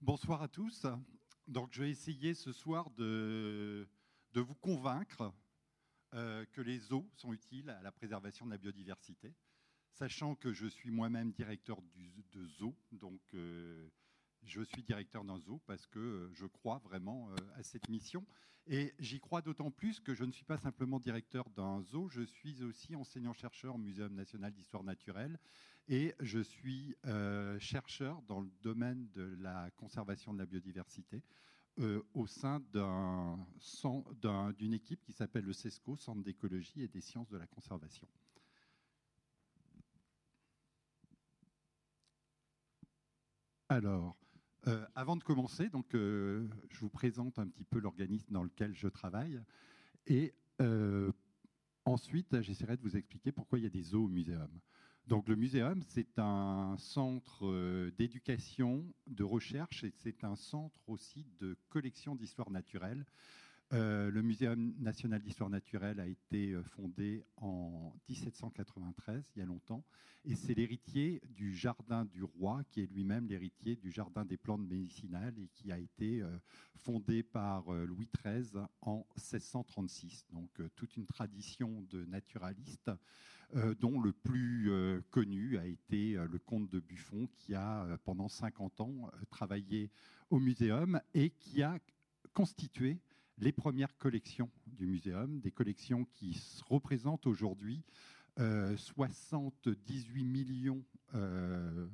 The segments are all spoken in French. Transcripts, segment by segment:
Bonsoir à tous. Donc, je vais essayer ce soir de, vous convaincre euh, que les eaux sont utiles à la préservation de la biodiversité, sachant que je suis moi-même directeur de zoo, donc euh, je suis directeur d'un zoo parce que je crois vraiment euh, à cette mission. Et j'y crois d'autant plus que je ne suis pas simplement directeur d'un zoo, je suis aussi enseignant-chercheur au Muséum national d'histoire naturelle et je suis euh, chercheur dans le domaine de la conservation de la biodiversité euh, au sein d'une équipe qui s'appelle le CESCO, Centre d'écologie et des sciences de la conservation. Alors, euh, avant de commencer, donc, je vous présente un petit peu l'organisme dans lequel je travaille. Et ensuite, j'essaierai de vous expliquer pourquoi il y a des zoos au muséum. Donc, le muséum, c'est un centre d'éducation, de recherche et c'est un centre aussi de collection d'histoire naturelle euh, le Muséum national d'histoire naturelle a été euh, fondé en 1793, il y a longtemps, et c'est l'héritier du Jardin du Roi, qui est lui-même l'héritier du Jardin des plantes médicinales et qui a été euh, fondé par Louis XIII en 1636. Donc toute une tradition de naturalistes, dont le plus connu a été le comte de Buffon, qui a pendant 50 ans travaillé au muséum et qui a constitué les premières collections du muséum, des collections qui représentent aujourd'hui 78 euh, millions euh,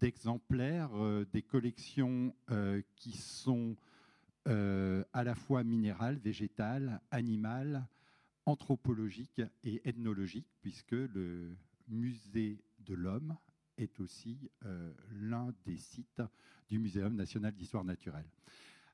d'exemplaires, euh, des collections qui sont à la fois minérales, végétales, animales, anthropologiques et ethnologiques, puisque le musée de l'homme est aussi l'un des sites du Muséum national d'histoire naturelle.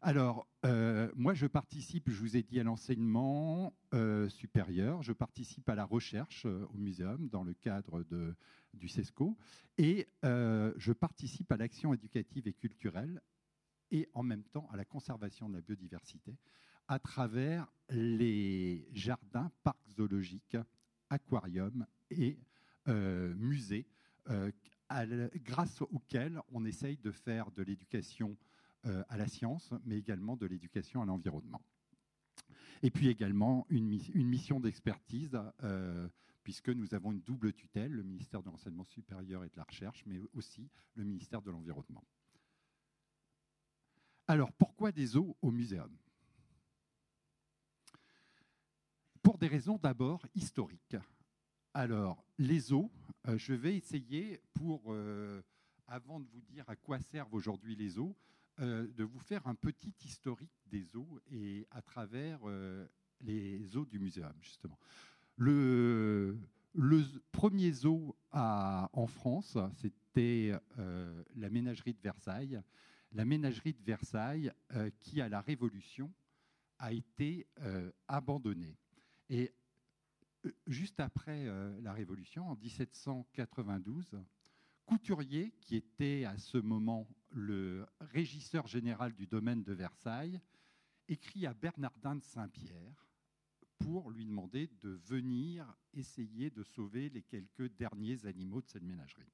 Alors, euh, moi, je participe, je vous ai dit, à l'enseignement euh, supérieur, je participe à la recherche euh, au muséum dans le cadre de, du CESCO, et je participe à l'action éducative et culturelle, et en même temps à la conservation de la biodiversité, à travers les jardins, parcs zoologiques, aquariums et musées, grâce auxquels on essaye de faire de l'éducation euh, à la science, mais également de l'éducation à l'environnement. Et puis également une, mission d'expertise, euh, puisque nous avons une double tutelle, le ministère de l'Enseignement supérieur et de la Recherche, mais aussi le ministère de l'Environnement. Alors, pourquoi des eaux au muséum Pour des raisons d'abord historiques. Alors, les eaux, euh, je vais essayer, pour, avant de vous dire à quoi servent aujourd'hui les eaux, euh, de vous faire un petit historique des eaux et à travers euh, les eaux du muséum, justement. Le, premier zoo en France, c'était euh, la ménagerie de Versailles. La ménagerie de Versailles, qui à la Révolution a été abandonnée. Et juste après la Révolution, en 1792, Couturier, qui était à ce moment le régisseur général du domaine de Versailles, écrit à Bernardin de Saint-Pierre pour lui demander de venir essayer de sauver les quelques derniers animaux de cette ménagerie.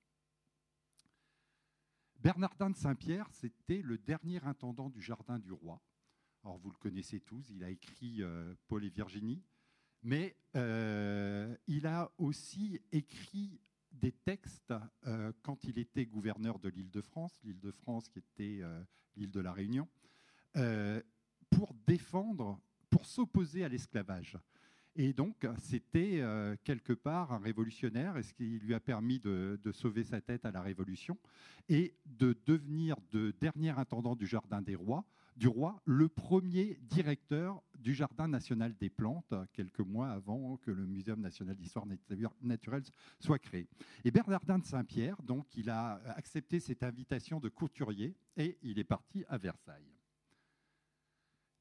Bernardin de Saint-Pierre, c'était le dernier intendant du Jardin du Roi. Alors vous le connaissez tous, il a écrit euh, Paul et Virginie, mais euh, il a aussi écrit des textes euh, quand il était gouverneur de l'île de France, l'île de France qui était euh, l'île de la Réunion, pour défendre, pour s'opposer à l'esclavage. Et donc, c'était quelque part un révolutionnaire, et ce qui lui a permis de, sauver sa tête à la Révolution, et de devenir de dernier intendant du Jardin des Rois, du roi, le premier directeur du Jardin national des plantes, quelques mois avant que le Muséum national d'histoire naturelle soit créé. Et Bernardin de Saint-Pierre, donc, il a accepté cette invitation de couturier et il est parti à Versailles.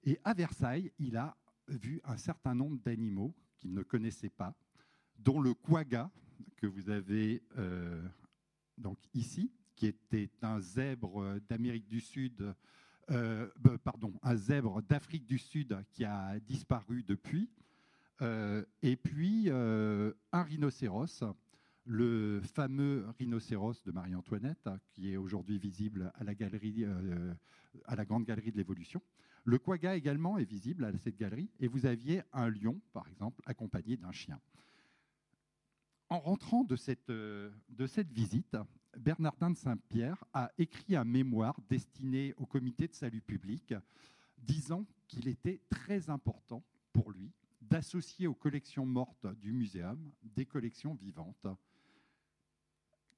Et à Versailles, il a vu un certain nombre d'animaux qu'il ne connaissait pas, dont le quagga, que vous avez euh, donc ici, qui était un zèbre d'Amérique du Sud euh, pardon, un zèbre d'Afrique du Sud qui a disparu depuis, euh, et puis euh, un rhinocéros, le fameux rhinocéros de Marie-Antoinette, qui est aujourd'hui visible à la Grande Galerie de l'Évolution. Le quagga également est visible à cette galerie, et vous aviez un lion, par exemple, accompagné d'un chien. En rentrant de cette, de cette visite, Bernardin de Saint-Pierre a écrit un mémoire destiné au comité de salut public, disant qu'il était très important pour lui d'associer aux collections mortes du muséum des collections vivantes,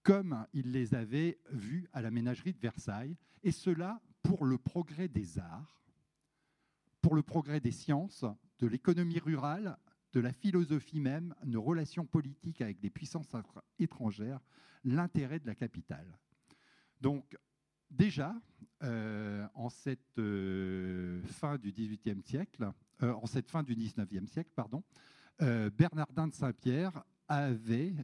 comme il les avait vues à la ménagerie de Versailles, et cela pour le progrès des arts, pour le progrès des sciences, de l'économie rurale, de la philosophie même, nos relations politiques avec les puissances étrangères, l'intérêt de la capitale. Donc, déjà, euh, en cette euh, fin du XVIIIe siècle, euh, en cette fin du XIXe siècle, pardon, Bernardin de Saint-Pierre avait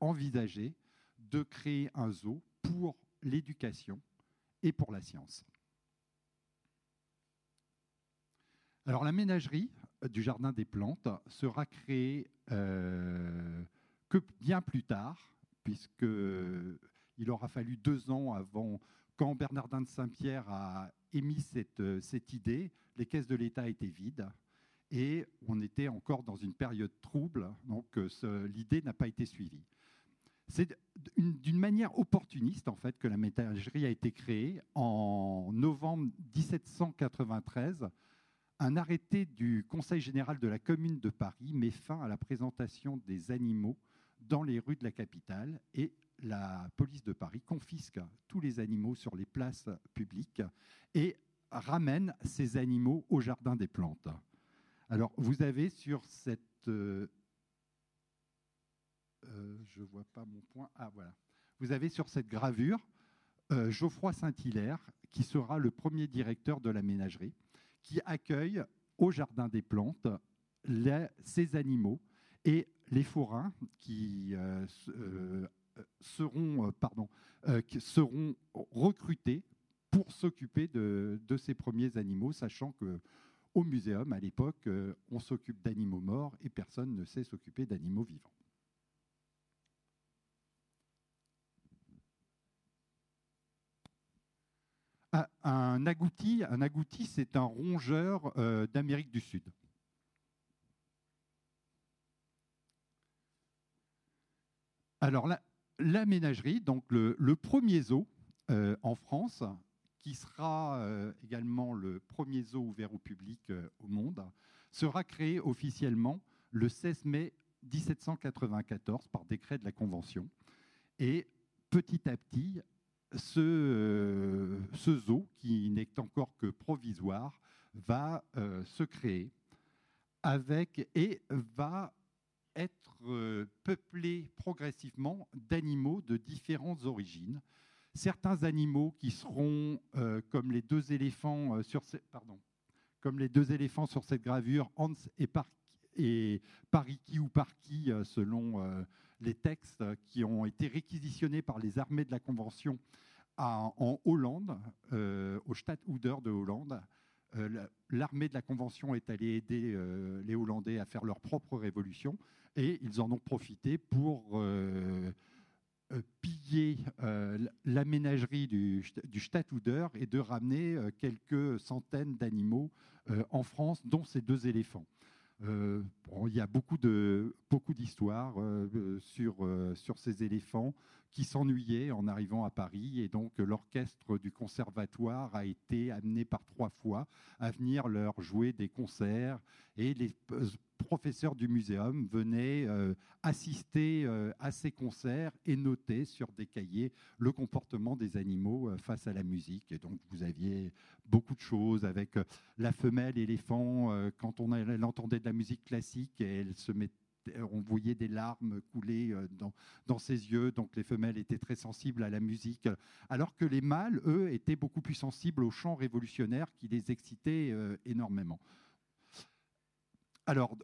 envisagé de créer un zoo pour l'éducation et pour la science. Alors la ménagerie du Jardin des Plantes sera créée que bien plus tard, puisqu'il aura fallu deux ans avant, quand Bernardin de Saint-Pierre a émis cette, cette idée, les caisses de l'État étaient vides et on était encore dans une période trouble, donc euh, l'idée n'a pas été suivie. C'est d'une manière opportuniste en fait que la ménagerie a été créée en novembre 1793. Un arrêté du Conseil général de la Commune de Paris met fin à la présentation des animaux dans les rues de la capitale et la police de Paris confisque tous les animaux sur les places publiques et ramène ces animaux au jardin des plantes. Alors, vous avez sur cette... Euh, euh, je vois pas mon point. Ah. Vous avez sur cette gravure euh, Geoffroy Saint-Hilaire, qui sera le premier directeur de la ménagerie, qui accueille au jardin des plantes ces animaux et les forains qui seront, pardon, qui seront recrutés pour s'occuper de, ces premiers animaux, sachant que au muséum, à l'époque, euh, on s'occupe d'animaux morts et personne ne sait s'occuper d'animaux vivants. Un agouti, c'est un rongeur euh, d'Amérique du Sud. Alors, la, ménagerie, donc le, premier zoo euh, en France, qui sera euh, également le premier zoo ouvert au public au monde, sera créé officiellement le 16 mai 1794 par décret de la Convention. Et petit à petit, ce, euh, zoo, qui n'est encore que provisoire, va se créer avec et va être peuplé progressivement d'animaux de différentes origines, certains animaux qui seront euh, comme les deux éléphants euh, sur cette gravure, Hans et, Par et Pariki ou Parki, euh, selon les textes qui ont été réquisitionnés par les armées de la Convention en Hollande, au Stadtouder de Hollande. L'armée de la Convention est allée aider les Hollandais à faire leur propre révolution et ils en ont profité pour euh, piller euh, la ménagerie du, du et de ramener euh, quelques centaines d'animaux en France, dont ces deux éléphants. Il y a beaucoup de beaucoup d'histoires sur sur ces éléphants qui s'ennuyaient en arrivant à Paris. Et donc l'orchestre du conservatoire a été amené par trois fois à venir leur jouer des concerts et les professeurs du muséum venaient euh, assister euh, à ces concerts et noter sur des cahiers le comportement des animaux euh, face à la musique. Et donc vous aviez beaucoup de choses avec la femelle éléphant, quand on elle entendait de la musique classique, elle se mettait on voyait des larmes couler dans, ses yeux, donc les femelles étaient très sensibles à la musique, alors que les mâles, eux, étaient beaucoup plus sensibles au chant révolutionnaire qui les excitait énormément. Alors,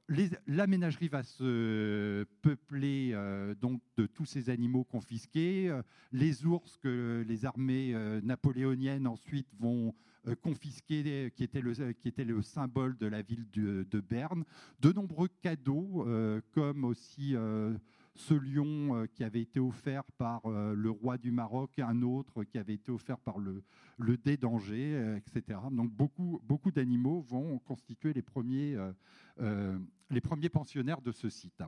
la ménagerie va se peupler euh, donc de tous ces animaux confisqués. Euh, les ours que les armées euh, napoléoniennes ensuite vont confisquer, qui était, le, qui était le symbole de la ville de, Berne. De nombreux cadeaux, comme aussi ce lion qui avait été offert par le roi du Maroc, un autre qui avait été offert par le, le dé d'Angers, etc. Donc beaucoup, d'animaux vont constituer les premiers pensionnaires de ce site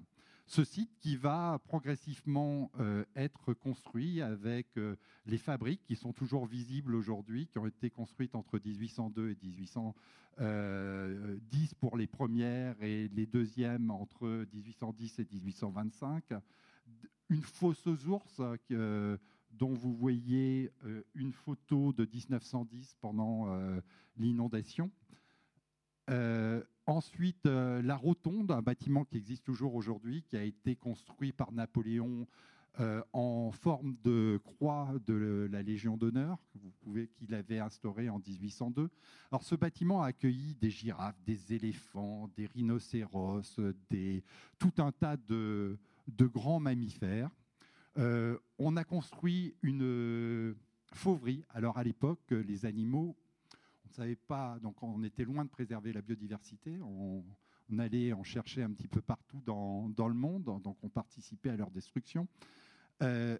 ce site qui va progressivement euh, être construit avec euh, les fabriques qui sont toujours visibles aujourd'hui, qui ont été construites entre 1802 et 1810 euh, pour les premières et les deuxièmes entre 1810 et 1825. Une fosseuse ours dont vous voyez une photo de 1910 pendant l'inondation. Ensuite, euh, la Rotonde, un bâtiment qui existe toujours aujourd'hui, qui a été construit par Napoléon euh, en forme de croix de la Légion d'honneur, qu'il avait instauré en 1802. Alors, ce bâtiment a accueilli des girafes, des éléphants, des rhinocéros, tout un tas de, grands mammifères. Euh, on a construit une fauverie. Alors, à l'époque, les animaux on savait pas, donc on était loin de préserver la biodiversité. On, allait en chercher un petit peu partout dans, le monde, donc on participait à leur destruction. Euh,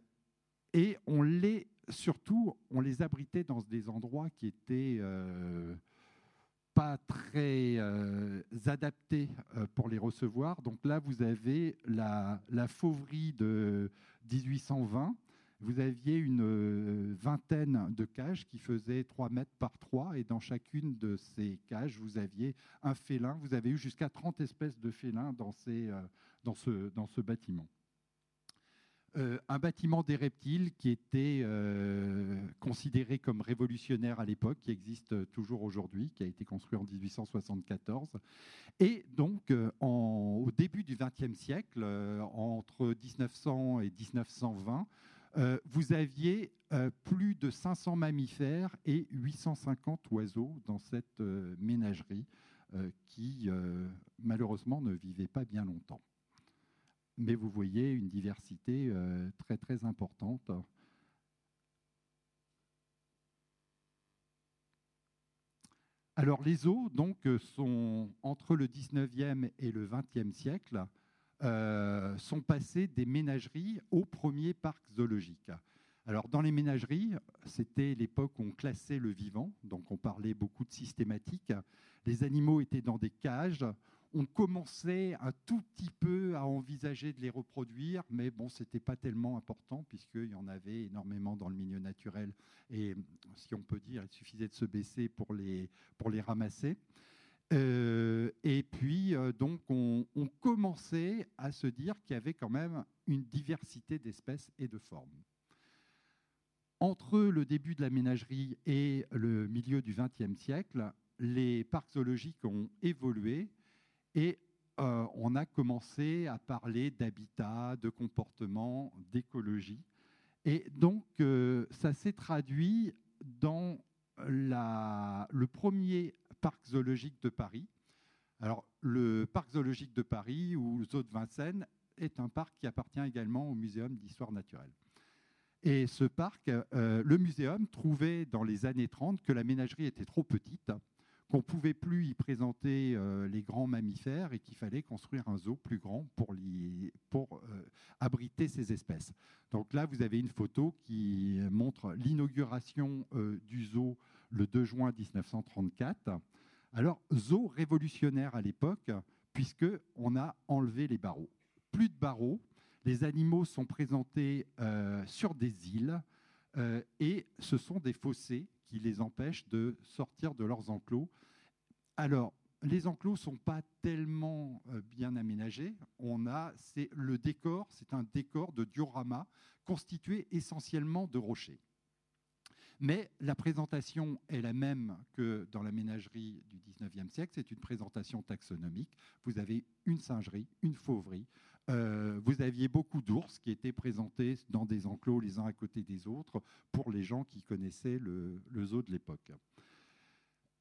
et on les, surtout, on les abritait dans des endroits qui étaient euh, pas très euh, adaptés pour les recevoir. Donc là, vous avez la, la fauverie de 1820 vous aviez une euh, vingtaine de cages qui faisaient 3 mètres par 3, et dans chacune de ces cages, vous aviez un félin. Vous avez eu jusqu'à 30 espèces de félins dans, ces, euh, dans, ce, dans ce bâtiment. Euh, un bâtiment des reptiles qui était considéré comme révolutionnaire à l'époque, qui existe toujours aujourd'hui, qui a été construit en 1874. Et donc, au début du XXe siècle, entre 1900 et 1920, euh, vous aviez euh, plus de 500 mammifères et 850 oiseaux dans cette euh, ménagerie qui, malheureusement, ne vivait pas bien longtemps. Mais vous voyez une diversité très très importante. Alors les eaux donc, sont entre le 19e et le 20e siècle euh, sont passés des ménageries au premier parc zoologique. Alors, dans les ménageries, c'était l'époque où on classait le vivant, donc on parlait beaucoup de systématique. Les animaux étaient dans des cages. On commençait un tout petit peu à envisager de les reproduire, mais bon, c'était pas tellement important puisqu'il y en avait énormément dans le milieu naturel. Et si on peut dire, il suffisait de se baisser pour les, pour les ramasser. Euh, et puis, euh, donc, on, commençait à se dire qu'il y avait quand même une diversité d'espèces et de formes. Entre le début de la ménagerie et le milieu du XXe siècle, les parcs zoologiques ont évolué et euh, on a commencé à parler d'habitat, de comportement, d'écologie. Et donc, ça s'est traduit dans le premier parc zoologique de Paris. Le parc zoologique de Paris ou zoo de Vincennes est un parc qui appartient également au Muséum d'histoire naturelle. Et ce parc, euh, le muséum trouvait dans les années 30 que la ménagerie était trop petite, qu'on ne pouvait plus y présenter euh, les grands mammifères et qu'il fallait construire un zoo plus grand pour, euh, abriter ces espèces. Donc là, vous avez une photo qui montre l'inauguration du zoo le 2 juin 1934. Alors, zoo révolutionnaire à l'époque, puisqu'on a enlevé les barreaux. Plus de barreaux, les animaux sont présentés euh, sur des îles euh, et ce sont des fossés qui les empêchent de sortir de leurs enclos. Alors, les enclos ne sont pas tellement euh, bien aménagés. On a, c'est le décor, c'est un décor de diorama constitué essentiellement de rochers. Mais la présentation est la même que dans la ménagerie du 19e siècle. C'est une présentation taxonomique. Vous avez une singerie, une fauverie. Euh, vous aviez beaucoup d'ours qui étaient présentés dans des enclos les uns à côté des autres pour les gens qui connaissaient le, zoo de l'époque.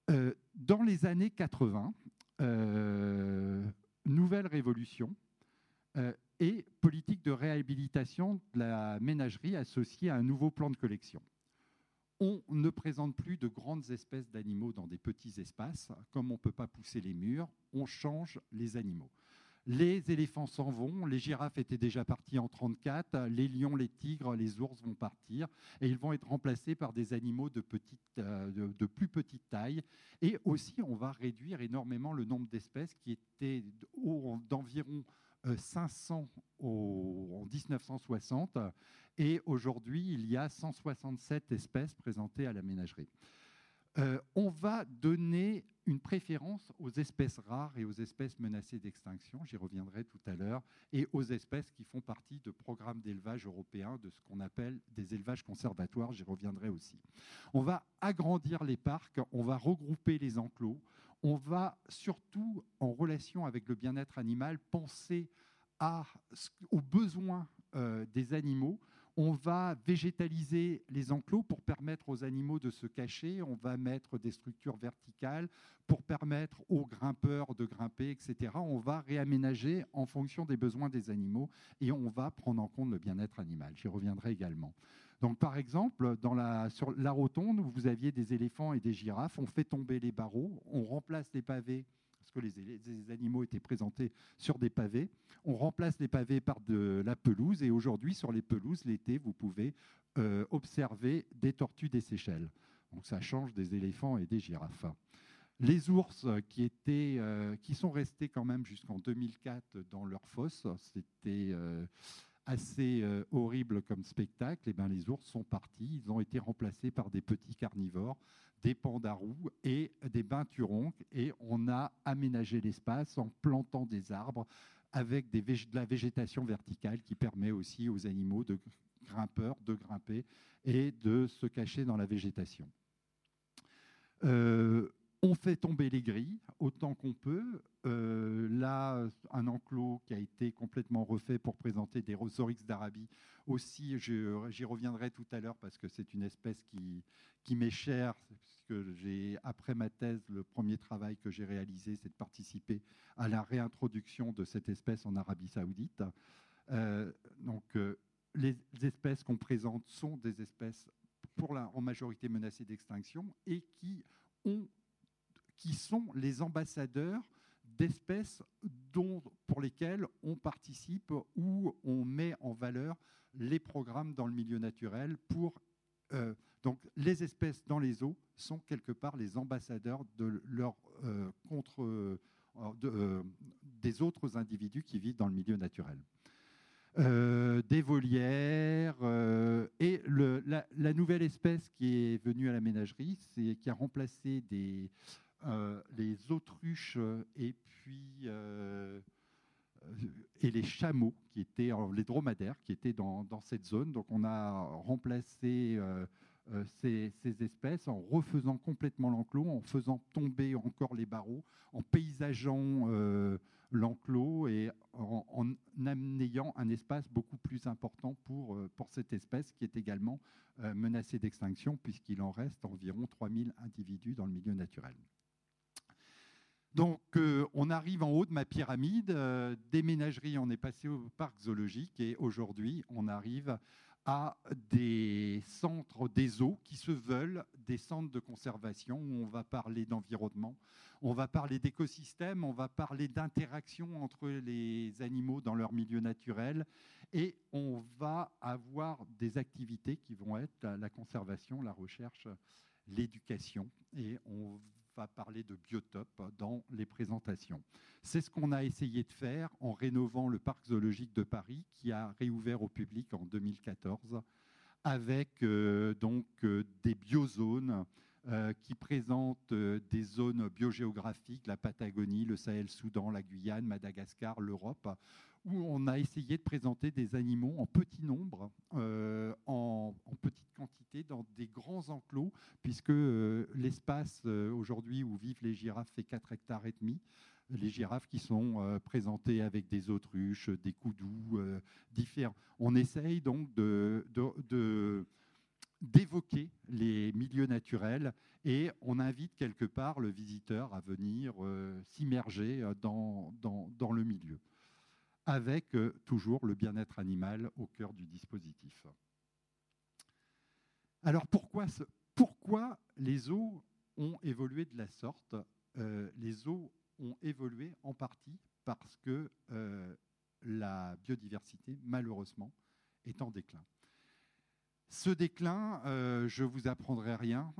Euh, dans les années 80, euh, nouvelle révolution et politique de réhabilitation de la ménagerie associée à un nouveau plan de collection on ne présente plus de grandes espèces d'animaux dans des petits espaces. Comme on ne peut pas pousser les murs, on change les animaux. Les éléphants s'en vont, les girafes étaient déjà partis en 34, les lions, les tigres, les ours vont partir et ils vont être remplacés par des animaux de, euh, plus petite taille. Et aussi, on va réduire énormément le nombre d'espèces qui étaient d'environ 500 euh, en 1960 et aujourd'hui, il y a 167 espèces présentées à la ménagerie. Euh, on va donner une préférence aux espèces rares et aux espèces menacées d'extinction, j'y reviendrai tout à l'heure, et aux espèces qui font partie de programmes d'élevage européens, de ce qu'on appelle des élevages conservatoires, j'y reviendrai aussi. On va agrandir les parcs, on va regrouper les enclos, on va surtout, en relation avec le bien-être animal, penser aux besoins euh, des animaux, on va végétaliser les enclos pour permettre aux animaux de se cacher. On va mettre des structures verticales pour permettre aux grimpeurs de grimper, etc. On va réaménager en fonction des besoins des animaux et on va prendre en compte le bien-être animal. J'y reviendrai également. Donc, par exemple, dans la, sur la rotonde où vous aviez des éléphants et des girafes, on fait tomber les barreaux, on remplace les pavés que les, animaux étaient présentés sur des pavés. On remplace les pavés par de la pelouse et aujourd'hui, sur les pelouses, l'été, vous pouvez euh, observer des tortues des Seychelles. Donc ça change des éléphants et des girafes. Les ours qui, étaient, euh, qui sont restés quand même jusqu'en 2004 dans leur fosse, c'était euh, assez horrible comme spectacle. Et ben, les ours sont partis, ils ont été remplacés par des petits carnivores des pandarous et des binturonques. Et on a aménagé l'espace en plantant des arbres avec de la végétation verticale qui permet aussi aux animaux de grimpeurs de grimper et de se cacher dans la végétation. Euh, on fait tomber les grilles autant qu'on peut. Euh, là, un enclos qui a été complètement refait pour présenter des Rosorix d'Arabie. Aussi, j'y reviendrai tout à l'heure parce que c'est une espèce qui, qui m'est chère, puisque j'ai, après ma thèse, le premier travail que j'ai réalisé, c'est de participer à la réintroduction de cette espèce en Arabie saoudite. Euh, donc, euh, les espèces qu'on présente sont des espèces pour la, en majorité menacées d'extinction et qui, ont, qui sont les ambassadeurs d'espèces dont, pour lesquelles on participe ou on met en valeur les programmes dans le milieu naturel pour euh, donc les espèces dans les eaux sont quelque part les ambassadeurs de leur, euh, contre, euh, des autres individus qui vivent dans le milieu naturel. des volières et le, la, nouvelle espèce qui est venue à la ménagerie, c'est qui a remplacé des, les autruches et puis et les chameaux qui étaient les dromadaires qui étaient dans, cette zone. Donc on a remplacé euh, ces, espèces en refaisant complètement l'enclos, en faisant tomber encore les barreaux, en paysageant euh, l'enclos et en, en, amenant un espace beaucoup plus important euh, pour cette espèce qui est également menacée d'extinction puisqu'il en reste environ 3000 individus dans le milieu naturel. Donc, on arrive en haut de ma pyramide. des ménageries, on est passé au parc zoologique et aujourd'hui, on arrive à des centres des eaux qui se veulent des centres de conservation où on va parler d'environnement, on va parler d'écosystèmes, on va parler d'interaction entre les animaux dans leur milieu naturel et on va avoir des activités qui vont être la conservation, la recherche, l'éducation et on va parler de biotopes dans les présentations. C'est ce qu'on a essayé de faire en rénovant le parc zoologique de Paris qui a réouvert au public en 2014 avec euh, donc euh, des biozones euh, qui présentent des zones biogéographiques, la Patagonie, le Sahel-Soudan, la Guyane, Madagascar, l'Europe, où on a essayé de présenter des animaux en petit nombre, en, en, petite quantité, dans des grands enclos, puisque l'espace aujourd'hui où vivent les girafes fait 4 hectares et demi les girafes qui sont euh, présentées avec des autruches, des coudous euh, différents. On essaye donc d'évoquer les milieux naturels et on invite quelque part le visiteur à venir euh, s'immerger dans, le milieu, avec toujours le bien-être animal au cœur du dispositif. Alors pourquoi, les eaux ont évolué de la sorte? Les eaux ont évolué en partie parce que la biodiversité, malheureusement, est en déclin. Ce déclin, je ne vous apprendrai rien,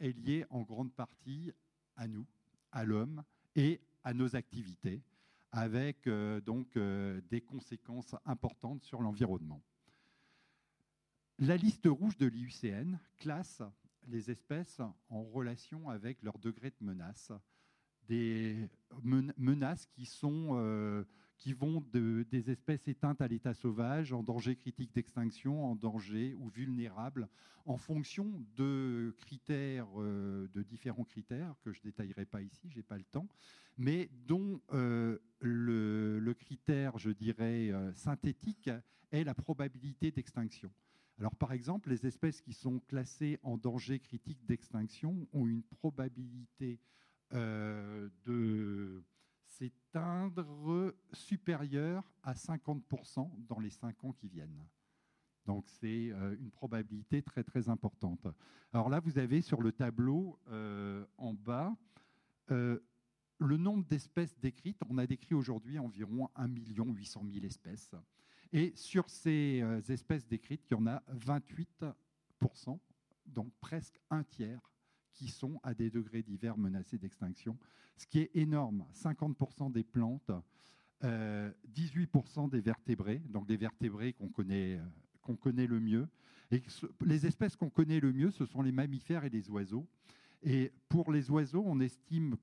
est lié en grande partie à nous, à l'homme et à nos activités, avec donc des conséquences importantes sur l'environnement. La liste rouge de l'IUCN classe les espèces en relation avec leur degré de menace, des menaces qui sont qui vont de, des espèces éteintes à l'état sauvage, en danger critique d'extinction, en danger ou vulnérables, en fonction de critères, euh, de différents critères que je détaillerai pas ici, je n'ai pas le temps, mais dont euh, le, le, critère, je dirais, euh, synthétique est la probabilité d'extinction. Alors, par exemple, les espèces qui sont classées en danger critique d'extinction ont une probabilité de s'éteindre supérieur à 50% dans les 5 ans qui viennent. Donc c'est euh, une probabilité très très importante. Alors là, vous avez sur le tableau euh, en bas euh, le nombre d'espèces décrites. On a décrit aujourd'hui environ 1 800 000 espèces. Et sur ces espèces décrites, il y en a 28%, donc presque un tiers, qui sont à des degrés divers menacés d'extinction, ce qui est énorme. 50% des plantes, 18% euh, des vertébrés, donc des vertébrés qu'on connaît, euh, qu'on connaît le mieux. Les espèces qu'on connaît le mieux, ce sont les mammifères et les oiseaux. Et pour les oiseaux, on estime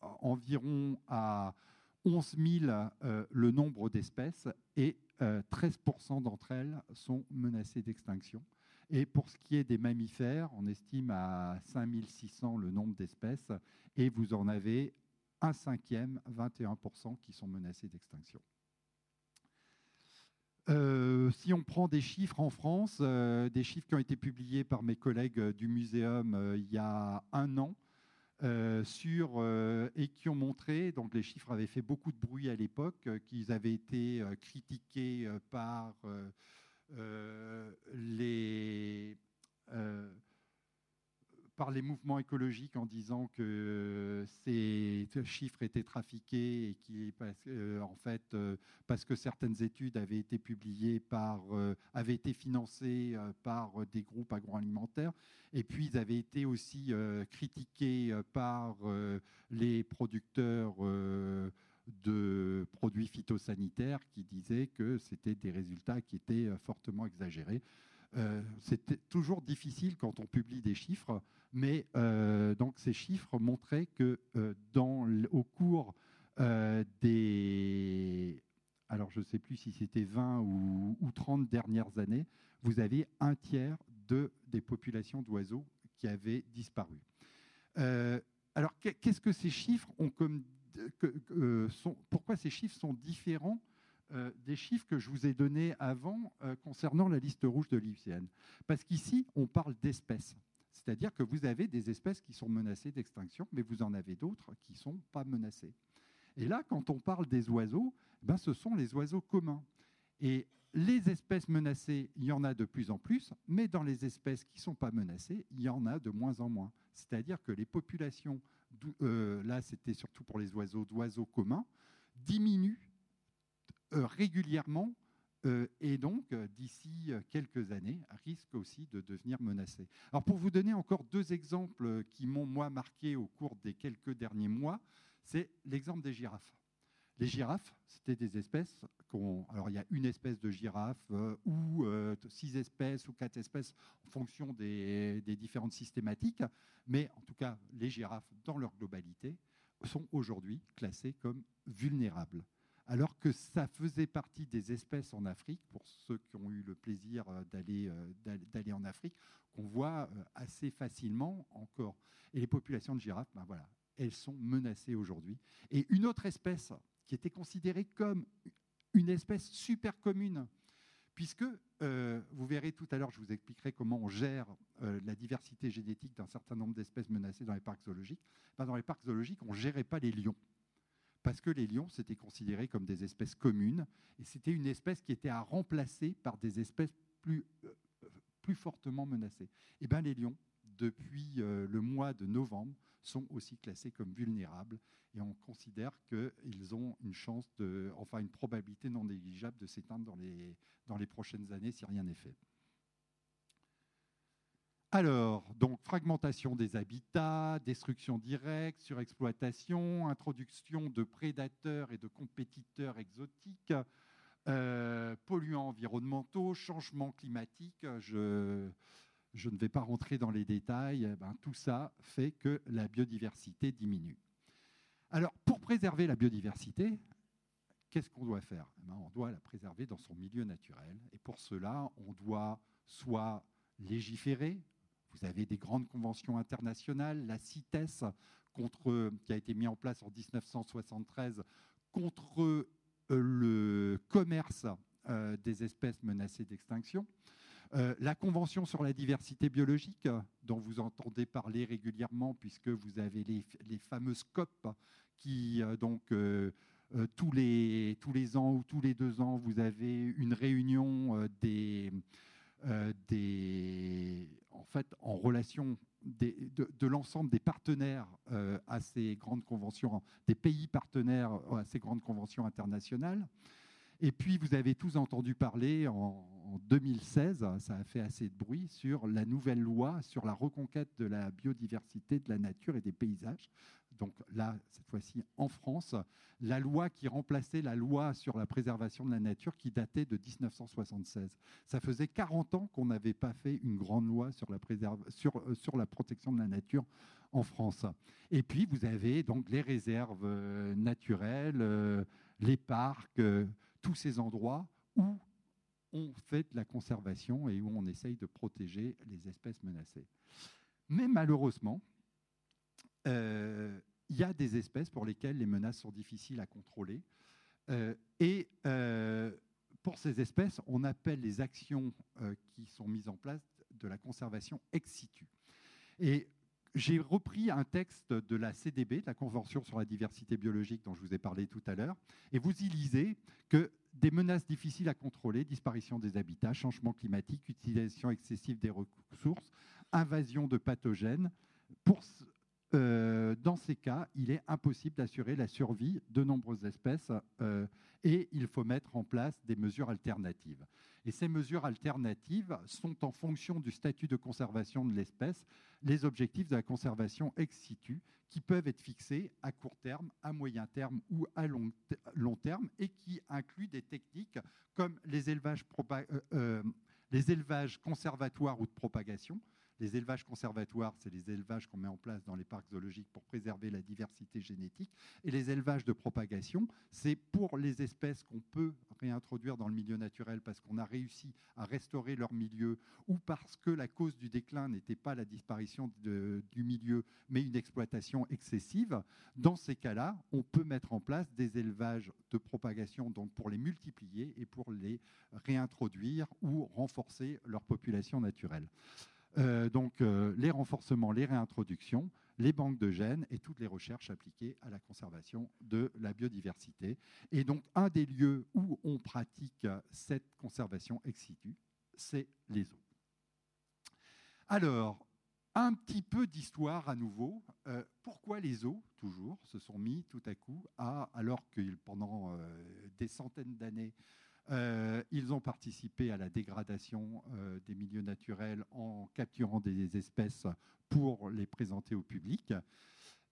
qu'environ à 11 000 euh, le nombre d'espèces et 13% d'entre elles sont menacées d'extinction. Et pour ce qui est des mammifères, on estime à 5600 le nombre d'espèces et vous en avez un cinquième, 21%, qui sont menacés d'extinction. Euh, si on prend des chiffres en France, euh, des chiffres qui ont été publiés par mes collègues du muséum euh, il y a un an, sur, et qui ont montré, donc les chiffres avaient fait beaucoup de bruit à l'époque, qu'ils avaient été critiqués par les, euh, par les mouvements écologiques en disant que ces chiffres étaient trafiqués et qui, euh, en fait, parce que certaines études avaient été publiées par, avaient été financées par des groupes agroalimentaires, et puis ils avaient été aussi critiqués par les producteurs de produits phytosanitaires qui disaient que c'était des résultats qui étaient euh, fortement exagérés. Euh, c'était toujours difficile quand on publie des chiffres, mais euh, donc ces chiffres montraient que dans, au cours des, alors je ne sais plus si c'était 20 ou, 30 dernières années, vous avez un tiers de, des populations d'oiseaux qui avaient disparu. alors qu'est-ce que ces chiffres ont comme euh, pourquoi ces chiffres sont différents euh, des chiffres que je vous ai donnés avant euh, concernant la liste rouge de l'IUCN? Parce qu'ici, on parle d'espèces. C'est-à-dire que vous avez des espèces qui sont menacées d'extinction, mais vous en avez d'autres qui ne sont pas menacées. Et là, quand on parle des oiseaux, ben, ce sont les oiseaux communs. Et les espèces menacées, il y en a de plus en plus, mais dans les espèces qui ne sont pas menacées, il y en a de moins en moins. C'est-à-dire que les populations euh, là c'était surtout pour les oiseaux d'oiseaux communs, diminue euh, régulièrement euh, et donc d'ici quelques années risque aussi de devenir menacé. Alors pour vous donner encore deux exemples qui m'ont moi marqué au cours des quelques derniers mois, c'est l'exemple des girafes. Les girafes, c'était des espèces. Alors, il y a une espèce de girafe ou six espèces ou quatre espèces en fonction des, différentes systématiques. Mais en tout cas, les girafes, dans leur globalité, sont aujourd'hui classées comme vulnérables. Alors que ça faisait partie des espèces en Afrique, pour ceux qui ont eu le plaisir euh, euh, d'aller en Afrique, qu'on voit euh, assez facilement encore. Et les populations de girafes, ben voilà, elles sont menacées aujourd'hui. Et une autre espèce qui était considérée comme une espèce super commune, puisque euh, vous verrez tout à l'heure, je vous expliquerai comment on gère euh, la diversité génétique d'un certain nombre d'espèces menacées dans les parcs zoologiques. Ben, dans les parcs zoologiques, on ne gérait pas les lions, parce que les lions, c'était considéré comme des espèces communes, et c'était une espèce qui était à remplacer par des espèces plus, euh, plus fortement menacées. Et bien les lions, depuis le mois de novembre, sont aussi classés comme vulnérables et on considère qu'ils ont une chance enfin une probabilité non négligeable de s'éteindre dans les, prochaines années si rien n'est fait. Alors, donc fragmentation des habitats, destruction directe, surexploitation, introduction de prédateurs et de compétiteurs exotiques, euh, polluants environnementaux, changement climatique. Je, je, ne vais pas rentrer dans les détails. Eh ben, tout ça fait que la biodiversité diminue. Alors, pour préserver la biodiversité, qu'est-ce qu'on doit faire? Eh ben, On doit la préserver dans son milieu naturel. Et pour cela, on doit soit légiférer, vous avez des grandes conventions internationales, la CITES, qui a été mise en place en 1973 contre euh, le commerce euh, des espèces menacées d'extinction. Euh, la Convention sur la diversité biologique, dont vous entendez parler régulièrement, puisque vous avez les, fameuses COP qui, donc, tous, les, tous les ans ou tous les deux ans, vous avez une réunion des, en fait, en relation de, l'ensemble des partenaires euh, à ces grandes conventions, des pays partenaires à ces grandes conventions internationales. Et puis, vous avez tous entendu parler en, 2016, ça a fait assez de bruit, sur la nouvelle loi sur la reconquête de la biodiversité, de la nature et des paysages. Donc là, cette fois-ci en France, la loi qui remplaçait la loi sur la préservation de la nature qui datait de 1976. Ça faisait 40 ans qu'on n'avait pas fait une grande loi sur la, euh, sur la protection de la nature en France. Et puis, vous avez donc les réserves euh, naturelles, euh, les parcs, tous ces endroits où on fait de la conservation et où on essaye de protéger les espèces menacées. Mais malheureusement, euh, il y a des espèces pour lesquelles les menaces sont difficiles à contrôler. Euh, et euh, pour ces espèces, on appelle les actions qui sont mises en place de la conservation ex situ. Et j'ai repris un texte de la CDB, de la Convention sur la diversité biologique dont je vous ai parlé tout à l'heure, et vous y lisez que des menaces difficiles à contrôler, disparition des habitats, changement climatique, utilisation excessive des ressources, invasion de pathogènes, pour, euh, dans ces cas, il est impossible d'assurer la survie de nombreuses espèces euh, et il faut mettre en place des mesures alternatives. Et ces mesures alternatives sont en fonction du statut de conservation de l'espèce, les objectifs de la conservation ex situ, qui peuvent être fixés à court terme, à moyen terme ou à long, terme, et qui incluent des techniques comme élevages, euh, les élevages conservatoires ou de propagation, les élevages conservatoires, c'est les élevages qu'on met en place dans les parcs zoologiques pour préserver la diversité génétique. Et les élevages de propagation, c'est pour les espèces qu'on peut réintroduire dans le milieu naturel parce qu'on a réussi à restaurer leur milieu ou parce que la cause du déclin n'était pas la disparition du milieu, mais une exploitation excessive. Dans ces cas-là, on peut mettre en place des élevages de propagation donc pour les multiplier et pour les réintroduire ou renforcer leur population naturelle. Euh, donc euh, les renforcements, les réintroductions, les banques de gènes et toutes les recherches appliquées à la conservation de la biodiversité. Et donc un des lieux où on pratique cette conservation ex situ, c'est les eaux. Alors, un petit peu d'histoire à nouveau. Euh, pourquoi les eaux, toujours, se sont mis tout à coup à, alors que pendant des centaines d'années, euh, ils ont participé à la dégradation euh, des milieux naturels en capturant des espèces pour les présenter au public.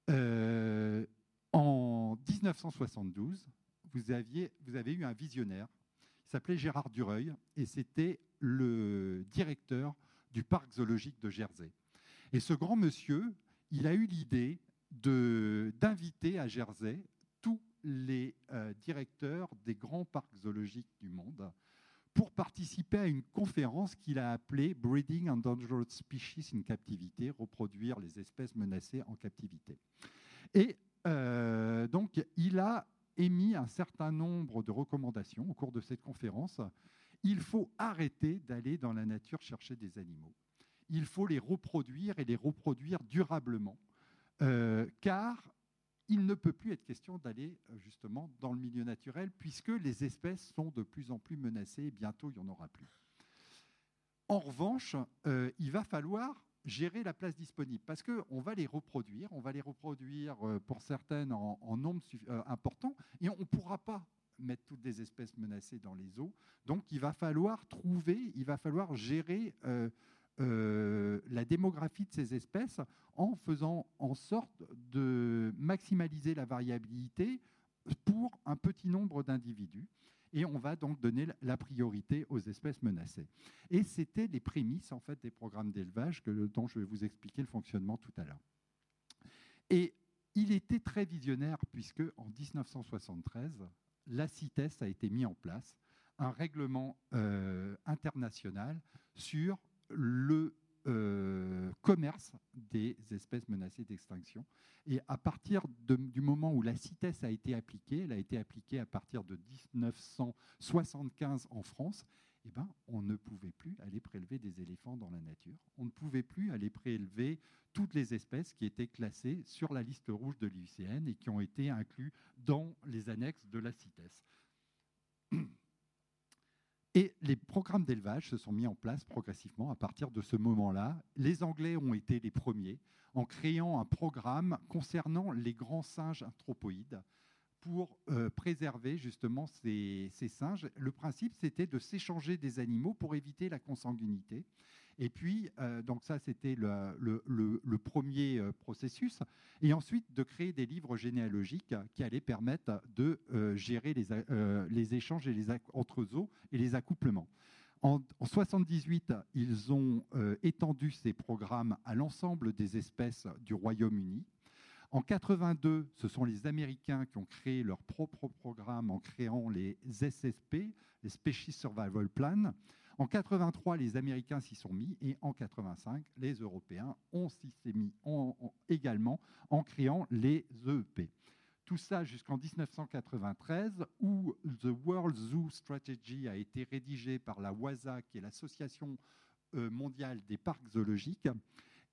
Euh, en 1972, vous, aviez, vous avez eu un visionnaire, il s'appelait Gérard Dureuil, et c'était le directeur du parc zoologique de Jersey. Et ce grand monsieur, il a eu l'idée d'inviter à Jersey les euh, directeurs des grands parcs zoologiques du monde pour participer à une conférence qu'il a appelée Breeding Endangered Species in Captivity, reproduire les espèces menacées en captivité. Et euh, donc, il a émis un certain nombre de recommandations au cours de cette conférence. Il faut arrêter d'aller dans la nature chercher des animaux. Il faut les reproduire et les reproduire durablement, euh, car il ne peut plus être question d'aller euh, justement dans le milieu naturel puisque les espèces sont de plus en plus menacées et bientôt il n'y en aura plus. En revanche, euh, il va falloir gérer la place disponible parce qu'on va les reproduire, on va les reproduire pour certaines en, nombre important et on ne pourra pas mettre toutes les espèces menacées dans les eaux. Donc il va falloir trouver, il va falloir gérer euh, la démographie de ces espèces en faisant en sorte de maximaliser la variabilité pour un petit nombre d'individus. Et on va donc donner la priorité aux espèces menacées. Et c'était les prémices en fait des programmes d'élevage dont je vais vous expliquer le fonctionnement tout à l'heure. Et il était très visionnaire puisque en 1973, la CITES a été mis en place, un règlement euh, international sur le euh, commerce des espèces menacées d'extinction. Et à partir du moment où la CITES a été appliquée, elle a été appliquée à partir de 1975 en France, eh ben, on ne pouvait plus aller prélever des éléphants dans la nature. On ne pouvait plus aller prélever toutes les espèces qui étaient classées sur la liste rouge de l'IUCN et qui ont été incluses dans les annexes de la CITES. Et les programmes d'élevage se sont mis en place progressivement à partir de ce moment-là. Les Anglais ont été les premiers en créant un programme concernant les grands singes anthropoïdes pour euh, préserver justement ces, ces, singes. Le principe, c'était de s'échanger des animaux pour éviter la consanguinité. Et puis, euh, donc ça, c'était le, premier euh, processus. Et ensuite, de créer des livres généalogiques qui allaient permettre de euh, gérer les, échanges et les, entre zoos et les accouplements. En 1978, ils ont étendu ces programmes à l'ensemble des espèces du Royaume-Uni. En 82, ce sont les Américains qui ont créé leur propre programme en créant les SSP, les Species Survival Plan. En 83, les Américains s'y sont mis et en 85, les Européens ont s'y mis également en créant les EEP. Tout ça jusqu'en 1993, où The World Zoo Strategy a été rédigé par la WASA, qui est l'Association euh, mondiale des parcs zoologiques.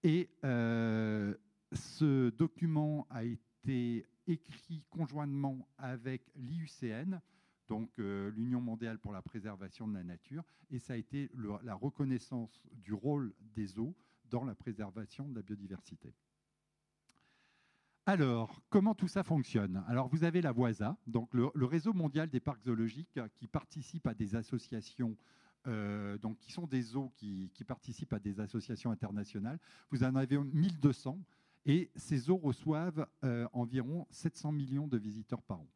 Et euh, ce document a été écrit conjointement avec l'IUCN, donc euh, l'Union mondiale pour la préservation de la nature, et ça a été la reconnaissance du rôle des eaux dans la préservation de la biodiversité. Alors, comment tout ça fonctionne? Alors, vous avez la WASA, donc le, réseau mondial des parcs zoologiques qui participe à des associations, euh, donc qui sont des eaux qui, participent à des associations internationales. Vous en avez 1200 et ces eaux reçoivent euh, environ 700 millions de visiteurs par an.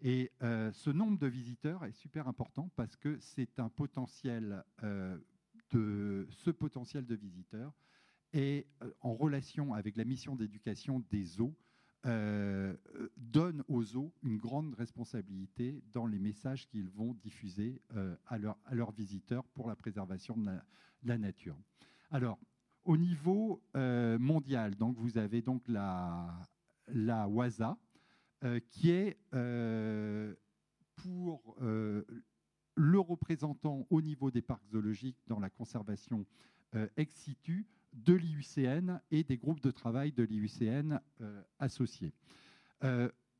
Et euh, ce nombre de visiteurs est super important parce que c'est un potentiel euh, de ce potentiel de visiteurs est euh, en relation avec la mission d'éducation des eaux donne aux eaux une grande responsabilité dans les messages qu'ils vont diffuser à, à, leurs visiteurs pour la préservation de la, nature. Alors, au niveau mondial, donc vous avez donc la, la WASA, qui est euh, pour euh, le représentant au niveau des parcs zoologiques dans la conservation ex situ de l'IUCN et des groupes de travail de l'IUCN associés.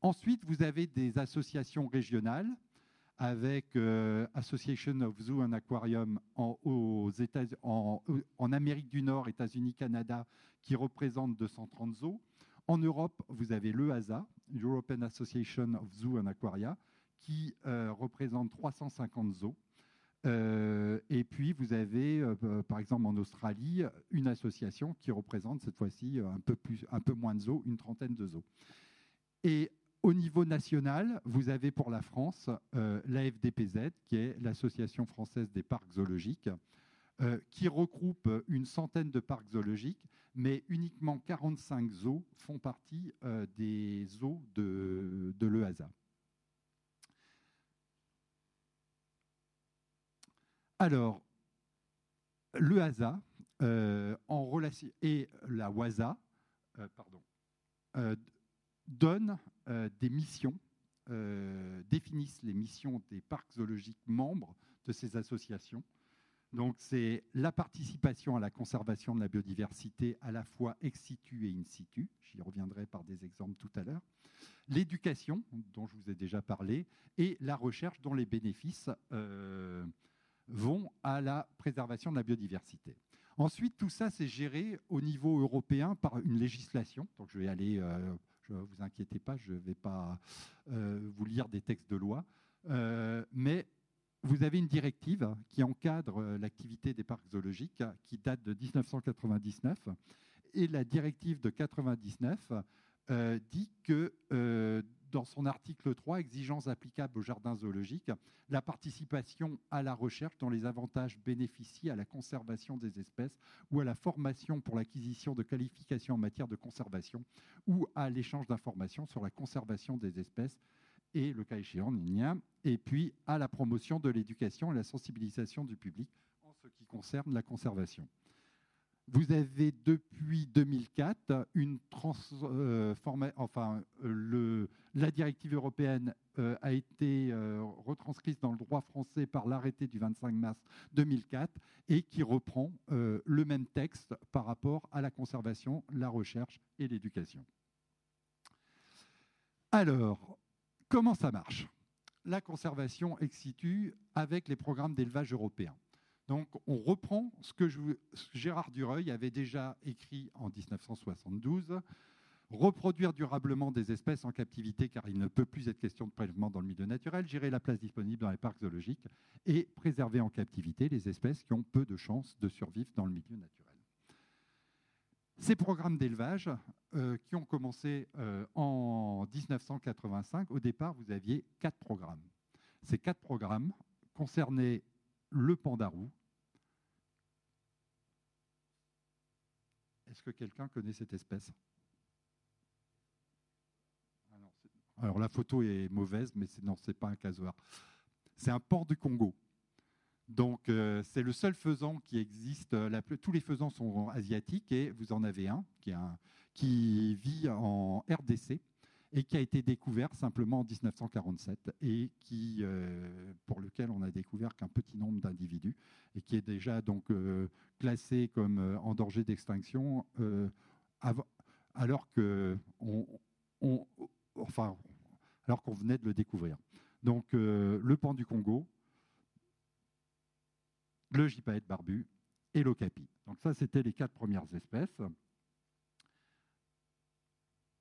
ensuite, vous avez des associations régionales avec Association of Zoo and Aquarium en, aux États, en, Amérique du Nord, États-Unis, Canada, qui représente 230 zoos. En Europe, vous avez l'EASA, European Association of Zoo and Aquaria, qui euh, représente 350 zoos. Euh, et puis, vous avez, euh, par exemple, en Australie, une association qui représente cette fois-ci un, peu un peu moins de zoos, une trentaine de zoos. Et au niveau national, vous avez pour la France l'AFDPZ, qui est l'Association française des parcs zoologiques, euh, qui regroupe une centaine de parcs zoologiques, mais uniquement 45 zoos font partie euh, des zoos de, de l'EASA. Alors, l'EASA euh, et la WASA pardon, donnent des missions, définissent les missions des parcs zoologiques membres de ces associations donc c'est la participation à la conservation de la biodiversité à la fois ex situ et in situ, j'y reviendrai par des exemples tout à l'heure, l'éducation dont je vous ai déjà parlé, et la recherche dont les bénéfices euh, vont à la préservation de la biodiversité. Ensuite, tout ça, c'est géré au niveau européen par une législation. Donc, je vais aller, euh, vous inquiétez pas, je ne vais pas euh, vous lire des textes de loi, euh, mais vous avez une directive qui encadre l'activité des parcs zoologiques qui date de 1999. Et la directive de 1999 dit que dans son article 3, exigences applicables aux jardins zoologiques, la participation à la recherche dont les avantages bénéficient à la conservation des espèces ou à la formation pour l'acquisition de qualifications en matière de conservation ou à l'échange d'informations sur la conservation des espèces et le cas échéant, et puis à la promotion de l'éducation et la sensibilisation du public en ce qui concerne la conservation. Vous avez depuis 2004 une euh, enfin, le, la directive européenne euh, a été euh, retranscrite dans le droit français par l'arrêté du 25 mars 2004 et qui reprend le même texte par rapport à la conservation, la recherche et l'éducation. Alors, comment ça marche? La conservation ex situ avec les programmes d'élevage européens. Donc on reprend ce que Gérard Dureuil avait déjà écrit en 1972, reproduire durablement des espèces en captivité car il ne peut plus être question de prélèvement dans le milieu naturel, gérer la place disponible dans les parcs zoologiques et préserver en captivité les espèces qui ont peu de chances de survivre dans le milieu naturel. Ces programmes d'élevage euh, qui ont commencé euh, en 1985, au départ, vous aviez quatre programmes. Ces quatre programmes concernaient le pandarou. Est-ce que quelqu'un connaît cette espèce? Alors la photo est mauvaise, mais non, ce n'est pas un casoar. C'est un porc du Congo. Donc euh, c'est le seul faisan qui existe. tous les faisans sont asiatiques et vous en avez un qui, qui vit en RDC et qui a été découvert simplement en 1947 et qui, euh, pour lequel on a découvert qu'un petit nombre d'individus et qui est déjà donc euh, classé comme euh, en danger d'extinction alors que enfin alors qu'on venait de le découvrir. Donc le pan du Congo, le gypaète barbu et l'ocapi. Donc ça, c'était les quatre premières espèces.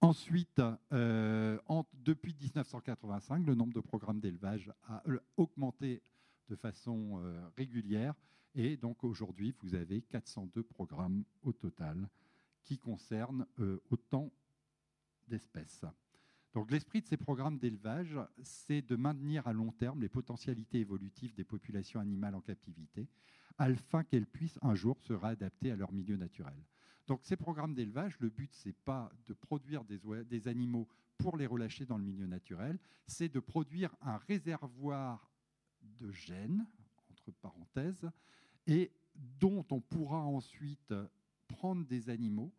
Ensuite, euh, depuis 1985, le nombre de programmes d'élevage a euh, augmenté de façon euh, régulière. Et donc aujourd'hui, vous avez 402 programmes au total qui concernent autant d'espèces. L'esprit de ces programmes d'élevage, c'est de maintenir à long terme les potentialités évolutives des populations animales en captivité, afin qu'elles puissent un jour se réadapter à leur milieu naturel. Donc ces programmes d'élevage, le but, ce n'est pas de produire des, animaux pour les relâcher dans le milieu naturel, c'est de produire un réservoir de gènes, entre parenthèses, et dont on pourra ensuite prendre des animaux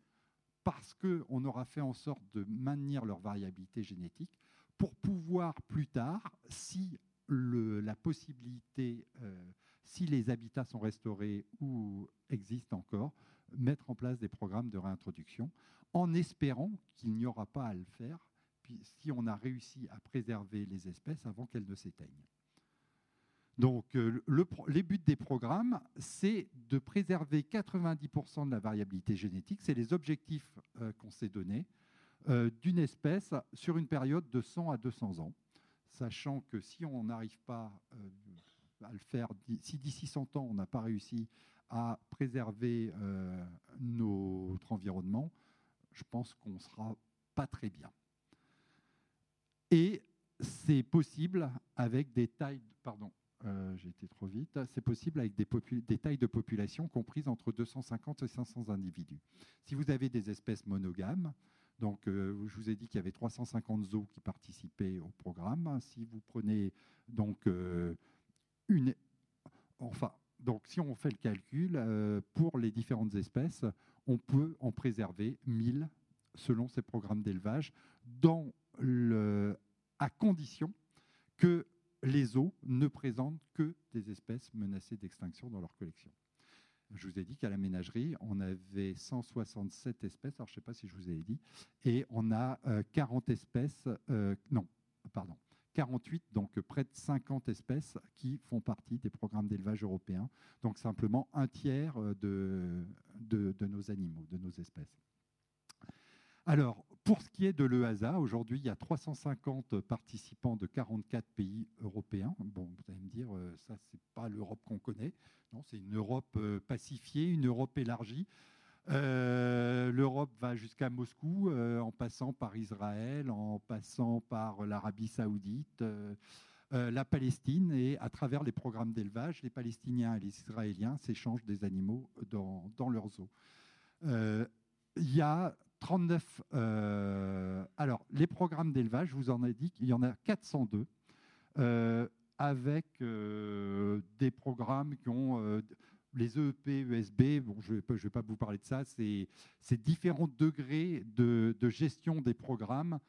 parce qu'on aura fait en sorte de maintenir leur variabilité génétique pour pouvoir plus tard, si la possibilité, euh, si les habitats sont restaurés ou existent encore, mettre en place des programmes de réintroduction en espérant qu'il n'y aura pas à le faire si on a réussi à préserver les espèces avant qu'elles ne s'éteignent. Donc, euh, le, les buts des programmes, c'est de préserver 90% de la variabilité génétique. C'est les objectifs euh, qu'on s'est donnés euh, d'une espèce sur une période de 100 à 200 ans, sachant que si on n'arrive pas à le faire, si d'ici 100 ans on n'a pas réussi à préserver notre environnement, je pense qu'on ne sera pas très bien. Et c'est possible avec des tailles, pardon, euh, j'ai été trop vite, c'est possible avec des, tailles de population comprises entre 250 et 500 individus. Si vous avez des espèces monogames, donc euh, je vous ai dit qu'il y avait 350 zoos qui participaient au programme. Si vous prenez donc une, enfin donc, si on fait le calcul, euh, pour les différentes espèces, on peut en préserver 1000 selon ces programmes d'élevage, à condition que les eaux ne présentent que des espèces menacées d'extinction dans leur collection. Je vous ai dit qu'à la ménagerie, on avait 167 espèces, alors je ne sais pas si je vous ai dit, et on a 40 euh, espèces, euh, non, pardon, 48, donc près de 50 espèces qui font partie des programmes d'élevage européens. Donc simplement un tiers de, de, de nos animaux, de nos espèces. Alors, pour ce qui est de l'EASA, aujourd'hui, il y a 350 participants de 44 pays européens. Bon, vous allez me dire, euh, ça, c'est pas l'Europe qu'on connaît. Non, c'est une Europe euh, pacifiée, une Europe élargie. Euh, L'Europe va jusqu'à Moscou, en passant par Israël, en passant par l'Arabie saoudite, la Palestine, et à travers les programmes d'élevage, les Palestiniens et les Israéliens s'échangent des animaux dans, dans leurs eaux. Il y a 39. Euh, alors, les programmes d'élevage, je vous en ai dit qu'il y en a 402, euh, avec euh, des programmes qui ont les EEP, ESB. Bon, je ne vais, pas vous parler de ça. C'est différents degrés de, gestion des programmes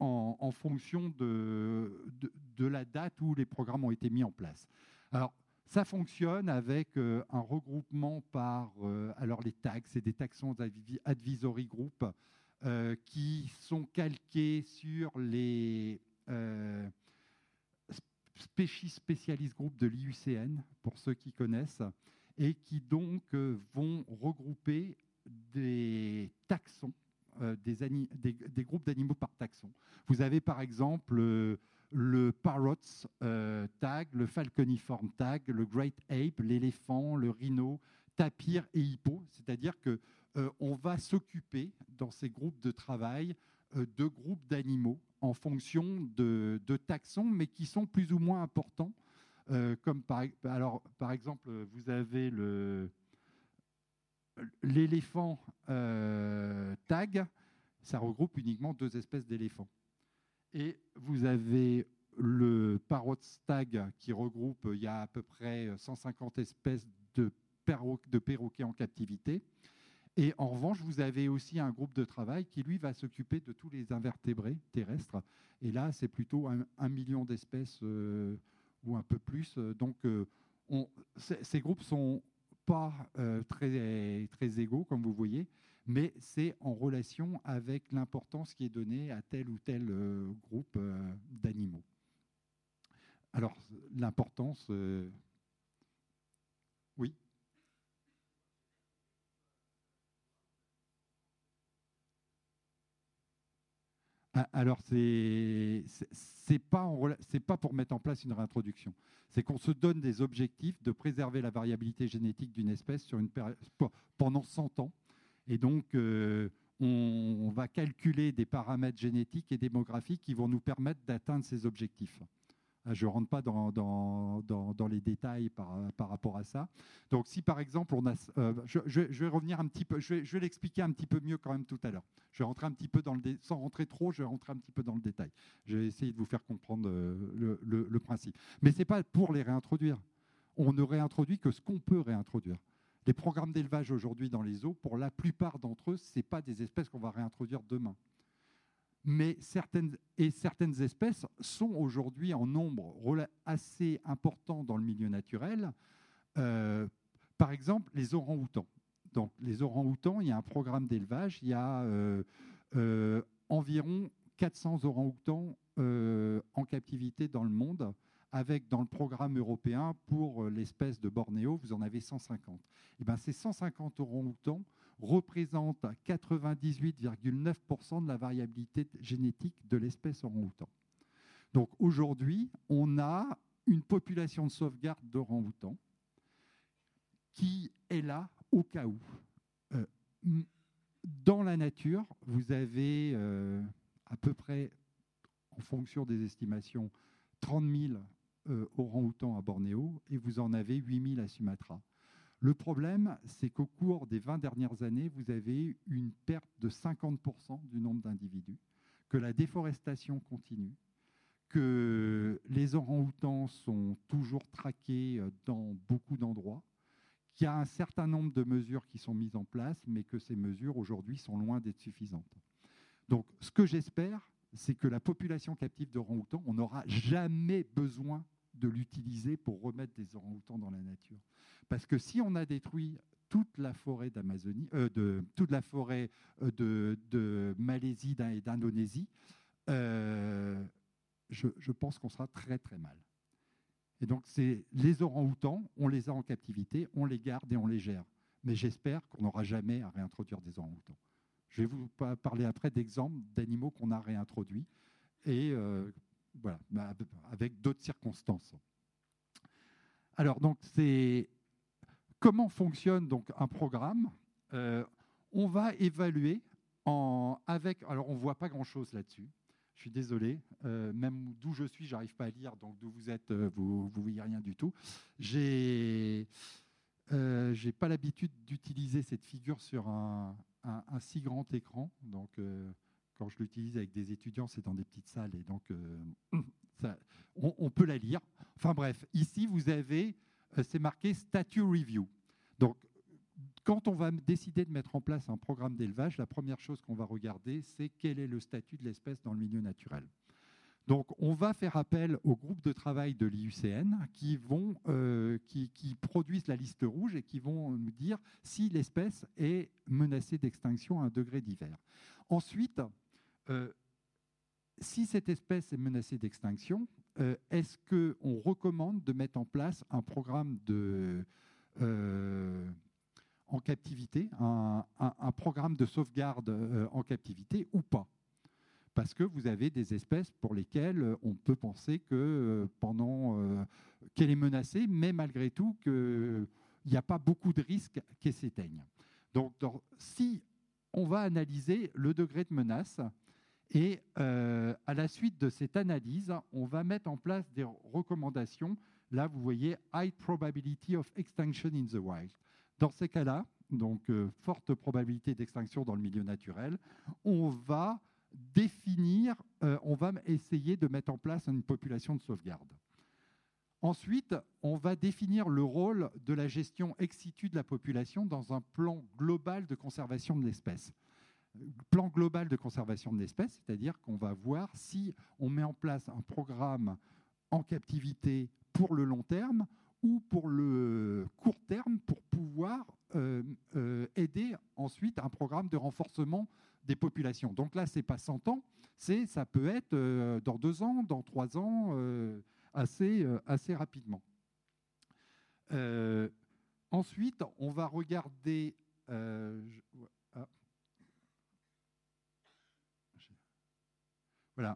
en, fonction de, de, de, la date où les programmes ont été mis en place. Alors, ça fonctionne avec euh, un regroupement par, euh, alors les tags, c'est des taxons advisory group euh, qui sont calqués sur les species specialist group de l'IUCN, pour ceux qui connaissent, et qui donc vont regrouper des taxons, des, des, groupes d'animaux par taxon. Vous avez par exemple le Parrots euh, tag, le Falconiform tag, le Great Ape, l'éléphant, le rhino, tapir et hippo. C'est-à-dire que euh, on va s'occuper dans ces groupes de travail euh, de groupes d'animaux en fonction de, taxons, mais qui sont plus ou moins importants. comme par, alors, par exemple, vous avez l'éléphant tag, ça regroupe uniquement deux espèces d'éléphants. Et vous avez le parrot stag qui regroupe, il y a à peu près 150 espèces de, de perroquets en captivité. Et en revanche, vous avez aussi un groupe de travail qui, lui, va s'occuper de tous les invertébrés terrestres. Et là, c'est plutôt un, million d'espèces euh, ou un peu plus. Donc, euh, on, ces groupes sont pas euh, très, très égaux, comme vous voyez, mais c'est en relation avec l'importance qui est donnée à tel ou tel euh, groupe euh, d'animaux. Alors, l'importance... Euh, oui ah, Alors, c'est n'est pas, pas pour mettre en place une réintroduction. C'est qu'on se donne des objectifs de préserver la variabilité génétique d'une espèce sur une pendant 100 ans et donc, euh, on, va calculer des paramètres génétiques et démographiques qui vont nous permettre d'atteindre ces objectifs. Ah, je ne rentre pas dans, dans, les détails par, par, rapport à ça. Donc, si par exemple, on a, euh, je, vais revenir un petit peu, je vais, l'expliquer un petit peu mieux quand même tout à l'heure. Je vais rentrer un petit peu dans le sans rentrer trop, je vais rentrer un petit peu dans le détail. Je vais essayer de vous faire comprendre euh, le, le principe. Mais ce n'est pas pour les réintroduire. On ne réintroduit que ce qu'on peut réintroduire. Les programmes d'élevage aujourd'hui dans les eaux, pour la plupart d'entre eux, ce pas des espèces qu'on va réintroduire demain. Mais certaines, et certaines espèces sont aujourd'hui en nombre assez important dans le milieu naturel. Euh, par exemple, les orang-outans. Donc, les orang-outans, il y a un programme d'élevage, il y a euh, euh, environ 400 orang-outans en captivité dans le monde avec dans le programme européen pour euh, l'espèce de Bornéo, vous en avez 150. Et eh ben, ces 150 orang-outans représentent 98,9% de la variabilité génétique de l'espèce orang-outan. Donc aujourd'hui, on a une population de sauvegarde d'orang-outans qui est là au cas où. Euh, dans la nature, vous avez euh, à peu près, en fonction des estimations, 30 000 euh, orang-outans à Bornéo et vous en avez 8000 à Sumatra. Le problème, c'est qu'au cours des 20 dernières années, vous avez une perte de 50% du nombre d'individus, que la déforestation continue, que les orang-outans sont toujours traqués euh, dans beaucoup d'endroits, qu'il y a un certain nombre de mesures qui sont mises en place, mais que ces mesures aujourd'hui sont loin d'être suffisantes. Donc, ce que j'espère, c'est que la population captive d'orang-outans, on n'aura jamais besoin de l'utiliser pour remettre des orang-outans dans la nature. Parce que si on a détruit toute la forêt d'Amazonie, euh, de, toute la forêt euh, de, Malaisie et d'Indonésie, je, je, pense qu'on sera très très mal. Et donc, les orang-outans, on les a en captivité, on les garde et on les gère. Mais j'espère qu'on n'aura jamais à réintroduire des orang-outans. Je vais vous parler après d'exemples d'animaux qu'on a réintroduits et euh, voilà, avec d'autres circonstances. Alors, donc, c'est comment fonctionne donc un programme euh, On va évaluer en, avec. Alors, on voit pas grand-chose là-dessus. Je suis désolé, euh, même d'où je suis, j'arrive pas à lire, donc d'où vous êtes, vous ne voyez rien du tout. J'ai n'ai pas l'habitude d'utiliser cette figure sur un, un, si grand écran. Donc, euh, quand je l'utilise avec des étudiants, c'est dans des petites salles et donc euh, on, peut la lire. Enfin bref, ici vous avez, euh, c'est marqué Statue Review. Donc, quand on va décider de mettre en place un programme d'élevage, la première chose qu'on va regarder, c'est quel est le statut de l'espèce dans le milieu naturel. Donc, on va faire appel au groupe de travail de l'IUCN qui, euh, qui, produisent la liste rouge et qui vont nous dire si l'espèce est menacée d'extinction à un degré divers. Ensuite, euh, si cette espèce est menacée d'extinction, euh, est-ce qu'on recommande de mettre en place un programme de, en captivité, un, programme de sauvegarde en captivité ou pas? Parce que vous avez des espèces pour lesquelles euh, on peut penser que euh, pendant euh, qu'elle est menacée, mais malgré tout qu'il n'y a pas beaucoup de risques qu'elle s'éteigne. Donc, si on va analyser le degré de menace, et à la suite de cette analyse, on va mettre en place des recommandations. Là, vous voyez High Probability of Extinction in the Wild. Dans ces cas-là, donc forte probabilité d'extinction dans le milieu naturel, on va définir, euh, on va essayer de mettre en place une population de sauvegarde. Ensuite, on va définir le rôle de la gestion ex situ de la population dans un plan global de conservation de l'espèce. Plan global de conservation de l'espèce, c'est-à-dire qu'on va voir si on met en place un programme en captivité pour le long terme ou pour le court terme pour pouvoir euh, euh, aider ensuite un programme de renforcement des populations. Donc là, ce n'est pas 100 ans, c'est, ça peut être euh, dans deux ans, dans trois ans, assez, assez rapidement. ensuite, on va regarder...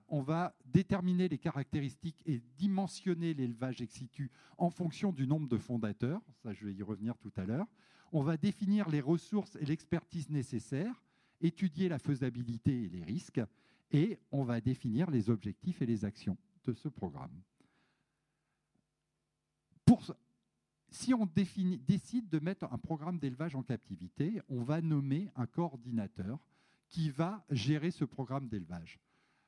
On va déterminer les caractéristiques et dimensionner l'élevage ex situ en fonction du nombre de fondateurs. Ça, je vais y revenir tout à l'heure. On va définir les ressources et l'expertise nécessaires étudier la faisabilité et les risques, et on va définir les objectifs et les actions de ce programme. Si on décide de mettre un programme d'élevage en captivité, on va nommer un coordinateur qui va gérer ce programme d'élevage.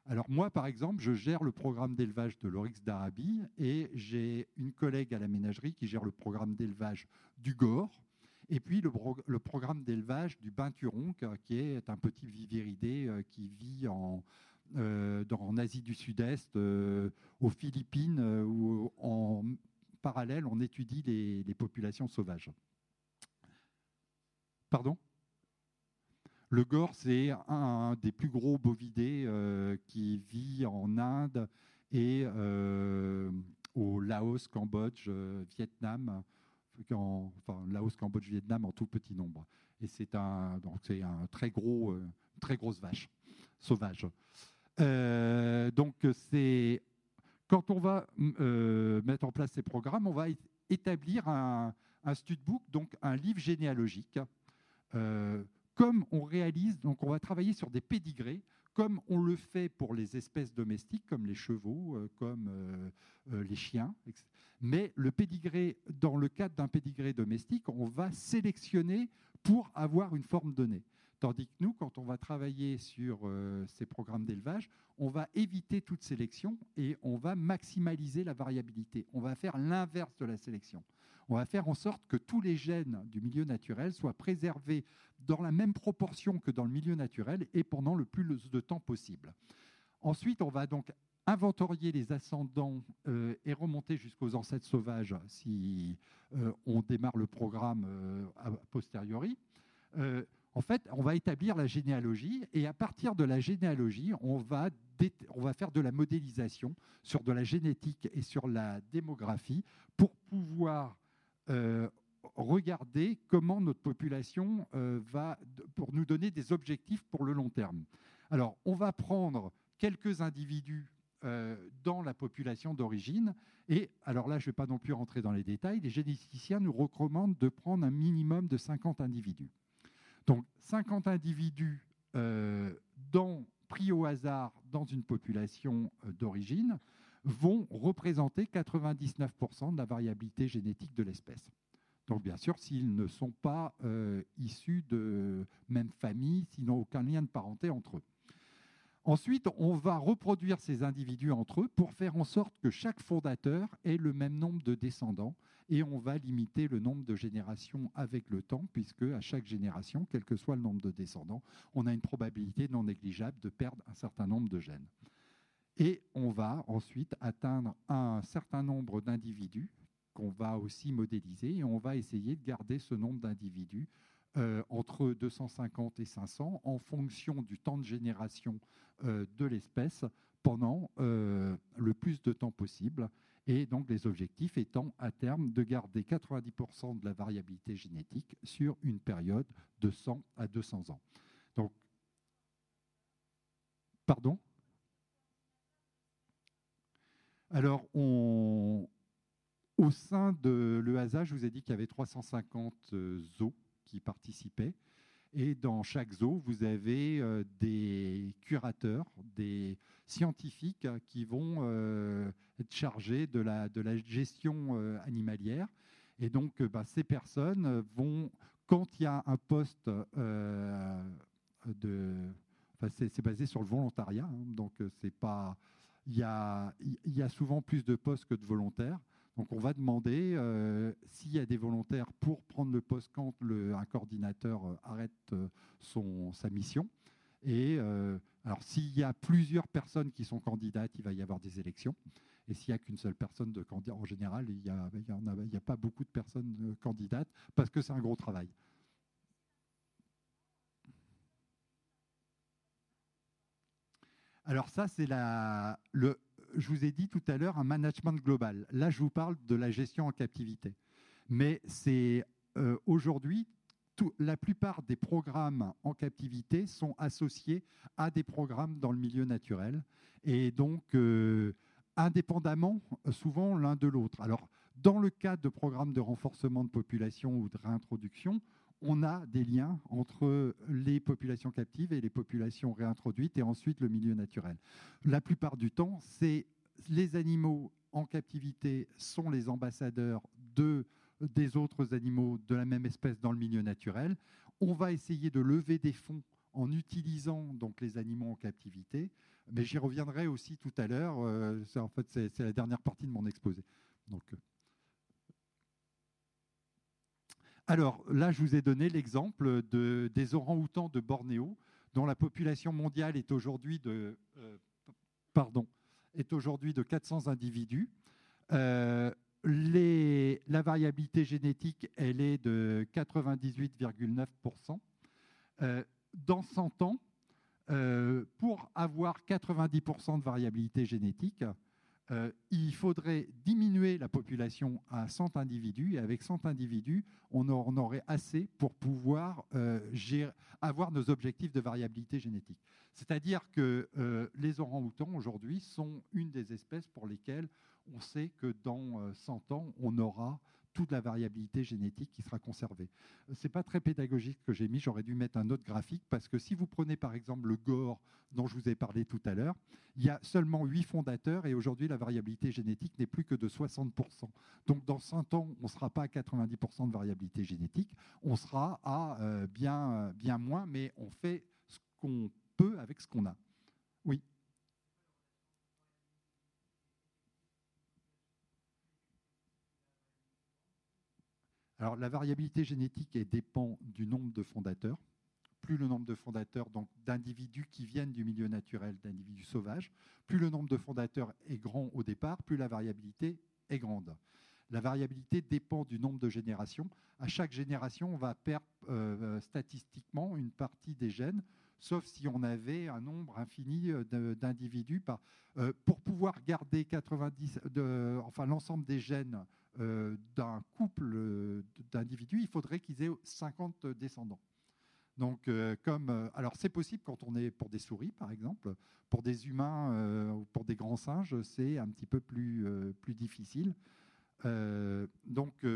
Alors moi, par exemple, je gère le programme d'élevage de l'Oryx d'Arabie et j'ai une collègue à la ménagerie qui gère le programme d'élevage du Gore. Et puis le, programme d'élevage du Binturon, qui est un petit viviridé euh, qui vit en, euh, en Asie du Sud-Est, euh, aux Philippines, où en parallèle on étudie les, populations sauvages. Pardon? Le gore, c'est un, des plus gros bovidés qui vit en Inde et au Laos, Cambodge, Vietnam enfin, Laos, Cambodge, Vietnam en tout petit nombre. Et c'est un, donc c'est un très gros, euh, très grosse vache sauvage. Euh, donc c'est quand on va euh, mettre en place ces programmes, on va établir un studbook, donc un livre généalogique. Comme on réalise, donc on va travailler sur des pédigrés, comme on le fait pour les espèces domestiques, comme les chevaux, comme les chiens. Mais le pédigré, dans le cadre d'un pédigré domestique, on va sélectionner pour avoir une forme donnée. Tandis que nous, quand on va travailler sur euh, ces programmes d'élevage, on va éviter toute sélection et on va maximaliser la variabilité. On va faire l'inverse de la sélection. On va faire en sorte que tous les gènes du milieu naturel soient préservés dans la même proportion que dans le milieu naturel et pendant le plus de temps possible. Ensuite, on va donc inventorier les ascendants euh, et remonter jusqu'aux ancêtres sauvages si euh, on démarre le programme euh, a posteriori. en fait, on va établir la généalogie et à partir de la généalogie, on va, on va faire de la modélisation sur de la génétique et sur la démographie pour pouvoir regarder comment notre population euh, va, pour nous donner des objectifs pour le long terme. Alors, on va prendre quelques individus euh, dans la population d'origine. Et alors là, je ne vais pas non plus rentrer dans les détails, les généticiens nous recommandent de prendre un minimum de 50 individus. Donc 50 individus euh, pris au hasard dans une population euh, d'origine vont représenter 99% de la variabilité génétique de l'espèce. Donc bien sûr, s'ils ne sont pas issus de même famille, s'ils n'ont aucun lien de parenté entre eux. Ensuite, on va reproduire ces individus entre eux pour faire en sorte que chaque fondateur ait le même nombre de descendants et on va limiter le nombre de générations avec le temps puisque à chaque génération, quel que soit le nombre de descendants, on a une probabilité non négligeable de perdre un certain nombre de gènes. Et on va ensuite atteindre un certain nombre d'individus qu'on va aussi modéliser et on va essayer de garder ce nombre d'individus euh, entre 250 et 500 en fonction du temps de génération euh, de l'espèce pendant euh, le plus de temps possible. Et donc les objectifs étant à terme de garder 90% de la variabilité génétique sur une période de 100 à 200 ans. Donc, pardon? Alors, au sein de l'EASA, je vous ai dit qu'il y avait 350 zoos qui participaient. Et dans chaque zoo, vous avez euh, des curateurs, des scientifiques qui vont euh, être chargés de la, de la gestion euh, animalière. Et donc, bah, ces personnes vont, quand il y a un poste de... Enfin, c'est basé sur le volontariat, hein, donc c'est pas... Il y, a, souvent plus de postes que de volontaires. Donc on va demander euh, s'il y a des volontaires pour prendre le poste quand un coordinateur euh, arrête euh, son, sa mission. Et alors s'il y a plusieurs personnes qui sont candidates, il va y avoir des élections. Et s'il n'y a qu'une seule personne de candidat, en général, il n'y a, pas beaucoup de personnes candidates parce que c'est un gros travail. Alors ça, c'est le, je vous ai dit tout à l'heure un management global. Là, je vous parle de la gestion en captivité. Mais c'est euh, aujourd'hui, la plupart des programmes en captivité sont associés à des programmes dans le milieu naturel. Et donc, euh, indépendamment, souvent l'un de l'autre. Alors, dans le cadre de programmes de renforcement de population ou de réintroduction, on a des liens entre les populations captives et les populations réintroduites et ensuite le milieu naturel. La plupart du temps, c'est les animaux en captivité sont les ambassadeurs de, des autres animaux de la même espèce dans le milieu naturel. On va essayer de lever des fonds en utilisant donc les animaux en captivité, mais j'y reviendrai aussi tout à l'heure. Euh, en fait, c'est la dernière partie de mon exposé. Donc, euh, Alors là, je vous ai donné l'exemple de, des orang-outans de Bornéo, dont la population mondiale est aujourd'hui de, euh, de 400 individus. Euh, la variabilité génétique, elle est de 98,9%. Euh, dans 100 ans, pour avoir 90% de variabilité génétique, euh, il faudrait diminuer la population à 100 individus, et avec 100 individus, on en aurait assez pour pouvoir euh, avoir nos objectifs de variabilité génétique. C'est-à-dire que euh, les orang-outans, aujourd'hui, sont une des espèces pour lesquelles on sait que dans 100 ans, on aura toute la variabilité génétique qui sera conservée. Ce n'est pas très pédagogique que j'ai mis, j'aurais dû mettre un autre graphique, parce que si vous prenez par exemple le gore dont je vous ai parlé tout à l'heure, il y a seulement 8 fondateurs et aujourd'hui la variabilité génétique n'est plus que de 60%. Donc dans 100 ans, on ne sera pas à 90% de variabilité génétique, on sera à euh, bien, bien moins, mais on fait ce qu'on peut avec ce qu'on a. Oui. Alors la variabilité génétique dépend du nombre de fondateurs. Plus le nombre de fondateurs, donc d'individus qui viennent du milieu naturel, d'individus sauvages, plus le nombre de fondateurs est grand au départ, plus la variabilité est grande. La variabilité dépend du nombre de générations. À chaque génération, on va perdre euh, statistiquement une partie des gènes, sauf si on avait un nombre infini d'individus. pour pouvoir garder 90, enfin l'ensemble des gènes d'un couple d'individus, il faudrait qu'ils aient 50 descendants. Donc, euh, comme, euh, alors c'est possible quand on est pour des souris, par exemple. Pour des humains euh, ou pour des grands singes, c'est un petit peu plus, plus difficile. donc,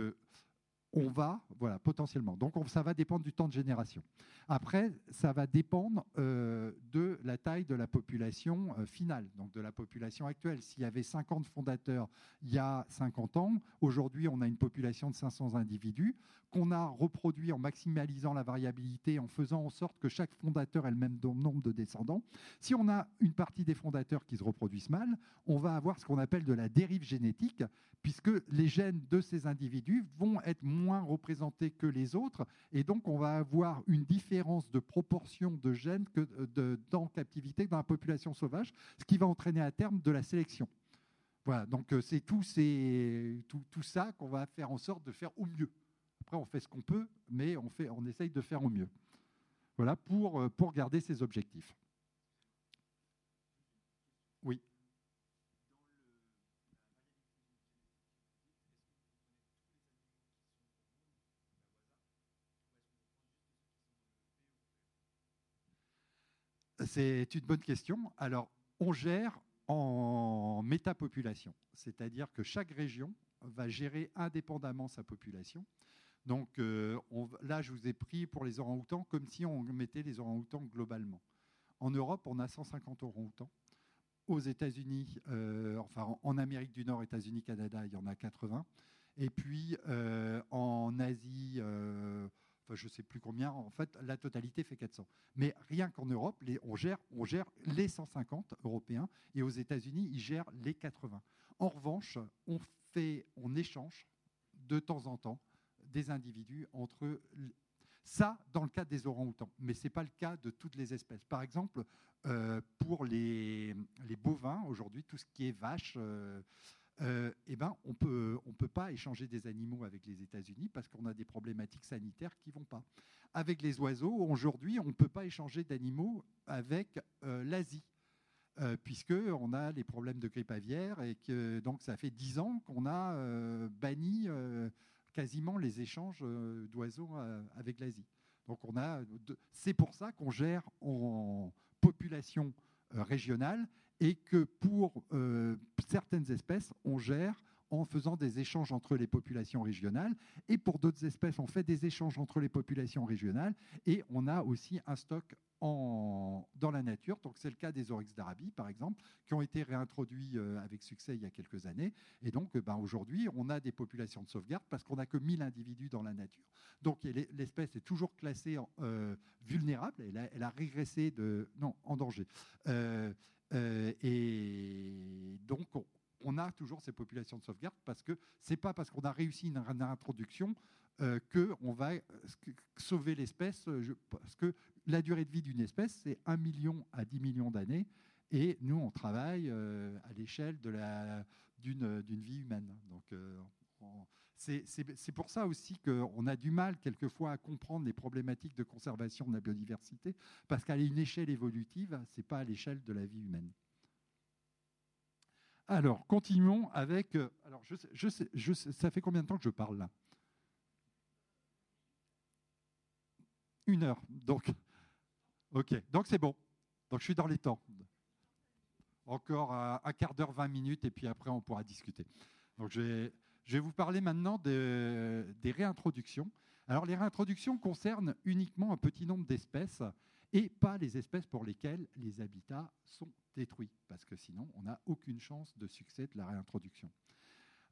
on va, voilà, potentiellement. Donc, ça va dépendre du temps de génération. Après, ça va dépendre euh, de la taille de la population euh, finale, donc de la population actuelle. S'il y avait 50 fondateurs il y a 50 ans, aujourd'hui, on a une population de 500 individus qu'on a reproduit en maximalisant la variabilité, en faisant en sorte que chaque fondateur ait le même nombre de descendants. Si on a une partie des fondateurs qui se reproduisent mal, on va avoir ce qu'on appelle de la dérive génétique, puisque les gènes de ces individus vont être moins représentés que les autres, et donc on va avoir une différence de proportion de gènes que de, dans captivité dans la population sauvage, ce qui va entraîner à terme de la sélection. Voilà, donc euh, c'est tout, tout, tout ça qu'on va faire en sorte de faire au mieux. Après, on fait ce qu'on peut, mais on, fait, on essaye de faire au mieux. Voilà pour, euh, pour garder ces objectifs. Oui. C'est une bonne question. Alors, on gère en métapopulation, c'est-à-dire que chaque région va gérer indépendamment sa population. Donc euh, là, je vous ai pris pour les orang-outans comme si on mettait les orang-outans globalement. En Europe, on a 150 orang-outans. Aux États-Unis, euh, enfin en Amérique du Nord, États-Unis, Canada, il y en a 80. Et puis euh, en Asie, enfin je ne sais plus combien, en fait, la totalité fait 400. Mais rien qu'en Europe, on, gère, les 150 européens et aux États-Unis, ils gèrent les 80. En revanche, on, échange de temps en temps des individus entre ça dans le cas des orang-outans, mais ce n'est pas le cas de toutes les espèces. Par exemple, euh, pour les, les bovins, aujourd'hui, tout ce qui est vache, euh, euh, eh ben, on peut, on peut pas échanger des animaux avec les États-Unis parce qu'on a des problématiques sanitaires qui vont pas. Avec les oiseaux, aujourd'hui, on ne peut pas échanger d'animaux avec euh, l'Asie. Euh, puisqu'on a les problèmes de grippe aviaire et que donc ça fait dix ans qu'on a banni quasiment les échanges d'oiseaux avec l'Asie. Donc on a, c'est pour ça qu'on gère en population régionale et que pour euh, certaines espèces, on gère en faisant des échanges entre les populations régionales. Et pour d'autres espèces, on fait des échanges entre les populations régionales. Et on a aussi un stock en, dans la nature. Donc c'est le cas des oryx d'Arabie, par exemple, qui ont été réintroduits euh, avec succès il y a quelques années. Et donc euh, ben, aujourd'hui, on a des populations de sauvegarde parce qu'on n'a que 1000 individus dans la nature. Donc l'espèce est toujours classée vulnérable. Elle a, régressé de... Non, en danger. Et donc, on, a toujours ces populations de sauvegarde parce que c'est pas parce qu'on a réussi une, introduction euh, qu'on va euh, sauver l'espèce. Parce que la durée de vie d'une espèce, c'est 1 million à 10 millions d'années. Et nous, on travaille à l'échelle d'une vie humaine. Donc, c'est pour ça aussi qu'on a du mal quelquefois à comprendre les problématiques de conservation de la biodiversité, parce qu'à une échelle évolutive, ce n'est pas à l'échelle de la vie humaine. Alors, continuons avec... Euh, alors, ça fait combien de temps que je parle là? Une heure. Donc, ok. Donc, c'est bon. Donc, je suis dans les temps. Encore un, quart d'heure, 20 minutes, et puis après, on pourra discuter. Donc, je vais je vais vous parler maintenant des réintroductions. Alors les réintroductions concernent uniquement un petit nombre d'espèces et pas les espèces pour lesquelles les habitats sont détruits, parce que sinon on n'a aucune chance de succès de la réintroduction.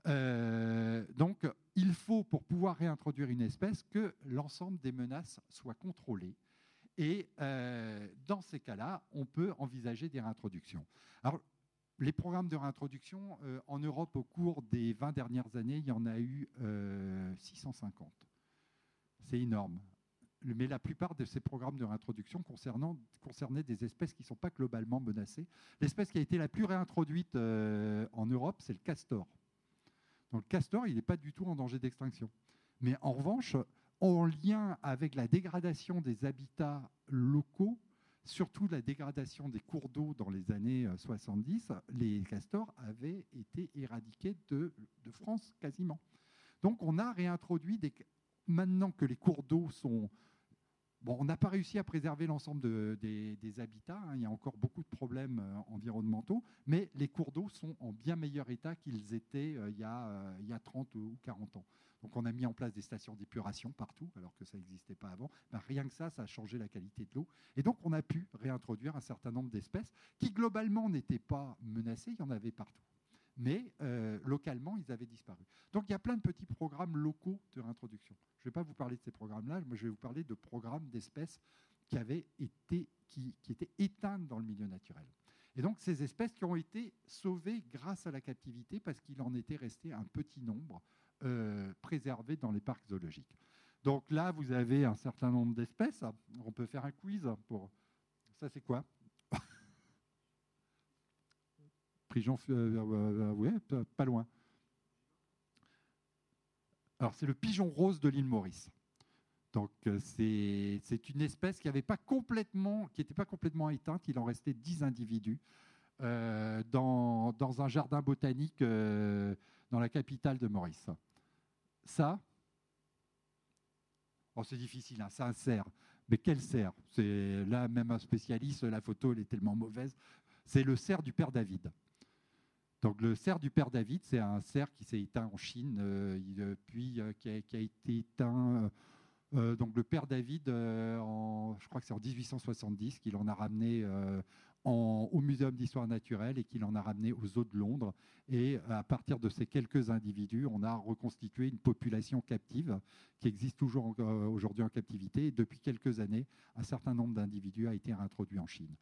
Euh, donc il faut, pour pouvoir réintroduire une espèce, que l'ensemble des menaces soient contrôlées. Et euh, dans ces cas-là, on peut envisager des réintroductions. Alors, les programmes de réintroduction, euh, en Europe, au cours des 20 dernières années, il y en a eu 650. Euh, C'est énorme. Mais la plupart de ces programmes de réintroduction concernaient des espèces qui ne sont pas globalement menacées. L'espèce qui a été la plus réintroduite euh, en Europe, c'est le castor. Donc le castor, il n'est pas du tout en danger d'extinction. Mais en revanche, en lien avec la dégradation des habitats locaux, surtout la dégradation des cours d'eau dans les années 70, euh, les castors avaient été éradiqués de, France quasiment. Donc on a réintroduit. Maintenant que les cours d'eau sont... Bon, on n'a pas réussi à préserver l'ensemble des, habitats, hein. il y a encore beaucoup de problèmes euh, environnementaux, mais les cours d'eau sont en bien meilleur état qu'ils étaient euh, il, y a, il y a 30 ou 40 ans. Donc on a mis en place des stations d'épuration partout, alors que ça n'existait pas avant. Ben, rien que ça, ça a changé la qualité de l'eau. Et donc on a pu réintroduire un certain nombre d'espèces qui globalement n'étaient pas menacées, il y en avait partout. Mais euh, localement, ils avaient disparu. Donc il y a plein de petits programmes locaux de réintroduction. Je ne vais pas vous parler de ces programmes-là, moi je vais vous parler de programmes d'espèces qui avaient été, qui, qui étaient éteintes dans le milieu naturel. Et donc ces espèces qui ont été sauvées grâce à la captivité parce qu'il en était resté un petit nombre euh, préservés dans les parcs zoologiques. Donc là, vous avez un certain nombre d'espèces. On peut faire un quiz pour. Ça, c'est quoi? Pigeon, euh, euh, pas loin. Alors, c'est le pigeon rose de l'île Maurice. Donc, c'est une espèce qui n'était pas, complètement, pas complètement éteinte. Il en restait 10 individus dans, un jardin botanique dans la capitale de Maurice. Ça, oh, c'est difficile, hein, c'est un cerf. Mais quel cerf C'est là même un spécialiste, la photo elle est tellement mauvaise. C'est le cerf du père David. Donc le cerf du père David, c'est un cerf qui s'est éteint en Chine, euh, euh, puis euh, qui, a, été éteint. donc le père David, je crois que c'est en 1870 qu'il en a ramené au Muséum d'histoire naturelle et qu'il en a ramené aux eaux de Londres. Et à partir de ces quelques individus, on a reconstitué une population captive qui existe toujours euh, aujourd'hui en captivité. Et depuis quelques années, un certain nombre d'individus a été réintroduit en Chine.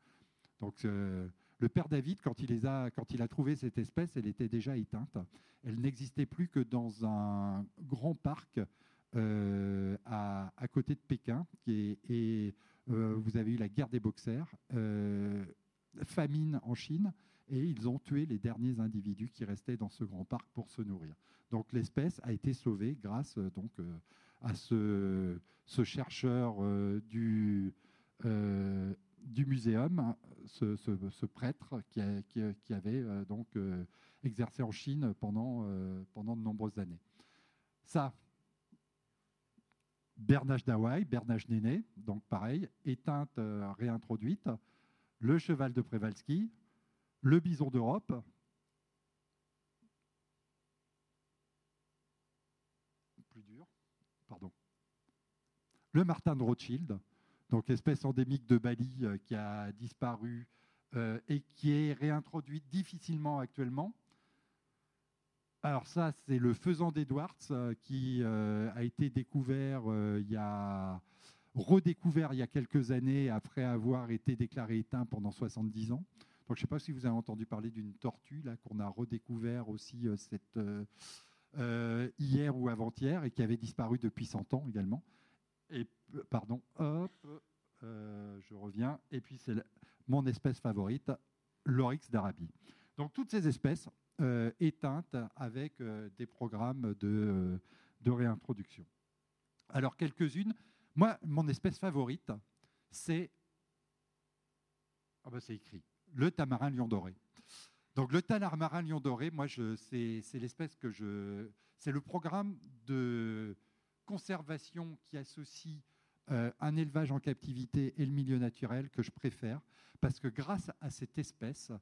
Donc euh, le père David, quand il, les a, quand il a trouvé cette espèce, elle était déjà éteinte. Elle n'existait plus que dans un grand parc euh, à, côté de Pékin. Et vous avez eu la guerre des boxers famine en Chine et ils ont tué les derniers individus qui restaient dans ce grand parc pour se nourrir. Donc l'espèce a été sauvée grâce euh, donc euh, à ce, chercheur euh, du, du muséum, hein, ce, prêtre qui, qui, avait donc exercé en Chine pendant, pendant de nombreuses années. Ça, Bernage d'Hawaï, Bernage Néné, donc pareil, éteinte, réintroduite le cheval de Przewalski, le bison d'Europe, plus dur, pardon, le martin de Rothschild, donc espèce endémique de Bali euh, qui a disparu euh, et qui est réintroduite difficilement actuellement. Alors ça, c'est le faisan d'Edwards euh, qui a été découvert il y a redécouvert il y a quelques années après avoir été déclaré éteint pendant 70 ans. Donc, je ne sais pas si vous avez entendu parler d'une tortue là qu'on a redécouvert aussi euh, cette, euh, euh, hier ou avant-hier et qui avait disparu depuis 100 ans également. Et pardon, je reviens. Et puis c'est mon espèce favorite, l'oryx d'Arabie. Donc toutes ces espèces éteintes avec des programmes de, de réintroduction. Alors quelques-unes moi, mon espèce favorite, c'est. Ah ben c'est écrit. Le tamarin lion doré. Donc le tamarin lion doré, moi, c'est l'espèce que je. C'est le programme de conservation qui associe euh, un élevage en captivité et le milieu naturel que je préfère, parce que grâce à cette espèce,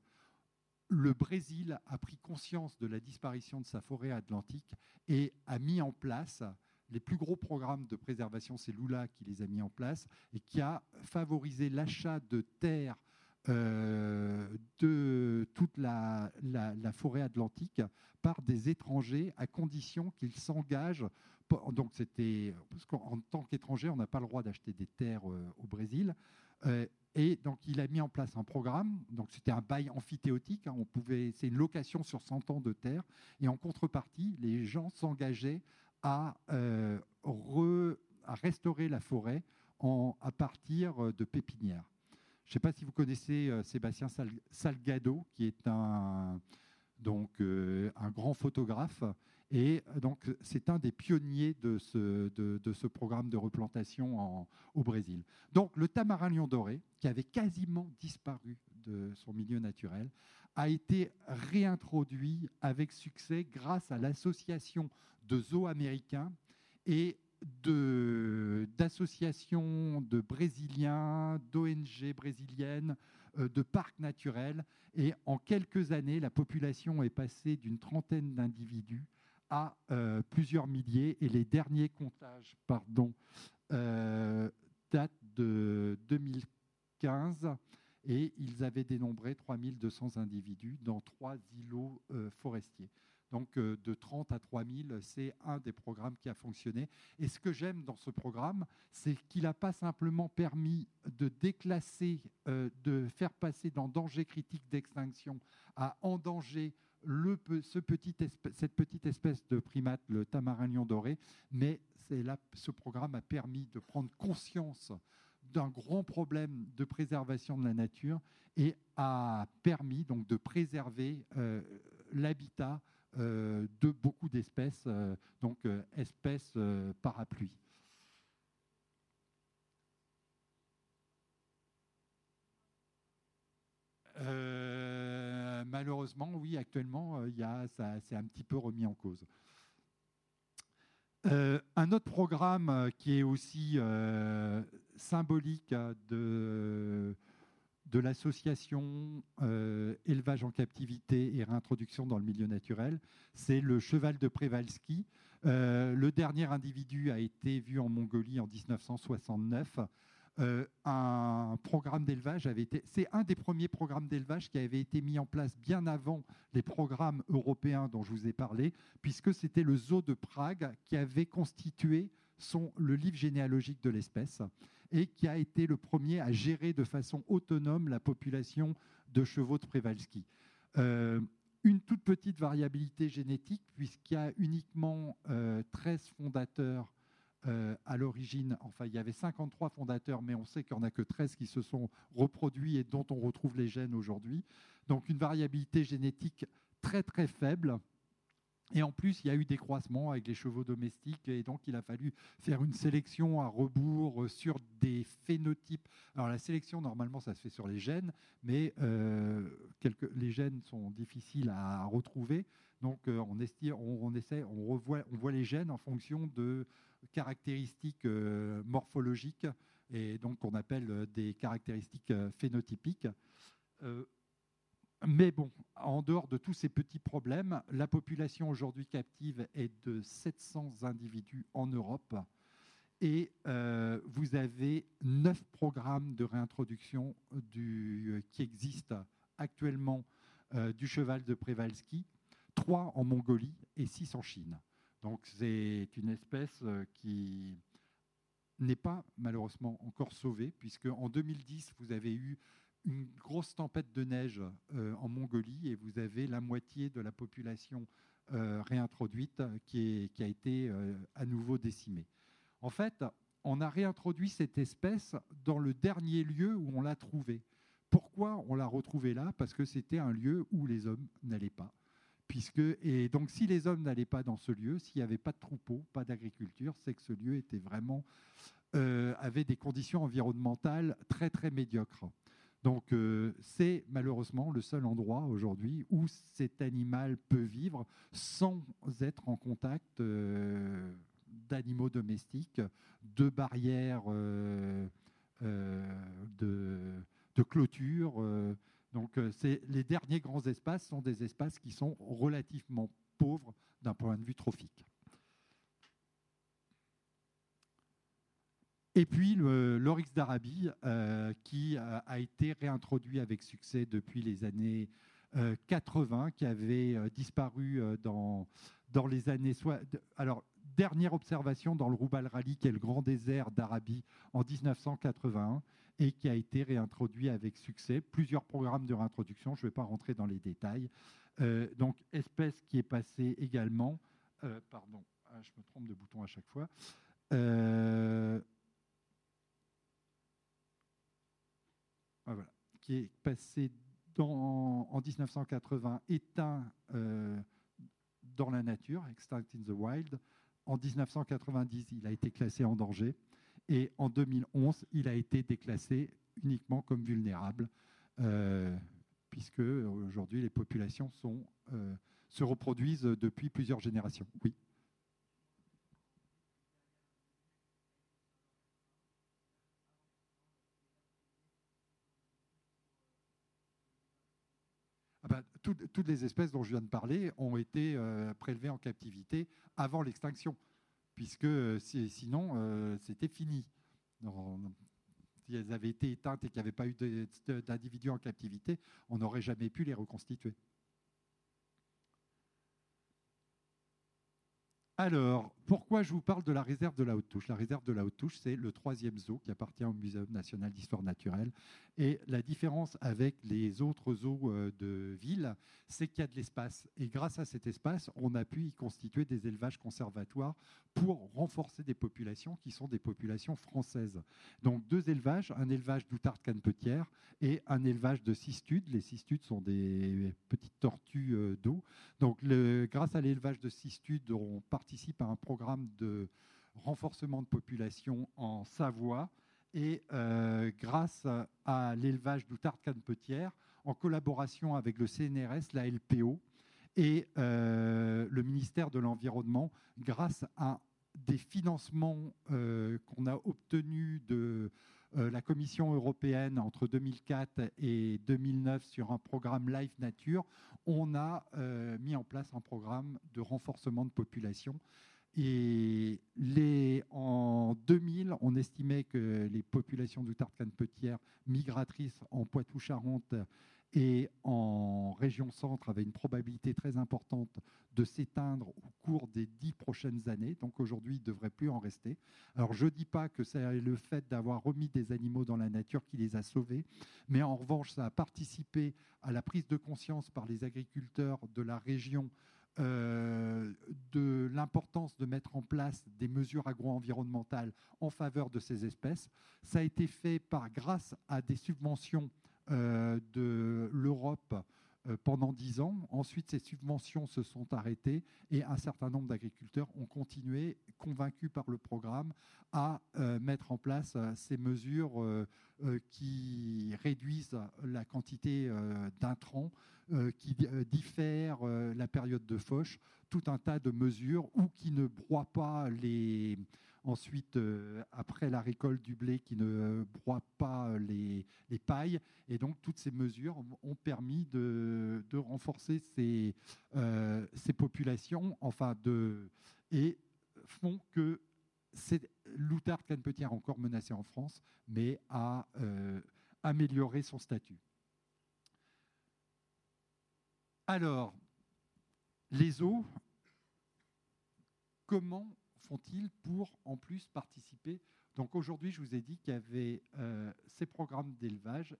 le Brésil a pris conscience de la disparition de sa forêt atlantique et a mis en place les plus gros programmes de préservation, c'est Lula qui les a mis en place et qui a favorisé l'achat de terres euh, de toute la, forêt atlantique par des étrangers à condition qu'ils s'engagent. Donc c'était parce qu'en tant qu'étranger, on n'a pas le droit d'acheter des terres euh, au Brésil. Euh, et donc il a mis en place un programme. Donc c'était un bail amphithéotique. Hein. on pouvait, c'est une location sur 100 ans de terre. Et en contrepartie, les gens s'engageaient euh, à, restaurer la forêt à partir euh, de pépinières. Je ne sais pas si vous connaissez euh, Sébastien Salgado, qui est un, donc un grand photographe. Et donc, c'est un des pionniers de ce, de, ce, programme de replantation au Brésil. Donc, le tamarin lion doré, qui avait quasiment disparu de son milieu naturel, a été réintroduit avec succès grâce à l'association de zoos américains et d'associations de, Brésiliens, d'ONG brésiliennes, euh, de parcs naturels. Et en quelques années, la population est passée d'une trentaine d'individus à euh, plusieurs milliers. Et les derniers comptages pardon, euh, datent de 2015 et ils avaient dénombré 3200 individus dans trois îlots forestiers. Donc euh, de 30 à 3000, c'est un des programmes qui a fonctionné. Et ce que j'aime dans ce programme, c'est qu'il n'a pas simplement permis de déclasser, euh, de faire passer dans danger critique d'extinction à en danger ce petit cette petite espèce de primate, le tamarin lion doré, mais là, ce programme a permis de prendre conscience d'un grand problème de préservation de la nature et a permis donc de préserver euh, l'habitat euh, de beaucoup d'espèces, euh, donc espèces parapluies. malheureusement, oui, actuellement, il ça c'est un petit peu remis en cause. un autre programme qui est aussi symbolique de, de l'association euh, Élevage en captivité et réintroduction dans le milieu naturel. C'est le cheval de Przewalski. Euh, le dernier individu a été vu en Mongolie en 1969. Euh, un programme d'élevage avait été. C'est un des premiers programmes d'élevage qui avait été mis en place bien avant les programmes européens dont je vous ai parlé, puisque c'était le zoo de Prague qui avait constitué son, le livre généalogique de l'espèce et qui a été le premier à gérer de façon autonome la population de chevaux de Przewalski. Euh, une toute petite variabilité génétique, puisqu'il y a uniquement 13 euh, fondateurs euh, à l'origine. Enfin, il y avait 53 fondateurs, mais on sait qu'il n'y en a que 13 qui se sont reproduits et dont on retrouve les gènes aujourd'hui. Donc une variabilité génétique très très faible. Et en plus, il y a eu des croisements avec les chevaux domestiques, et donc il a fallu faire une sélection à rebours euh, sur des phénotypes. Alors la sélection, normalement, ça se fait sur les gènes, mais euh, les gènes sont difficiles à retrouver. Donc euh, on, essaie, on voit les gènes en fonction de caractéristiques morphologiques, et donc qu'on appelle des caractéristiques phénotypiques. Mais bon, en dehors de tous ces petits problèmes, la population aujourd'hui captive est de 700 individus en Europe et euh, vous avez neuf programmes de réintroduction du, qui existent actuellement euh, du cheval de Przewalski, trois en Mongolie et six en Chine. Donc c'est une espèce euh, qui n'est pas malheureusement encore sauvée, puisque en 2010, vous avez eu une grosse tempête de neige euh, en Mongolie et vous avez la moitié de la population euh, réintroduite qui, a été euh, à nouveau décimée. En fait, on a réintroduit cette espèce dans le dernier lieu où on l'a trouvée. Pourquoi on l'a retrouvée là? Parce que c'était un lieu où les hommes n'allaient pas. Puisque, et donc, si les hommes n'allaient pas dans ce lieu, s'il n'y avait pas de troupeaux, pas d'agriculture, c'est que ce lieu était vraiment avait des conditions environnementales très très médiocres. Donc euh, c'est malheureusement le seul endroit aujourd'hui où cet animal peut vivre sans être en contact euh, d'animaux domestiques, de barrières euh, de, de, clôture. donc les derniers grands espaces sont des espaces qui sont relativement pauvres d'un point de vue trophique. Et puis l'Oryx d'Arabie, euh, qui a, été réintroduit avec succès depuis les années 80, euh, qui avait euh, disparu dans, dans les années... Alors, dernière observation dans le Roubal Rally, qui est le grand désert d'Arabie, en 1981, et qui a été réintroduit avec succès. Plusieurs programmes de réintroduction, je ne vais pas rentrer dans les détails. donc, espèce qui est passée également... pardon, ah, je me trompe de bouton à chaque fois. Ah, qui est passé en 1980 éteint dans la nature, extinct in the wild. En 1990, il a été classé en danger. Et en 2011, il a été déclassé uniquement comme vulnérable, euh, puisque aujourd'hui les populations sont, euh, se reproduisent depuis plusieurs générations. Oui. Ah ben, toutes, les espèces dont je viens de parler ont été euh, prélevées en captivité avant l'extinction, puisque sinon c'était fini si elles avaient été éteintes et qu'il n'y avait pas eu d'individus en captivité, on n'aurait jamais pu les reconstituer. Alors, pourquoi je vous parle de la réserve de la Haute-Touche La réserve de la Haute-Touche, c'est le troisième zoo qui appartient au Muséum national d'histoire naturelle. Et la différence avec les autres zoos euh, de ville, c'est qu'il y a de l'espace. Et grâce à cet espace, on a pu y constituer des élevages conservatoires pour renforcer des populations qui sont des populations françaises. Donc deux élevages, un élevage d'outarde canepetière et un élevage de cistudes. Les cistudes sont des petites tortues euh, d'eau. Donc grâce à l'élevage de cistudes, on participe à un programme de renforcement de population en Savoie et euh, grâce à l'élevage d'outarde canepetière, en collaboration avec le CNRS, la LPO et euh, le ministère de l'Environnement, grâce à des financements euh, qu'on a obtenus de la Commission européenne entre 2004 et 2009 sur un programme Life Nature, on a mis en place un programme de renforcement de population et en 2000, on estimait que les populations d'outarde canepetière migratrices en Poitou-Charentes et en région centre avaient une probabilité très importante de s'éteindre au cours des dix prochaines années. Donc aujourd'hui, il ne devrait plus en rester. Alors je ne dis pas que c'est le fait d'avoir remis des animaux dans la nature qui les a sauvés, mais en revanche, ça a participé à la prise de conscience par les agriculteurs de la région euh, de l'importance de mettre en place des mesures agro-environnementales en faveur de ces espèces. Ça a été fait par grâce à des subventions euh, de l'Europe pendant dix ans. Ensuite, ces subventions se sont arrêtées et un certain nombre d'agriculteurs ont continué, convaincus par le programme, à mettre en place ces mesures qui réduisent la quantité d'intrants euh, qui euh, diffèrent euh, la période de fauche, tout un tas de mesures, ou qui ne broient pas les, ensuite, après la récolte du blé, qui ne broient pas les, les, pailles. Et donc, toutes ces mesures ont permis de, renforcer ces, ces, populations, enfin, de, et font que l'outarde canepetière encore menacée en France, mais a amélioré son statut. Alors, les eaux, comment font-ils pour en plus participer? Donc aujourd'hui, je vous ai dit qu'il y avait euh, ces programmes d'élevage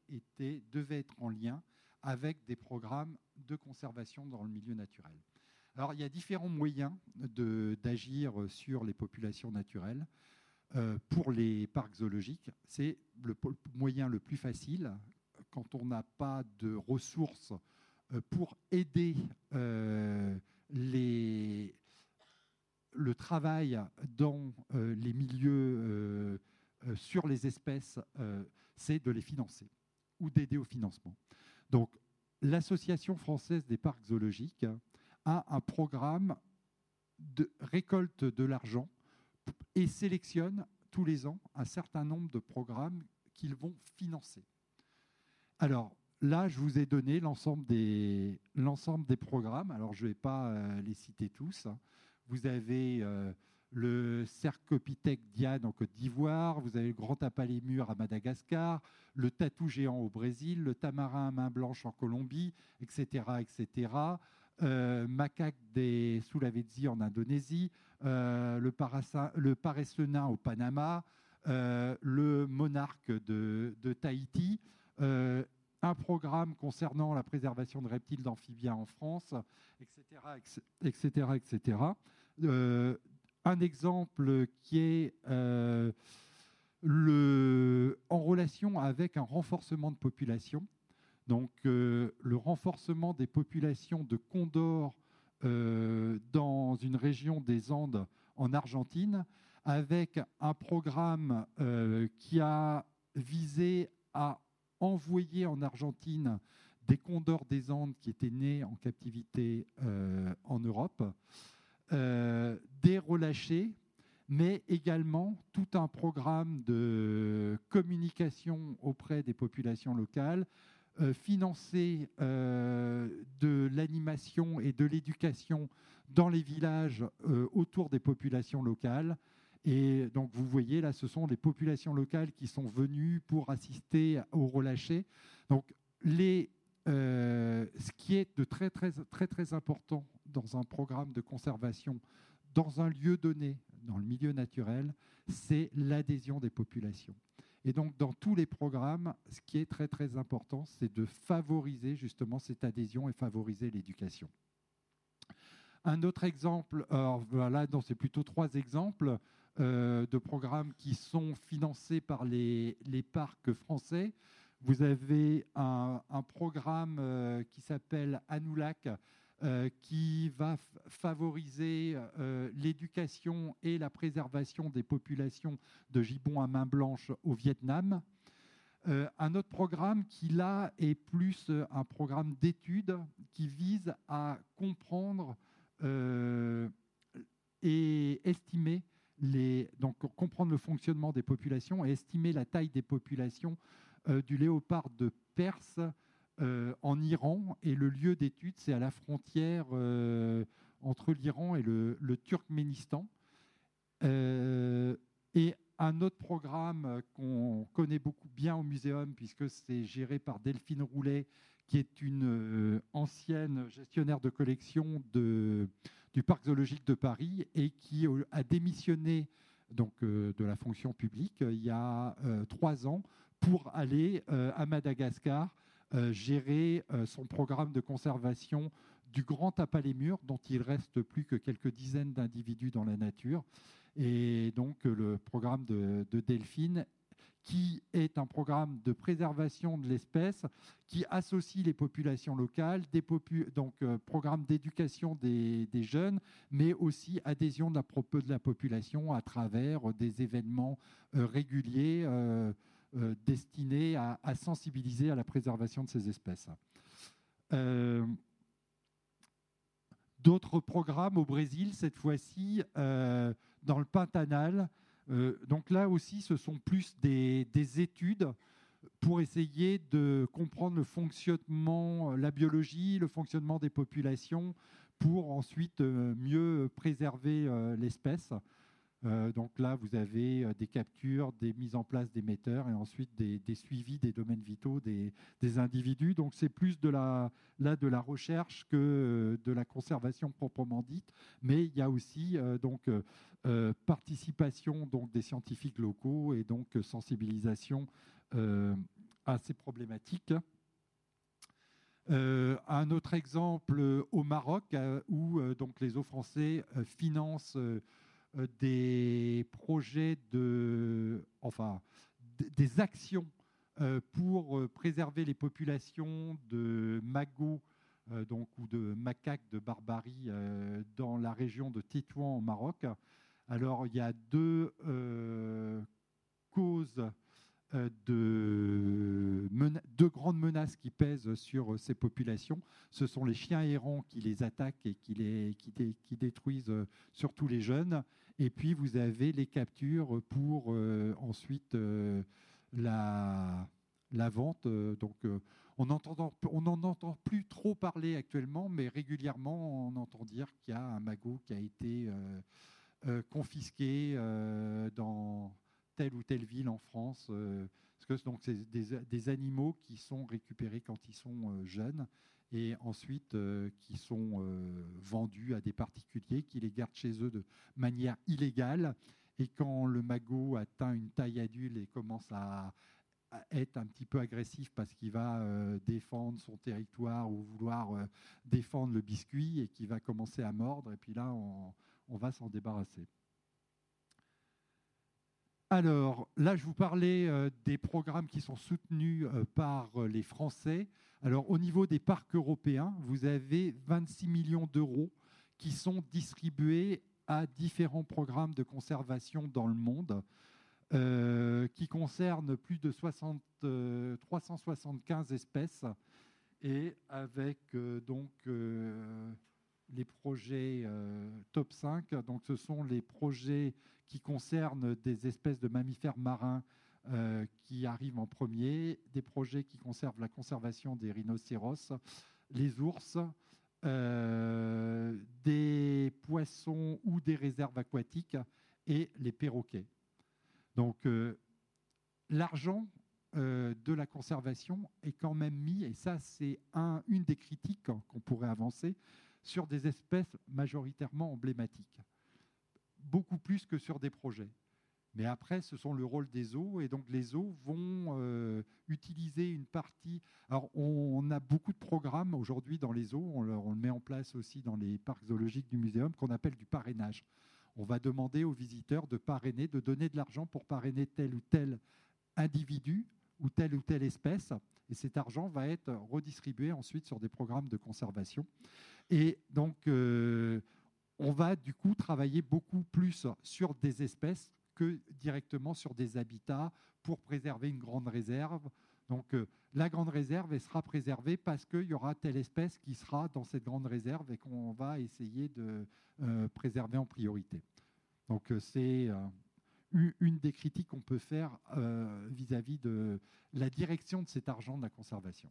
devaient être en lien avec des programmes de conservation dans le milieu naturel. Alors il y a différents moyens d'agir sur les populations naturelles. Euh, pour les parcs zoologiques, c'est le moyen le plus facile quand on n'a pas de ressources euh, pour aider les, le travail dans euh, les milieux sur les espèces, c'est de les financer ou d'aider au financement. Donc, l'Association française des parcs zoologiques a un programme de récolte de l'argent et sélectionne tous les ans un certain nombre de programmes qu'ils vont financer. Alors, Là, je vous ai donné l'ensemble des, programmes. Alors, je ne vais pas euh, les citer tous. Hein. Vous avez euh, le Cercopithèque Diane en Côte d'Ivoire, vous avez le Grand Apalémur à Madagascar, le tatou géant au Brésil, le tamarin à main blanche en Colombie, etc. etc. Euh, macaque des Sulawesi en Indonésie, le, le au Panama, le monarque de, de Tahiti un programme concernant la préservation de reptiles d'amphibiens en France, etc. etc., etc. un exemple qui est euh, en relation avec un renforcement de population. Donc le renforcement des populations de condors dans une région des Andes en Argentine, avec un programme qui a visé à envoyer en Argentine des condors des Andes qui étaient nés en captivité en Europe, des relâchés mais également tout un programme de communication auprès des populations locales, euh, financer euh, de l'animation et de l'éducation dans les villages euh, autour des populations locales. Et donc vous voyez là, ce sont les populations locales qui sont venues pour assister aux relâchés. Donc les, ce qui est de très très très très important dans un programme de conservation dans un lieu donné, dans le milieu naturel, c'est l'adhésion des populations. Et donc, dans tous les programmes, ce qui est très très important, c'est de favoriser justement cette adhésion et favoriser l'éducation. Un autre exemple, alors voilà, c'est plutôt trois exemples euh, de programmes qui sont financés par les, parcs français. Vous avez un, programme euh, qui s'appelle Anoulak, euh, qui va favoriser euh, l'éducation et la préservation des populations de gibbons à main blanche au Vietnam. Euh, un autre programme qui là est plus un programme d'études qui vise à comprendre et estimer les, donc comprendre le fonctionnement des populations et estimer la taille des populations du léopard de Perse euh, en Iran et le lieu d'étude, c'est à la frontière euh, entre l'Iran et le, Turkménistan. Euh, et un autre programme qu'on connaît beaucoup bien au muséum, puisque c'est géré par Delphine Roulet, qui est une ancienne gestionnaire de collection du Parc zoologique de Paris et qui a démissionné donc, de la fonction publique il y a trois ans pour aller à Madagascar gérer euh, son programme de conservation du grand tapalémur, dont il reste plus que quelques dizaines d'individus dans la nature. Et donc le programme de, Delphine qui est un programme de préservation de l'espèce, qui associe les populations locales, donc euh, programme d'éducation des, jeunes, mais aussi adhésion de la, de la population à travers des événements réguliers. Euh, destiné à, sensibiliser à la préservation de ces espèces. Euh, d'autres programmes au Brésil, cette fois-ci, euh, dans le Pantanal. donc là aussi, ce sont plus des, études pour essayer de comprendre le fonctionnement, la biologie, le fonctionnement des populations, pour ensuite mieux préserver l'espèce. Euh, donc là, vous avez euh, des captures, des mises en place d'émetteurs et ensuite des, suivis des domaines vitaux des, individus. Donc c'est plus de la, de la recherche que euh, de la conservation proprement dite, mais il y a aussi donc participation donc des scientifiques locaux et donc sensibilisation à ces problématiques. un autre exemple au Maroc où donc les eaux français financent des projets de, enfin, des actions euh, pour euh, préserver les populations de magots donc, ou de macaques de barbarie dans la région de Tétouan au Maroc. Alors il y a deux causes de, deux grandes menaces qui pèsent sur ces populations. Ce sont les chiens errants qui les attaquent et qui, détruisent surtout les jeunes, et puis vous avez les captures pour euh, ensuite euh, la, vente. Euh, donc on n'en entend plus trop parler actuellement, mais régulièrement on entend dire qu'il y a un magot qui a été confisqué dans telle ou telle ville en France. parce que donc c'est des, animaux qui sont récupérés quand ils sont jeunes et ensuite euh, qui sont euh, vendus à des particuliers qui les gardent chez eux de manière illégale. Et quand le magot atteint une taille adulte et commence à, être un petit peu agressif parce qu'il va euh, défendre son territoire ou vouloir défendre le biscuit et qui va commencer à mordre, et puis là, on, va s'en débarrasser. Alors là, je vous parlais des programmes qui sont soutenus par les Français. Alors au niveau des parcs européens, vous avez 26 millions d'euros qui sont distribués à différents programmes de conservation dans le monde. Euh, qui concerne plus de 60, 375 euh, espèces et avec euh, donc les projets top 5. Donc, ce sont les projets qui concernent des espèces de mammifères marins qui arrivent en premier, des projets qui conservent la conservation des rhinocéros, les ours, des poissons ou des réserves aquatiques et les perroquets. Donc euh, l'argent euh, de la conservation est quand même mis, et ça c'est une des critiques qu'on pourrait avancer, sur des espèces majoritairement emblématiques, beaucoup plus que sur des projets. Mais après, ce sont le rôle des eaux, et donc les eaux vont euh, utiliser une partie. Alors, on, a beaucoup de programmes aujourd'hui dans les eaux, on, le met en place aussi dans les parcs zoologiques du muséum, qu'on appelle du parrainage on va demander aux visiteurs de parrainer, de donner de l'argent pour parrainer tel ou tel individu ou telle ou telle espèce. Et cet argent va être redistribué ensuite sur des programmes de conservation. Et donc, euh, on va du coup travailler beaucoup plus sur des espèces que directement sur des habitats pour préserver une grande réserve. Donc, euh, la grande réserve sera préservée parce qu'il y aura telle espèce qui sera dans cette grande réserve et qu'on va essayer de euh, préserver en priorité. Donc euh, c'est une des critiques qu'on peut faire vis-à-vis de la direction de cet argent de la conservation.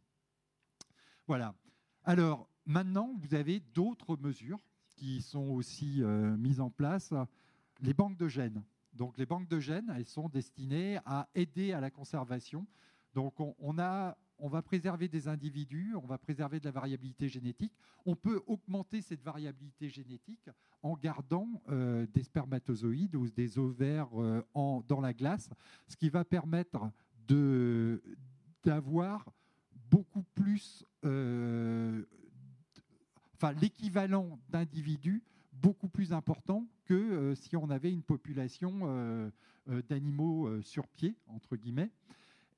Voilà. Alors maintenant, vous avez d'autres mesures qui sont aussi mises en place. Les banques de gènes. Donc les banques de gènes, elles sont destinées à aider à la conservation. Donc on a on va préserver des individus, on va préserver de la variabilité génétique. On peut augmenter cette variabilité génétique en gardant euh, des spermatozoïdes ou des ovaires euh, dans la glace, ce qui va permettre d'avoir beaucoup plus, euh, l'équivalent d'individus beaucoup plus important que si on avait une population d'animaux sur pied, entre guillemets.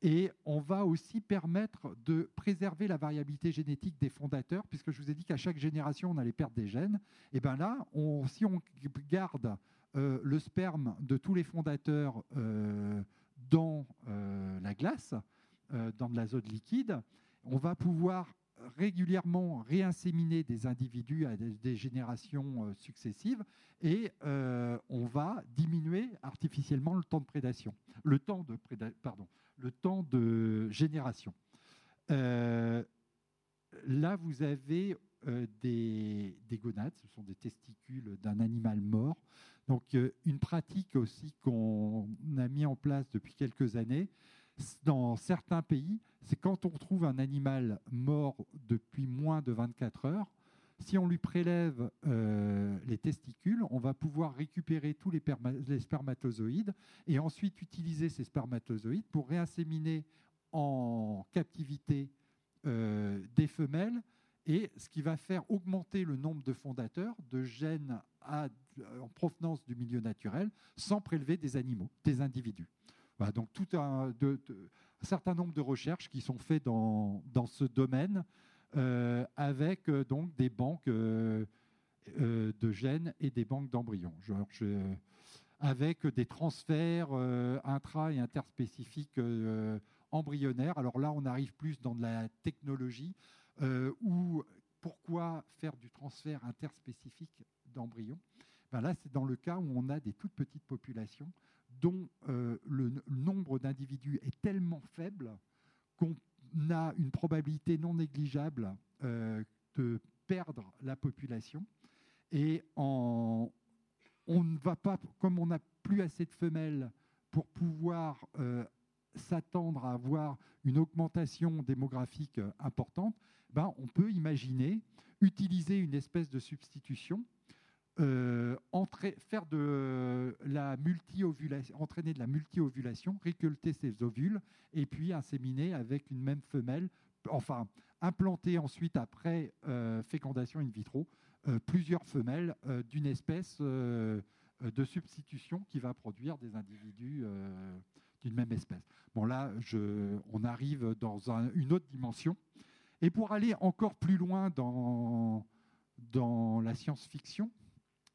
Et on va aussi permettre de préserver la variabilité génétique des fondateurs, puisque je vous ai dit qu'à chaque génération, on allait perdre des gènes. Et bien là, si on garde euh, le sperme de tous les fondateurs euh, dans euh, la glace, dans de l'azote liquide, on va pouvoir régulièrement réinséminer des individus à des, générations successives et on va diminuer artificiellement le temps de prédation, le temps de pardon, le temps de génération. Euh, là, vous avez euh, des, gonades, ce sont des testicules d'un animal mort. Donc, euh, une pratique aussi qu'on a mis en place depuis quelques années dans certains pays, c'est quand on trouve un animal mort depuis moins de 24 heures, si on lui prélève euh, les testicules, on va pouvoir récupérer tous les, spermatozoïdes et ensuite utiliser ces spermatozoïdes pour réinséminer en captivité euh, des femelles ce qui va faire augmenter le nombre de fondateurs de gènes en provenance du milieu naturel sans prélever des animaux, des individus. Voilà, donc tout un, certain nombre de recherches qui sont faites dans ce domaine euh, avec euh, donc des banques euh, de gènes et des banques d'embryons. avec des transferts intra- et interspécifiques embryonnaires. Alors là, on arrive plus dans de la technologie pourquoi faire du transfert interspécifique d'embryons? Ben Là, c'est dans le cas où on a des toutes petites populations dont le nombre d'individus est tellement faible qu'on a une probabilité non négligeable euh, de perdre la population. Et on ne va pas, comme on n'a plus assez de femelles pour pouvoir euh, s'attendre à avoir une augmentation démographique euh, importante, ben, on peut imaginer utiliser une espèce de substitution euh, faire de la entraîner de la multi-ovulation, récolter ces ovules et puis inséminer avec une même femelle, enfin implanter ensuite après euh, fécondation in vitro euh, plusieurs femelles d'une espèce de substitution qui va produire des individus d'une même espèce. Bon là, on arrive dans une autre dimension. Et pour aller encore plus loin dans, la science-fiction,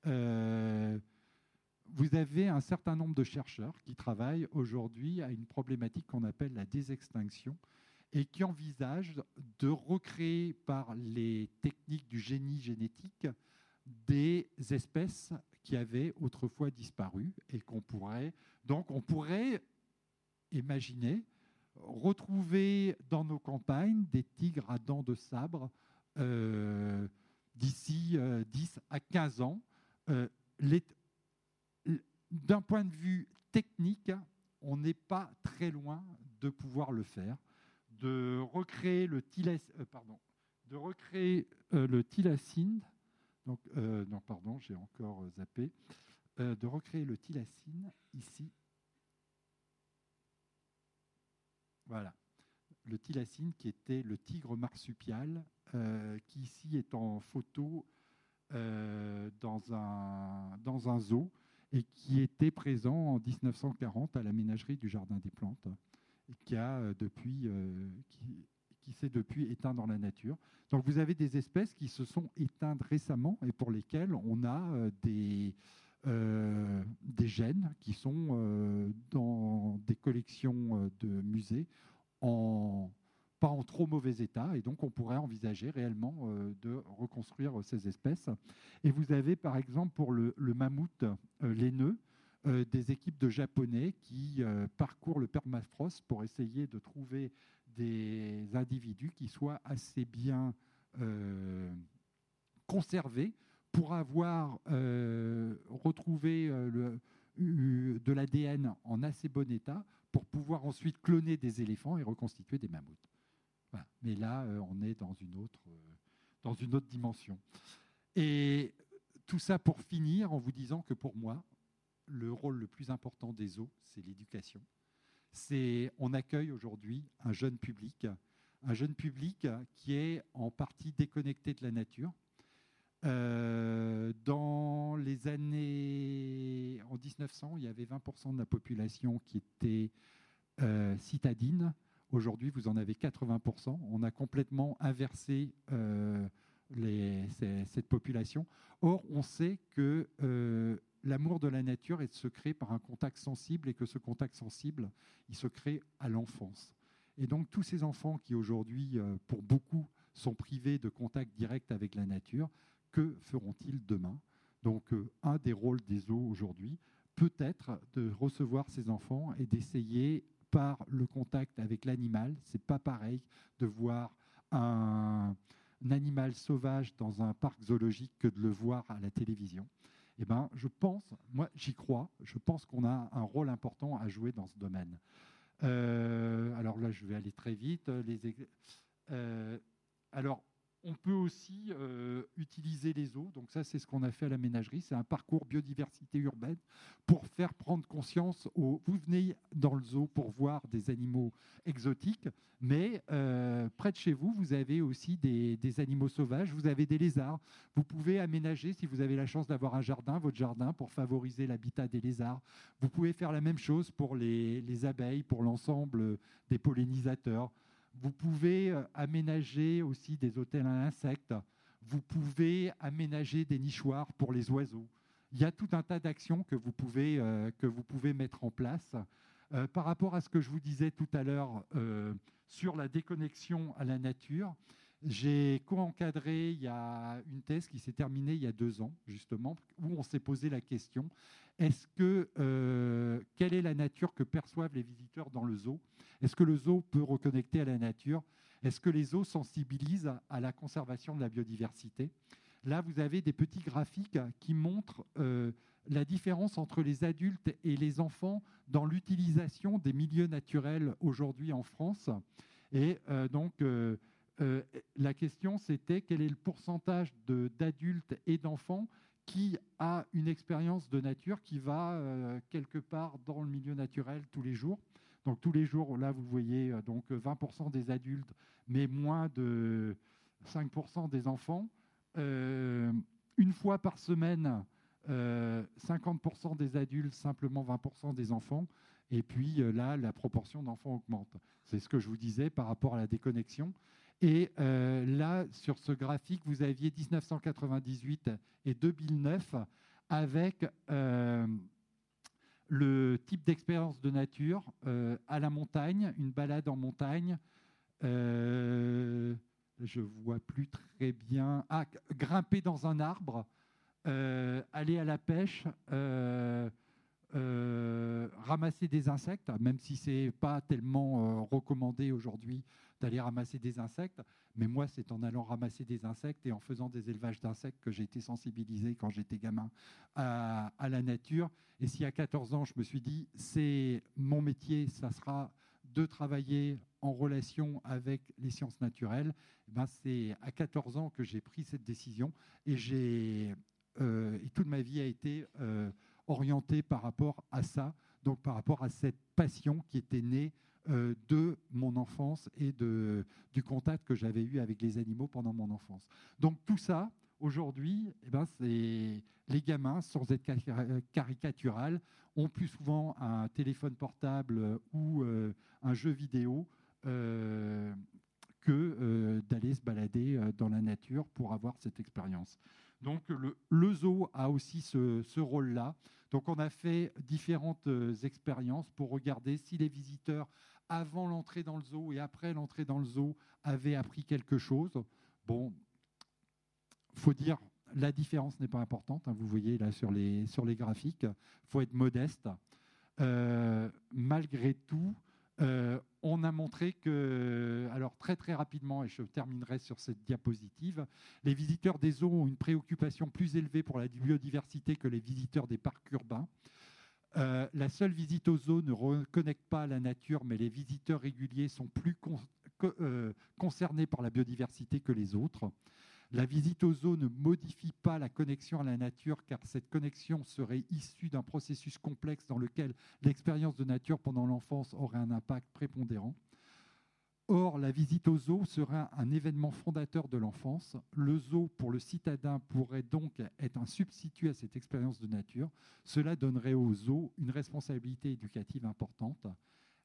vous avez un certain nombre de chercheurs qui travaillent aujourd'hui à une problématique qu'on appelle la désextinction et qui envisagent de recréer par les techniques du génie génétique des espèces qui avaient autrefois disparu et qu'on pourrait donc on pourrait imaginer retrouver dans nos campagnes des tigres à dents de sabre euh, d'ici 10 euh, à 15 ans. Euh, d'un point de vue technique, on n'est pas très loin de pouvoir le faire, de recréer le, pardon, de recréer, le tilacine. Donc, non, pardon, j'ai encore zappé. de recréer le tilacine ici Voilà. Le tilacine, qui était le tigre marsupial, euh, qui ici est en photo euh, dans, un, dans un zoo et qui était présent en 1940 à la ménagerie du Jardin des Plantes et qui, euh, depuis, qui, qui s'est depuis éteint dans la nature. Donc vous avez des espèces qui se sont éteintes récemment et pour lesquelles on a des, euh, des gènes qui sont euh, dans des collections euh, de musées en en trop mauvais état, et donc on pourrait envisager réellement de reconstruire ces espèces. Et vous avez par exemple pour le, mammouth laineux des équipes de Japonais qui parcourent le permafrost pour essayer de trouver des individus qui soient assez bien conservés pour avoir euh, retrouvé euh, de l'ADN en assez bon état pour pouvoir ensuite cloner des éléphants et reconstituer des mammouths. Mais là, euh, on est dans une, autre, dans une autre dimension. Et tout ça pour finir en vous disant que pour moi, le rôle le plus important des zoos, c'est l'éducation. C'est, on accueille aujourd'hui un jeune public, un jeune public qui est en partie déconnecté de la nature, euh, dans les années, en 1900, il y avait 20% de la population qui était euh, citadine. Aujourd'hui, vous en avez 80%. On a complètement inversé euh, cette population. Or, on sait que l'amour de la nature est se crée par un contact sensible et que ce contact sensible, il se crée à l'enfance. Et donc, tous ces enfants qui aujourd'hui, pour beaucoup, sont privés de contact direct avec la nature, que feront-ils demain? Donc, euh, un des rôles des zoos aujourd'hui peut être de recevoir ces enfants et d'essayer par le contact avec l'animal. C'est pas pareil de voir un, animal sauvage dans un parc zoologique que de le voir à la télévision. Eh ben, je pense, moi j'y crois, je pense qu'on a un rôle important à jouer dans ce domaine. Euh, alors là, je vais aller très vite. Les, euh, alors, on peut aussi euh, utiliser les eaux. Donc ça, c'est ce qu'on a fait à la ménagerie. C'est un parcours biodiversité urbaine pour faire prendre conscience aux... Vous venez dans le zoo pour voir des animaux exotiques, mais euh, près de chez vous, vous avez aussi des, animaux sauvages. Vous avez des lézards. Vous pouvez aménager, si vous avez la chance d'avoir un jardin, votre jardin pour favoriser l'habitat des lézards. Vous pouvez faire la même chose pour les abeilles, pour l'ensemble des pollinisateurs. Vous pouvez euh, aménager aussi des hôtels à insectes. Vous pouvez aménager des nichoirs pour les oiseaux. Il y a tout un tas d'actions que, vous pouvez, euh, que vous pouvez mettre en place. Euh, par rapport à ce que je vous disais tout à l'heure sur la déconnexion à la nature, j'ai co-encadré il y a une thèse qui s'est terminée il y a deux ans, justement, où on s'est posé la question est-ce que euh, quelle est la nature que perçoivent les visiteurs dans le zoo? Est-ce que le zoo peut reconnecter à la nature? Est-ce que les zoos sensibilisent à, la conservation de la biodiversité? Là, vous avez des petits graphiques qui montrent euh, la différence entre les adultes et les enfants dans l'utilisation des milieux naturels aujourd'hui en France. Et euh, donc, la question, c'était quel est le pourcentage d'adultes et d'enfants qui a une expérience de nature qui va euh, quelque part dans le milieu naturel tous les jours. Donc tous les jours, là, vous voyez euh, donc 20% des adultes, mais moins de 5% des enfants. Euh, une fois par semaine, 50% des adultes, simplement 20% des enfants. Et puis là, la proportion d'enfants augmente. C'est ce que je vous disais par rapport à la déconnexion. Et là, sur ce graphique, vous aviez 1998 et 2009 avec le type d'expérience de nature à la montagne, une balade en montagne. Euh, je vois plus très bien. Ah, grimper dans un arbre, euh, aller à la pêche, euh, ramasser des insectes, même si c'est pas tellement recommandé aujourd'hui d'aller ramasser des insectes. Mais moi, c'est en allant ramasser des insectes et en faisant des élevages d'insectes que j'ai été sensibilisé quand j'étais gamin à, la nature. Et si à 14 ans, je me suis dit, c'est mon métier, ça sera de travailler en relation avec les sciences naturelles, eh ben c'est à 14 ans que j'ai pris cette décision et, j'ai, euh, et toute ma vie a été euh, orientée par rapport à ça, donc par rapport à cette passion qui était née euh, de mon enfance et de, du contact que j'avais eu avec les animaux pendant mon enfance. Donc tout ça, aujourd'hui, eh ben, les gamins, sans être caricatural, ont plus souvent un téléphone portable ou un jeu vidéo euh, que euh, d'aller se balader euh, dans la nature pour avoir cette expérience. Donc le, zoo a aussi ce, rôle-là. Donc on a fait différentes expériences pour regarder si les visiteurs, avant l'entrée dans le zoo et après l'entrée dans le zoo, avaient appris quelque chose. Bon, faut dire, la différence n'est pas importante. Hein, vous voyez là sur les, sur les graphiques, faut être modeste. malgré tout, euh, on a montré que, alors très très rapidement, et je terminerai sur cette diapositive, les visiteurs des zoos ont une préoccupation plus élevée pour la biodiversité que les visiteurs des parcs urbains. Euh, la seule visite aux zoos ne reconnecte pas la nature, mais les visiteurs réguliers sont plus euh, concernés par la biodiversité que les autres. La visite aux zoos ne modifie pas la connexion à la nature car cette connexion serait issue d'un processus complexe dans lequel l'expérience de nature pendant l'enfance aurait un impact prépondérant. Or, la visite aux zoos serait un événement fondateur de l'enfance. Le zoo, pour le citadin, pourrait donc être un substitut à cette expérience de nature. Cela donnerait aux zoos une responsabilité éducative importante.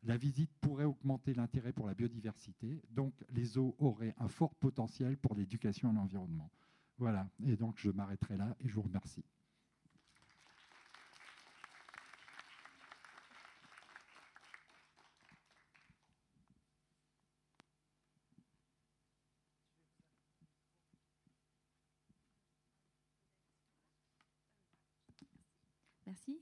La visite pourrait augmenter l'intérêt pour la biodiversité, donc les eaux auraient un fort potentiel pour l'éducation à l'environnement. Voilà, et donc je m'arrêterai là et je vous remercie. Merci.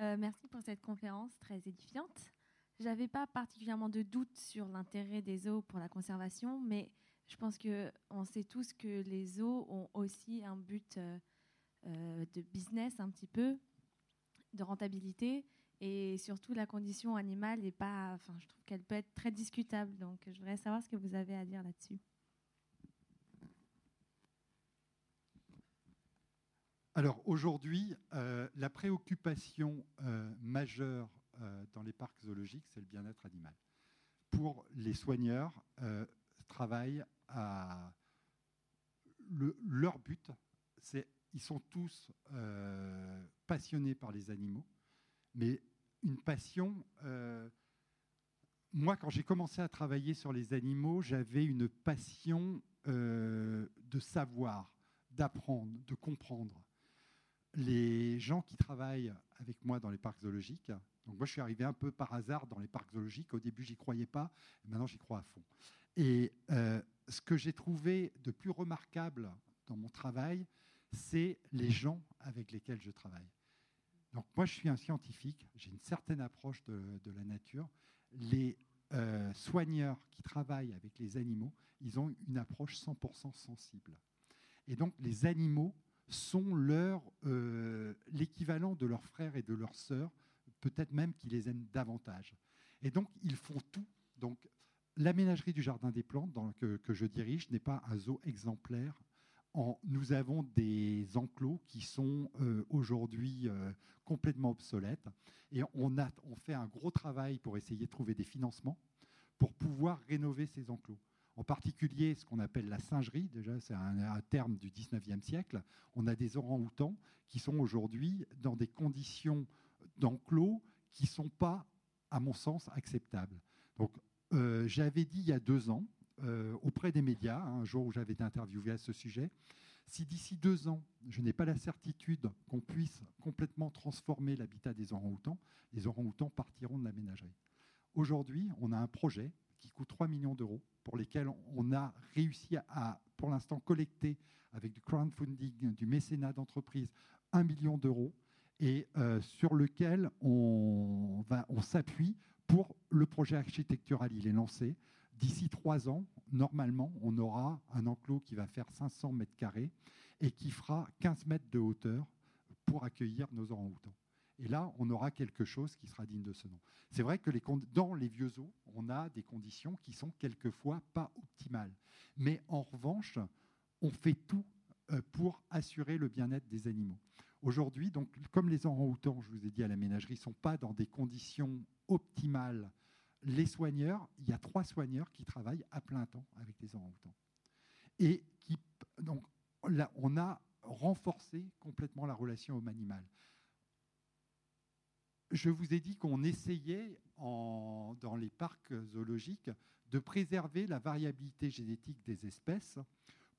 Euh, merci pour cette conférence très édifiante. J'avais pas particulièrement de doute sur l'intérêt des eaux pour la conservation, mais je pense que on sait tous que les eaux ont aussi un but euh, euh, de business un petit peu, de rentabilité, et surtout la condition animale est pas. Enfin, je trouve qu'elle peut être très discutable. Donc, je voudrais savoir ce que vous avez à dire là-dessus. Alors aujourd'hui, euh, la préoccupation majeure euh, dans les parcs zoologiques, c'est le bien-être animal. Pour les soigneurs, euh, travaillent à leur but, c'est ils sont tous euh, passionnés par les animaux, mais une passion. moi, quand j'ai commencé à travailler sur les animaux, j'avais une passion de savoir, d'apprendre, de comprendre. Les gens qui travaillent avec moi dans les parcs zoologiques, donc moi, je suis arrivé un peu par hasard dans les parcs zoologiques. Au début, j'y croyais pas. maintenant, j'y crois à fond. Et euh, ce que j'ai trouvé de plus remarquable dans mon travail, c'est les gens avec lesquels je travaille. Donc moi, je suis un scientifique. J'ai une certaine approche de, la nature. Les euh, soigneurs qui travaillent avec les animaux, ils ont une approche 100% sensible. Et donc, les animaux sont leur euh, l'équivalent de leurs frères et de leurs sœurs peut-être même qu'ils les aiment davantage. Et donc, ils font tout. Donc, l'aménagerie du Jardin des Plantes que, je dirige n'est pas un zoo exemplaire. nous avons des enclos qui sont euh, aujourd'hui euh, complètement obsolètes. Et on, a, on fait un gros travail pour essayer de trouver des financements pour pouvoir rénover ces enclos. En particulier ce qu'on appelle la singerie, déjà c'est un, terme du 19e siècle, on a des orangs-outans qui sont aujourd'hui dans des conditions d'enclos qui ne sont pas, à mon sens, acceptables. Donc euh, j'avais dit il y a deux ans, euh, auprès des médias, un jour où j'avais été interviewé à ce sujet, si d'ici deux ans, je n'ai pas la certitude qu'on puisse complètement transformer l'habitat des orang-outans, les orang-outans partiront de la ménagerie. Aujourd'hui, on a un projet qui coûte 3 millions d'euros, pour lesquels on a réussi à, pour l'instant, collecter avec du crowdfunding, du mécénat d'entreprise, 1 million d'euros, et euh, sur lequel on, s'appuie pour le projet architectural. Il est lancé. D'ici trois ans, normalement, on aura un enclos qui va faire 500 mètres carrés et qui fera 15 mètres de hauteur pour accueillir nos orang-outans. Et là, on aura quelque chose qui sera digne de ce nom. C'est vrai que dans les vieux zoos, on a des conditions qui sont quelquefois pas optimales. Mais en revanche, on fait tout euh, pour assurer le bien-être des animaux. Aujourd'hui, donc, comme les orang-outans, je vous ai dit à la ménagerie, ne sont pas dans des conditions optimales les soigneurs, il y a trois soigneurs qui travaillent à plein temps avec les orang-outans. Et qui, donc, là, on a renforcé complètement la relation homme-animal. Je vous ai dit qu'on essayait dans les parcs zoologiques de préserver la variabilité génétique des espèces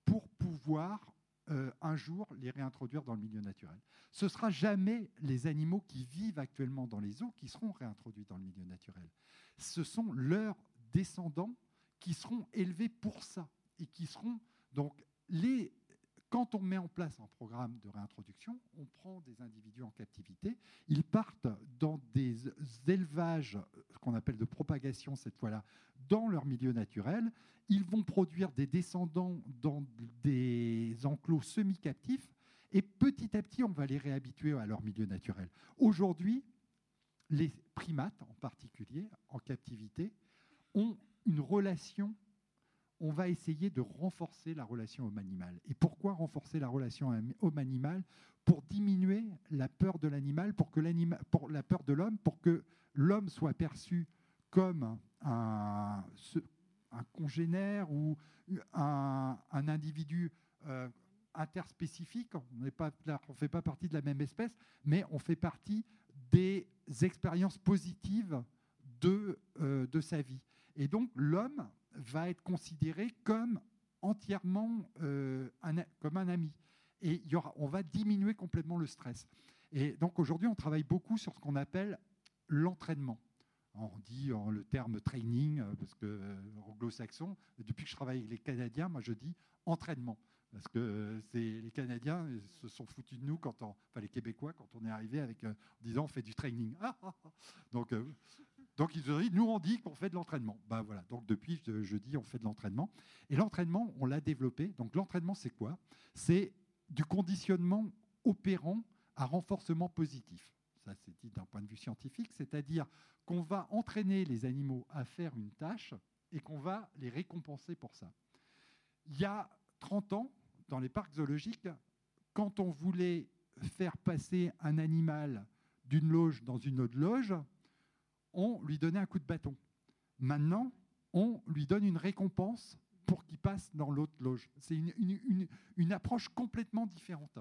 pour pouvoir euh, un jour les réintroduire dans le milieu naturel. Ce ne sera jamais les animaux qui vivent actuellement dans les eaux qui seront réintroduits dans le milieu naturel. Ce sont leurs descendants qui seront élevés pour ça et qui seront donc les quand on met en place un programme de réintroduction, on prend des individus en captivité, ils partent dans des élevages qu'on appelle de propagation cette fois-là, dans leur milieu naturel, ils vont produire des descendants dans des enclos semi-captifs, et petit à petit, on va les réhabituer à leur milieu naturel. Aujourd'hui, les primates en particulier, en captivité, ont une relation on va essayer de renforcer la relation homme-animal. Et pourquoi renforcer la relation homme-animal Pour diminuer la peur de l'animal, pour que pour la peur de l'homme, pour que l'homme soit perçu comme un, congénère ou un, individu euh, interspécifique. On ne fait pas partie de la même espèce, mais on fait partie des expériences positives de, euh, de sa vie. Et donc l'homme va être considéré comme entièrement euh, un, comme un ami. Et il y aura, on va diminuer complètement le stress. Et donc aujourd'hui, on travaille beaucoup sur ce qu'on appelle l'entraînement. On dit en le terme training, euh, parce que euh, anglo-saxon, depuis que je travaille avec les Canadiens, moi je dis entraînement. Parce que c'est les Canadiens se sont foutus de nous, quand on, enfin les Québécois, quand on est arrivé avec, en disant on fait du training. Donc donc ils ont dit, nous on dit qu'on fait de l'entraînement. Ben voilà, donc depuis je, dis on fait de l'entraînement. Et l'entraînement, on l'a développé. Donc l'entraînement, c'est quoi? C'est du conditionnement opérant à renforcement positif. Ça, c'est dit d'un point de vue scientifique, c'est-à-dire qu'on va entraîner les animaux à faire une tâche et qu'on va les récompenser pour ça. Il y a 30 ans, dans les parcs zoologiques, quand on voulait faire passer un animal d'une loge dans une autre loge, on lui donnait un coup de bâton. Maintenant, on lui donne une récompense pour qu'il passe dans l'autre loge. C'est une, approche complètement différente.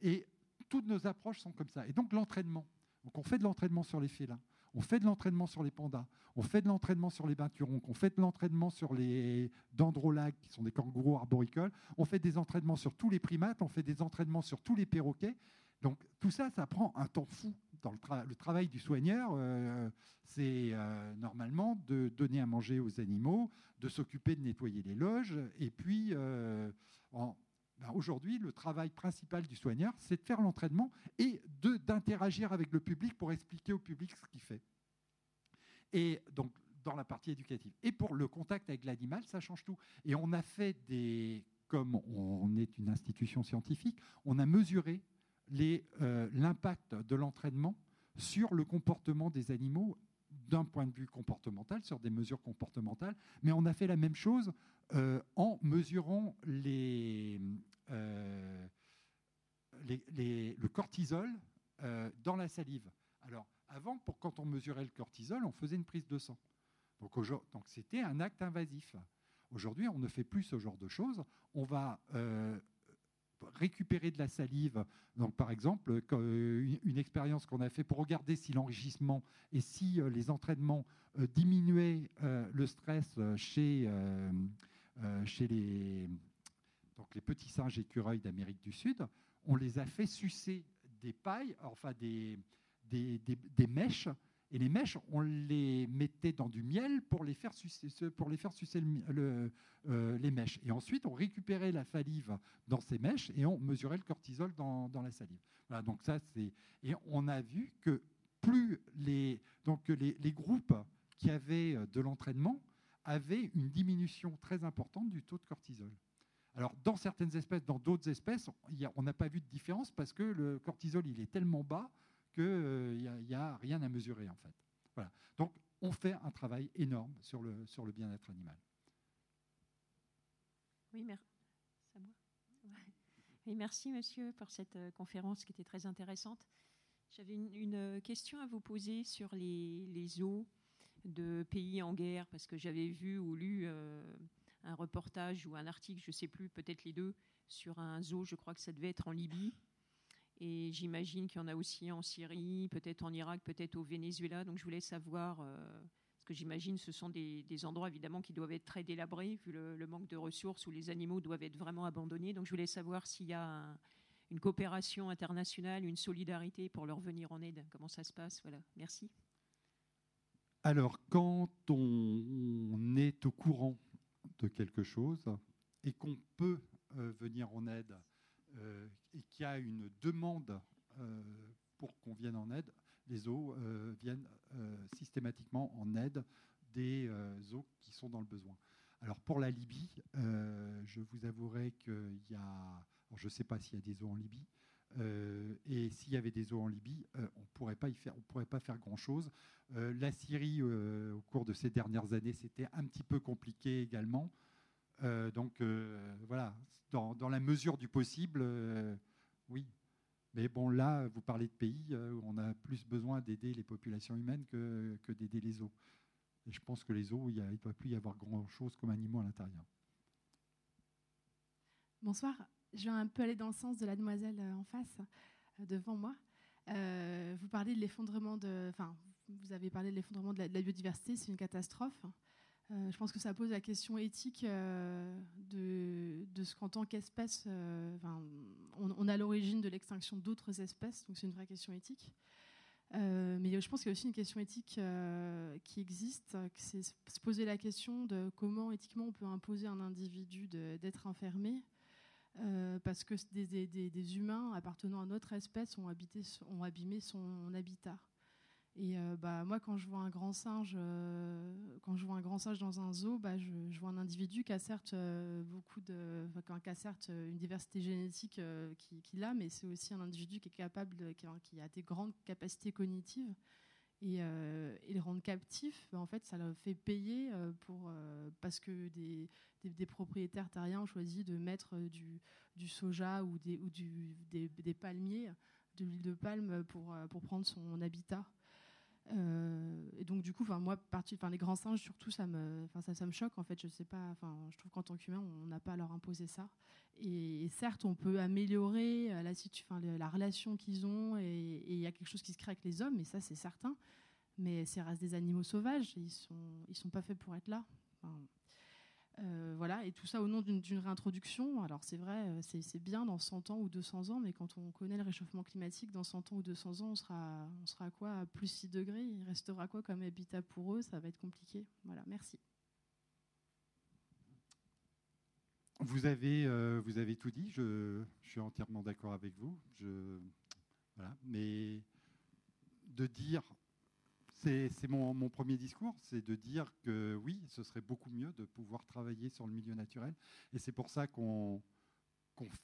Et toutes nos approches sont comme ça. Et donc l'entraînement. Donc on fait de l'entraînement sur les félins, on fait de l'entraînement sur les pandas, on fait de l'entraînement sur les binturons, on fait de l'entraînement sur les dendrolagues, qui sont des kangourous arboricoles, on fait des entraînements sur tous les primates, on fait des entraînements sur tous les perroquets. Donc tout ça, ça prend un temps fou dans le, travail du soigneur, euh, c'est euh, normalement de donner à manger aux animaux, de s'occuper de nettoyer les loges. Et puis, euh, ben, aujourd'hui, le travail principal du soigneur, c'est de faire l'entraînement et d'interagir avec le public pour expliquer au public ce qu'il fait. Et donc, dans la partie éducative. Et pour le contact avec l'animal, ça change tout. Et on a fait des, comme on est une institution scientifique, on a mesuré euh, l'impact de l'entraînement sur le comportement des animaux d'un point de vue comportemental, sur des mesures comportementales, mais on a fait la même chose euh, en mesurant euh, le cortisol dans la salive. Alors, avant, pour, quand on mesurait le cortisol, on faisait une prise de sang. Donc c'était un acte invasif. Aujourd'hui, on ne fait plus ce genre de choses. On va récupérer de la salive. Donc, par exemple, une expérience qu'on a fait pour regarder si l'enrichissement et si les entraînements diminuaient le stress chez, chez les, donc les petits singes écureuils d'Amérique du Sud, on les a fait sucer des pailles, enfin des, des, des, mèches, et les mèches, on les mettait dans du miel pour les faire sucer, pour les, faire sucer euh, les mèches. Et ensuite, on récupérait la salive dans ces mèches et on mesurait le cortisol dans, la salive. Voilà, donc ça. Et on a vu que plus les, donc les, les groupes qui avaient de l'entraînement avaient une diminution très importante du taux de cortisol. Alors, dans certaines espèces, dans d'autres espèces, on n'a pas vu de différence parce que le cortisol, il est tellement bas qu'il euh, n'y a, rien à mesurer, en fait. Voilà. Donc, on fait un travail énorme sur le, sur le bien-être animal. Oui, merci. Merci, monsieur, pour cette euh, conférence qui était très intéressante. J'avais une, euh, question à vous poser sur les, les, eaux de pays en guerre, parce que j'avais vu ou lu un reportage ou un article, je ne sais plus, peut-être les deux, sur un zoo, je crois que ça devait être en Libye. Et j'imagine qu'il y en a aussi en Syrie, peut-être en Irak, peut-être au Venezuela. Donc je voulais savoir, euh, parce que j'imagine ce sont des, endroits évidemment qui doivent être très délabrés, vu le, manque de ressources, où les animaux doivent être vraiment abandonnés. Donc je voulais savoir s'il y a une coopération internationale, une solidarité pour leur venir en aide. Comment ça se passe? Voilà, merci. Alors, quand on est au courant de quelque chose et qu'on peut euh, venir en aide et qu'il y a une demande euh, pour qu'on vienne en aide, les eaux viennent systématiquement en aide des eaux qui sont dans le besoin. Alors pour la Libye, je vous avouerai qu'il y a, je ne sais pas s'il y a des eaux en Libye, et s'il y avait des eaux en Libye, on pourrait pas y faire, on pourrait pas faire grand chose. la Syrie, au cours de ces dernières années, c'était un petit peu compliqué également. Euh, donc euh, voilà, dans, la mesure du possible, euh, oui. Mais bon, là, vous parlez de pays où on a plus besoin d'aider les populations humaines que, d'aider les eaux. Et je pense que les eaux, il ne doit plus y avoir grand-chose comme animaux à l'intérieur. Bonsoir. Je vais un peu aller dans le sens de la demoiselle en face, devant moi. vous parlez de l'effondrement de, enfin, vous avez parlé de l'effondrement de, la biodiversité, c'est une catastrophe. Euh, je pense que ça pose la question éthique euh, de, ce qu'en tant qu'espèce, euh, on, a l'origine de l'extinction d'autres espèces, donc c'est une vraie question éthique. mais je pense qu'il y a aussi une question éthique qui existe, c'est se poser la question de comment éthiquement on peut imposer à un individu d'être enfermé, parce que des, humains appartenant à notre espèce ont, habité, ont abîmé son habitat. Et euh, bah, moi, quand je vois un grand singe, euh, quand je vois un grand singe dans un zoo, bah, je, vois un individu qui a certes euh, beaucoup de, qui a certes une diversité génétique qu'il a, mais c'est aussi un individu qui est capable, qui, a des grandes capacités cognitives. Et, le rendre captif, bah, en fait, ça le fait payer pour parce que des, propriétaires terriens ont choisi de mettre du, soja ou des, ou du, des palmiers, de l'huile de palme pour, pour prendre son habitat. Euh, et donc du coup, moi, partie, les grands singes surtout, ça me, ça, ça me choque en fait. Je sais pas, enfin, je trouve qu'en tant qu'humain, on n'a pas à leur imposer ça. Et, certes, on peut améliorer euh, la, la relation qu'ils ont, et il y a quelque chose qui se crée avec les hommes, et ça c'est certain. Mais c'est reste des animaux sauvages, ils sont, ils sont pas faits pour être là. Euh, voilà, et tout ça au nom d'une réintroduction. Alors c'est vrai, euh, c'est bien dans 100 ans ou 200 ans, mais quand on connaît le réchauffement climatique, dans 100 ans ou 200 ans, on sera, à quoi? À plus 6 degrés? Il restera quoi comme habitat pour eux? Ça va être compliqué. Voilà, merci. Vous avez, euh, tout dit, je, suis entièrement d'accord avec vous. Voilà, mais de dire c'est mon, premier discours, c'est de dire que oui, ce serait beaucoup mieux de pouvoir travailler sur le milieu naturel. Et c'est pour ça qu'on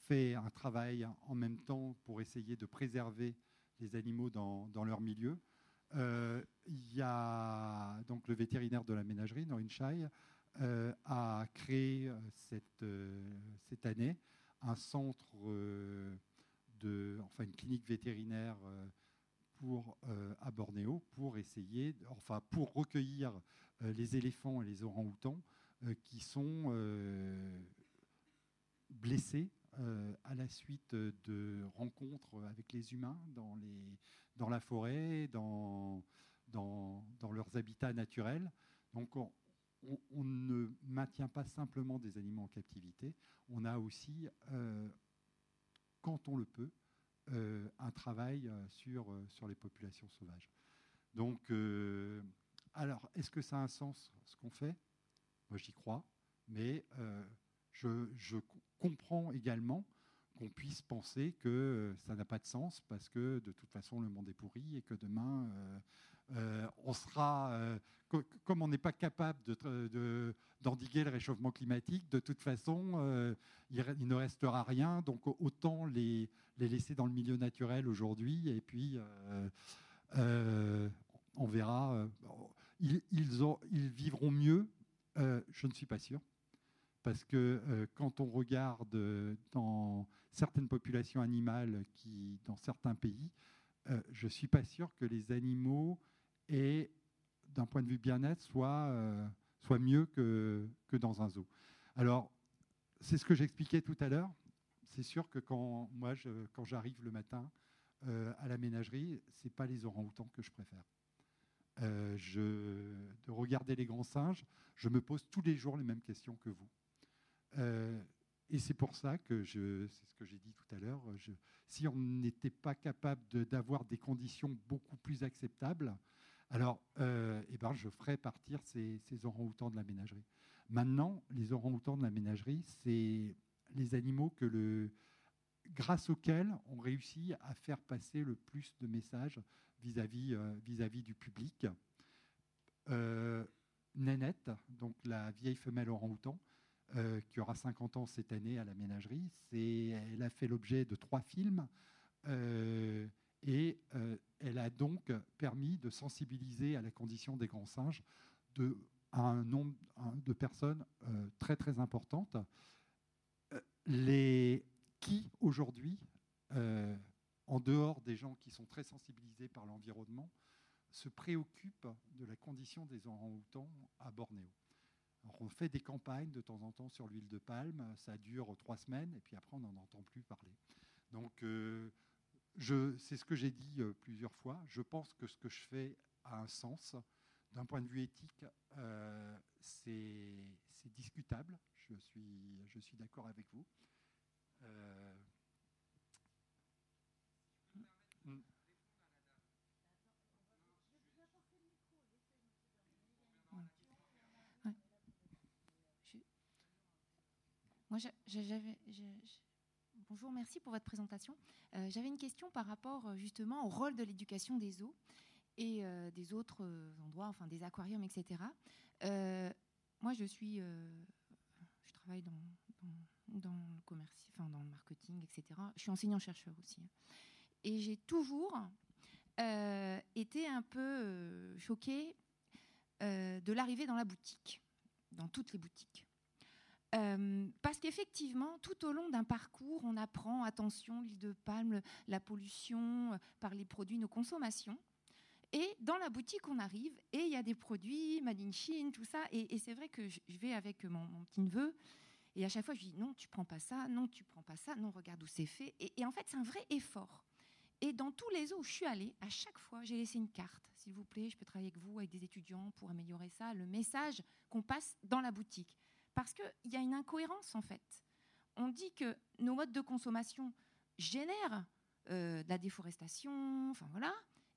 fait un travail en même temps pour essayer de préserver les animaux dans, leur milieu. Euh, il y a donc le vétérinaire de la ménagerie, Norin Shai, euh, a créé euh, cette, cette année un centre de, enfin une clinique vétérinaire euh, à Bornéo pour essayer, enfin pour recueillir euh, les éléphants et les orang-outans qui sont blessés à la suite de rencontres avec les humains dans, les, dans la forêt, dans, dans, dans leurs habitats naturels. Donc on, ne maintient pas simplement des animaux en captivité, on a aussi, euh, quand on le peut, euh, un travail euh, sur, sur les populations sauvages. Donc, alors, est-ce que ça a un sens ce qu'on fait? Moi, j'y crois, mais je, je, comprends également qu'on puisse penser que ça n'a pas de sens parce que de toute façon le monde est pourri et que demain euh, on sera, euh, comme on n'est pas capable d'endiguer de, le réchauffement climatique, de toute façon, euh, il, ne restera rien. Donc autant les, laisser dans le milieu naturel aujourd'hui, et puis on verra. Ils, ils, vivront mieux, je ne suis pas sûr. Parce que quand on regarde dans certaines populations animales qui, dans certains pays, je ne suis pas sûr que les animaux et d'un point de vue bien-être soit, euh, soit mieux que, que dans un zoo. Alors, c'est ce que j'expliquais tout à l'heure. C'est sûr que quand moi, quand j'arrive le matin euh, à la ménagerie, c'est pas les orang-outans que je préfère. Euh, de regarder les grands singes, je me pose tous les jours les mêmes questions que vous. et c'est pour ça que je, c'est ce que j'ai dit tout à l'heure, si on n'était pas capable d'avoir des conditions beaucoup plus acceptables, alors, euh, eh ben, je ferai partir ces, orang-outans de la ménagerie. Maintenant, les orang-outans de la ménagerie, c'est les animaux que le, grâce auxquels on réussit à faire passer le plus de messages vis-à-vis euh, vis-à-vis du public. Euh, Nénette, donc la vieille femelle orang-outan, qui aura 50 ans cette année à la ménagerie, elle a fait l'objet de trois films. Et euh, elle a donc permis de sensibiliser à la condition des grands singes de, à un nombre de personnes euh, très très importantes. Euh, les, qui aujourd'hui, en dehors des gens qui sont très sensibilisés par l'environnement, se préoccupent de la condition des orang-outans à Bornéo. on fait des campagnes de temps en temps sur l'huile de palme, ça dure trois semaines et puis après on n'en entend plus parler. Donc c'est ce que j'ai dit euh, plusieurs fois. Je pense que ce que je fais a un sens. D'un point de vue éthique, euh, c'est discutable. Je suis, d'accord avec vous. Euh, hmm. Moi, j'avais, Bonjour, merci pour votre présentation. Euh, j'avais une question par rapport euh, justement au rôle de l'éducation des eaux et euh, des autres endroits, enfin des aquariums, etc. moi, je suis, je travaille dans, le commerce, enfin dans le marketing, etc. Je suis enseignant-chercheur aussi, hein. et j'ai toujours été un peu choquée de l'arrivée dans la boutique, dans toutes les boutiques. Euh, parce qu'effectivement, tout au long d'un parcours, on apprend, attention, l'huile de palme, la pollution euh, par les produits, nos consommations. Et dans la boutique, on arrive et il y a des produits, made in Chine, tout ça. Et, c'est vrai que je, vais avec mon, petit neveu et à chaque fois, je dis non, tu prends pas ça, non, tu prends pas ça, non, regarde où c'est fait. Et, en fait, c'est un vrai effort. Et dans tous les eaux où je suis allée, à chaque fois, j'ai laissé une carte. S'il vous plaît, je peux travailler avec vous, avec des étudiants pour améliorer ça, le message qu'on passe dans la boutique. Parce qu'il y a une incohérence en fait. On dit que nos modes de consommation génèrent euh, de la déforestation, enfin voilà.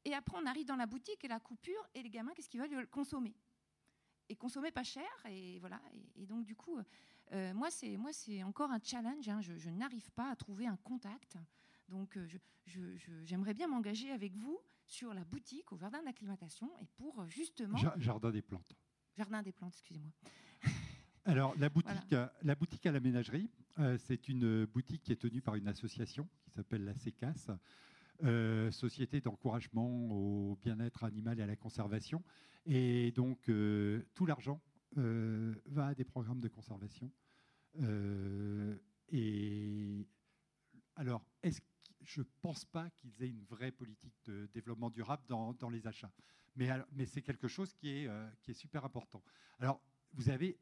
Et après, on arrive dans la boutique et la coupure, et les gamins, qu'est-ce qu'ils veulent? Consommer. Et consommer pas cher, et voilà. Et, donc, du coup, euh, moi, c'est moi, c'est encore un challenge. Hein. Je, n'arrive pas à trouver un contact. Donc, euh, j'aimerais bien m'engager avec vous sur la boutique au jardin d'acclimatation et pour justement. Jardin des plantes. Jardin des plantes, excusez-moi. Alors, la boutique, la boutique à la ménagerie, euh, c'est une boutique qui est tenue par une association qui s'appelle la CECAS, euh, Société d'encouragement au bien-être animal et à la conservation. Et donc, euh, tout l'argent va à des programmes de conservation. et alors, est-ce je ne pense pas qu'ils aient une vraie politique de développement durable dans, dans les achats. Mais, mais c'est quelque chose qui est, qui est super important. Alors, vous avez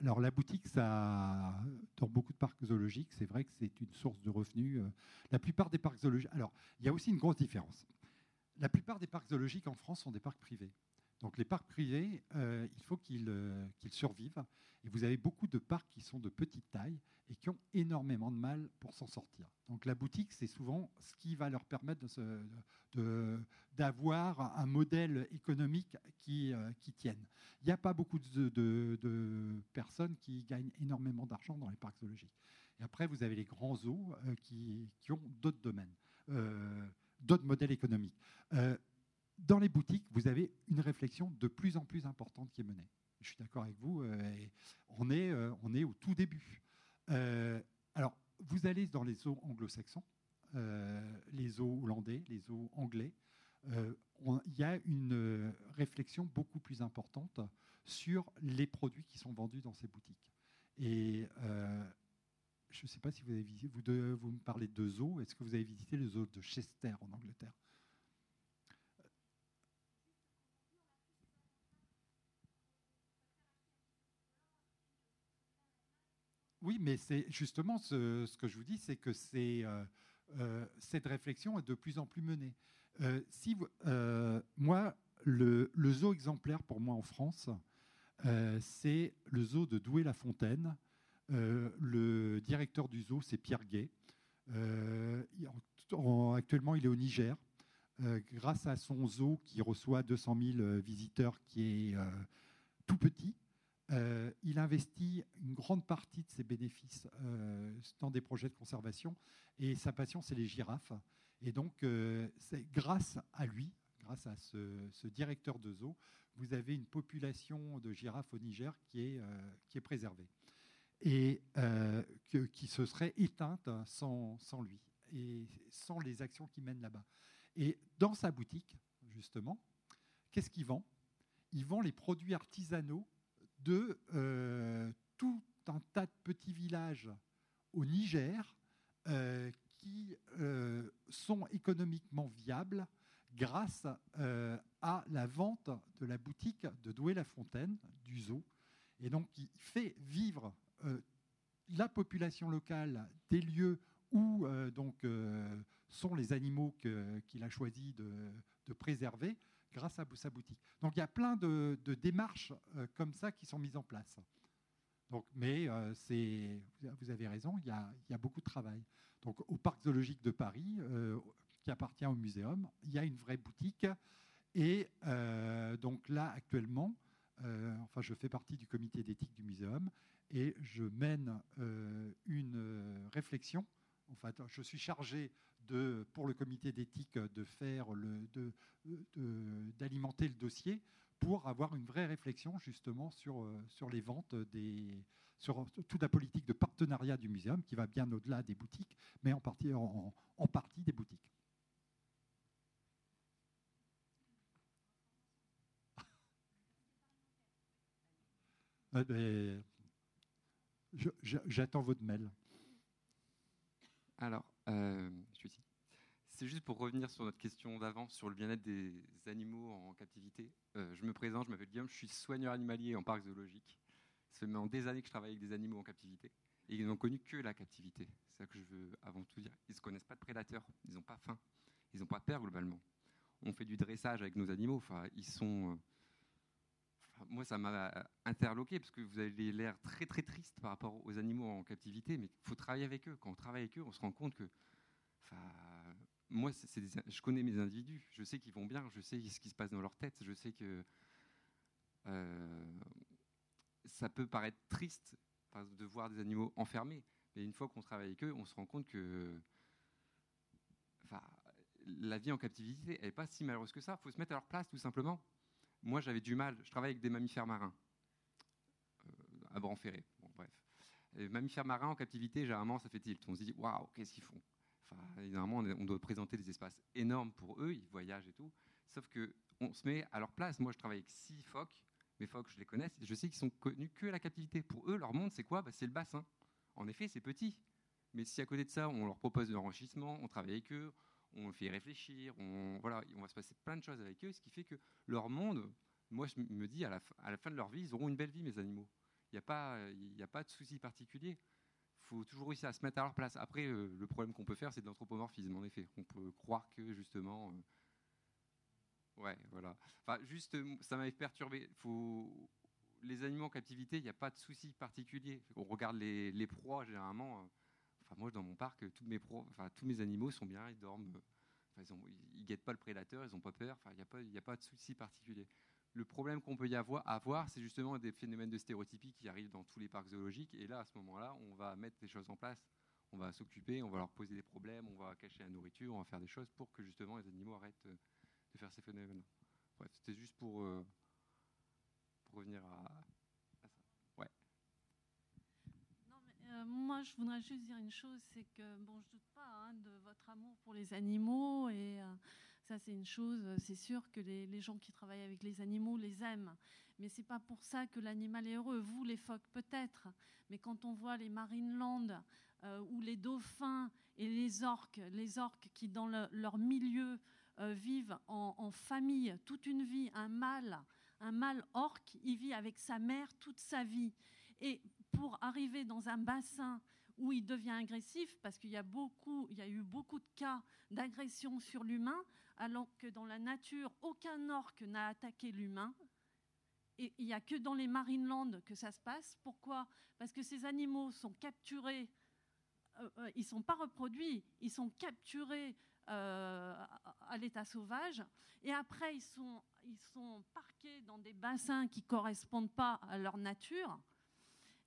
Alors la boutique, ça, dans beaucoup de parcs zoologiques, c'est vrai que c'est une source de revenus. Euh. La plupart des parcs zoologiques. Alors, il y a aussi une grosse différence. La plupart des parcs zoologiques en France sont des parcs privés. Donc les parcs privés, euh, il faut euh, qu'ils survivent. Et vous avez beaucoup de parcs qui sont de petite taille et qui ont énormément de mal pour s'en sortir. Donc la boutique, c'est souvent ce qui va leur permettre d'avoir un modèle économique qui, euh, tienne. Il n'y a pas beaucoup de, personnes qui gagnent énormément d'argent dans les parcs zoologiques. Et après, vous avez les grands zoos qui, qui, ont d'autres domaines, d'autres modèles économiques dans les boutiques, vous avez une réflexion de plus en plus importante qui est menée. Je suis d'accord avec vous, euh, on, est, euh, on est au tout début. Euh, alors, vous allez dans les eaux anglo-saxons, les eaux hollandais, les eaux anglais, il y a une réflexion beaucoup plus importante sur les produits qui sont vendus dans ces boutiques. Et je ne sais pas si vous avez visité, vous, me parlez de zoos, est-ce que vous avez visité le zoo de Chester en Angleterre? Oui, mais c'est justement ce, que je vous dis, c'est que euh, euh, cette réflexion est de plus en plus menée. Euh, si moi, le, zoo exemplaire pour moi en France, c'est le zoo de Douai-la-Fontaine. le directeur du zoo, c'est Pierre Gay. actuellement, il est au Niger. grâce à son zoo qui reçoit 200 000 visiteurs, qui est tout petit, euh, il investit une grande partie de ses bénéfices euh, dans des projets de conservation et sa passion, c'est les girafes. Et donc, euh, c'est grâce à lui, grâce à ce, directeur de zoo, vous avez une population de girafes au Niger qui est, qui est préservée et qui se serait éteinte sans, sans lui et sans les actions qu'il mène là-bas. Et dans sa boutique, justement, qu'est-ce qu'il vend? Il vend les produits artisanaux de euh, tout un tas de petits villages au Niger euh, qui euh, sont économiquement viables grâce à la vente de la boutique de Douai-la-Fontaine, du zoo. Et donc, il fait vivre la population locale des lieux où donc, sont les animaux qu'il a choisi de préserver grâce à sa boutique. Donc il y a plein de, démarches euh, comme ça qui sont mises en place. Donc, mais euh, c'est, vous avez raison, il y, a, beaucoup de travail. Donc au parc zoologique de Paris, euh, qui appartient au muséum, il y a une vraie boutique. Et donc là, actuellement, enfin, je fais partie du comité d'éthique du muséum et je mène une réflexion. Enfin, je suis chargé pour le comité d'éthique de faire le, d'alimenter le dossier pour avoir une vraie réflexion justement sur, euh, sur les ventes des, sur toute la politique de partenariat du muséum qui va bien au-delà des boutiques, mais en partie, en, partie des boutiques. Ben, j'attends votre mail. Alors, euh, je suis C'est juste pour revenir sur notre question d'avant, sur le bien-être des animaux en captivité. Euh, je me présente, je m'appelle Guillaume, je suis soigneur animalier en parc zoologique. Ça fait des années que je travaille avec des animaux en captivité. Et ils n'ont connu que la captivité. C'est ça que je veux avant tout dire. Ils ne se connaissent pas de prédateurs, ils n'ont pas faim, ils n'ont pas peur globalement. On fait du dressage avec nos animaux. Enfin, ils sont. Euh, moi, ça m'a interloqué parce que vous avez l'air très très triste par rapport aux animaux en captivité, mais il faut travailler avec eux. Quand on travaille avec eux, on se rend compte que moi, je connais mes individus, je sais qu'ils vont bien, je sais ce qui se passe dans leur tête, je sais que euh, ça peut paraître triste de voir des animaux enfermés, mais une fois qu'on travaille avec eux, on se rend compte que la vie en captivité, n'est pas si malheureuse que ça. Il faut se mettre à leur place, tout simplement. Moi, j'avais du mal. Je travaille avec des mammifères marins euh, à Branferré. Bon, bref. Les mammifères marins en captivité, généralement, ça fait tilt. On se dit, waouh, qu'est-ce qu'ils font évidemment, on doit présenter des espaces énormes pour eux, ils voyagent et tout. Sauf que on se met à leur place. Moi, je travaille avec six phoques. Mes phoques, je les connais. Je sais qu'ils sont connus que la captivité. Pour eux, leur monde, c'est quoi bah, C'est le bassin. En effet, c'est petit. Mais si à côté de ça, on leur propose de l'enrichissement, on travaille avec eux, on fait réfléchir, on, voilà, on va se passer plein de choses avec eux, ce qui fait que leur monde, moi, je me dis, à la, fin de leur vie, ils auront une belle vie, mes animaux. Il n'y a, pas, a pas de souci particulier. Il faut toujours réussir à se mettre à leur place. Après, euh, le problème qu'on peut faire, c'est de l'anthropomorphisme, en effet. On peut croire que, justement... Euh, ouais, voilà. Enfin, juste, ça m'avait perturbé. Faut... Les animaux en captivité, il n'y a pas de souci particulier. On regarde les proies, généralement. Moi, dans mon parc, tous mes, tous mes animaux sont bien, ils dorment ils ne guettent pas le prédateur, ils n'ont pas peur, il n'y a, pas, de souci particulier. Le problème qu'on peut y avoir, avoir c'est justement des phénomènes de stéréotypie qui arrivent dans tous les parcs zoologiques. Et là, à ce moment-là, on va mettre des choses en place. On va s'occuper, on va leur poser des problèmes, on va cacher la nourriture, on va faire des choses pour que justement les animaux arrêtent euh, de faire ces phénomènes. Bref, c'était juste pour, euh, pour revenir à, Euh, moi, je voudrais juste dire une chose, c'est que bon, je doute pas hein, de votre amour pour les animaux et euh, ça, c'est une chose. C'est sûr que les, gens qui travaillent avec les animaux les aiment, mais c'est pas pour ça que l'animal est heureux. Vous, les phoques, peut-être, mais quand on voit les Marineland euh, ou les dauphins et les orques, les orques qui dans leur milieu vivent en, en, famille toute une vie, un mâle, un mâle orque, il vit avec sa mère toute sa vie. Et pour arriver dans un bassin où il devient agressif, parce qu'il y a eu beaucoup de cas d'agression sur l'humain, alors que dans la nature, aucun orque n'a attaqué l'humain. Et il n'y a que dans les Marineland que ça se passe. Pourquoi? Parce que ces animaux sont capturés, euh, euh, ils ne sont pas reproduits, ils sont capturés euh, à l'état sauvage, et après ils sont, ils sont parqués dans des bassins qui ne correspondent pas à leur nature.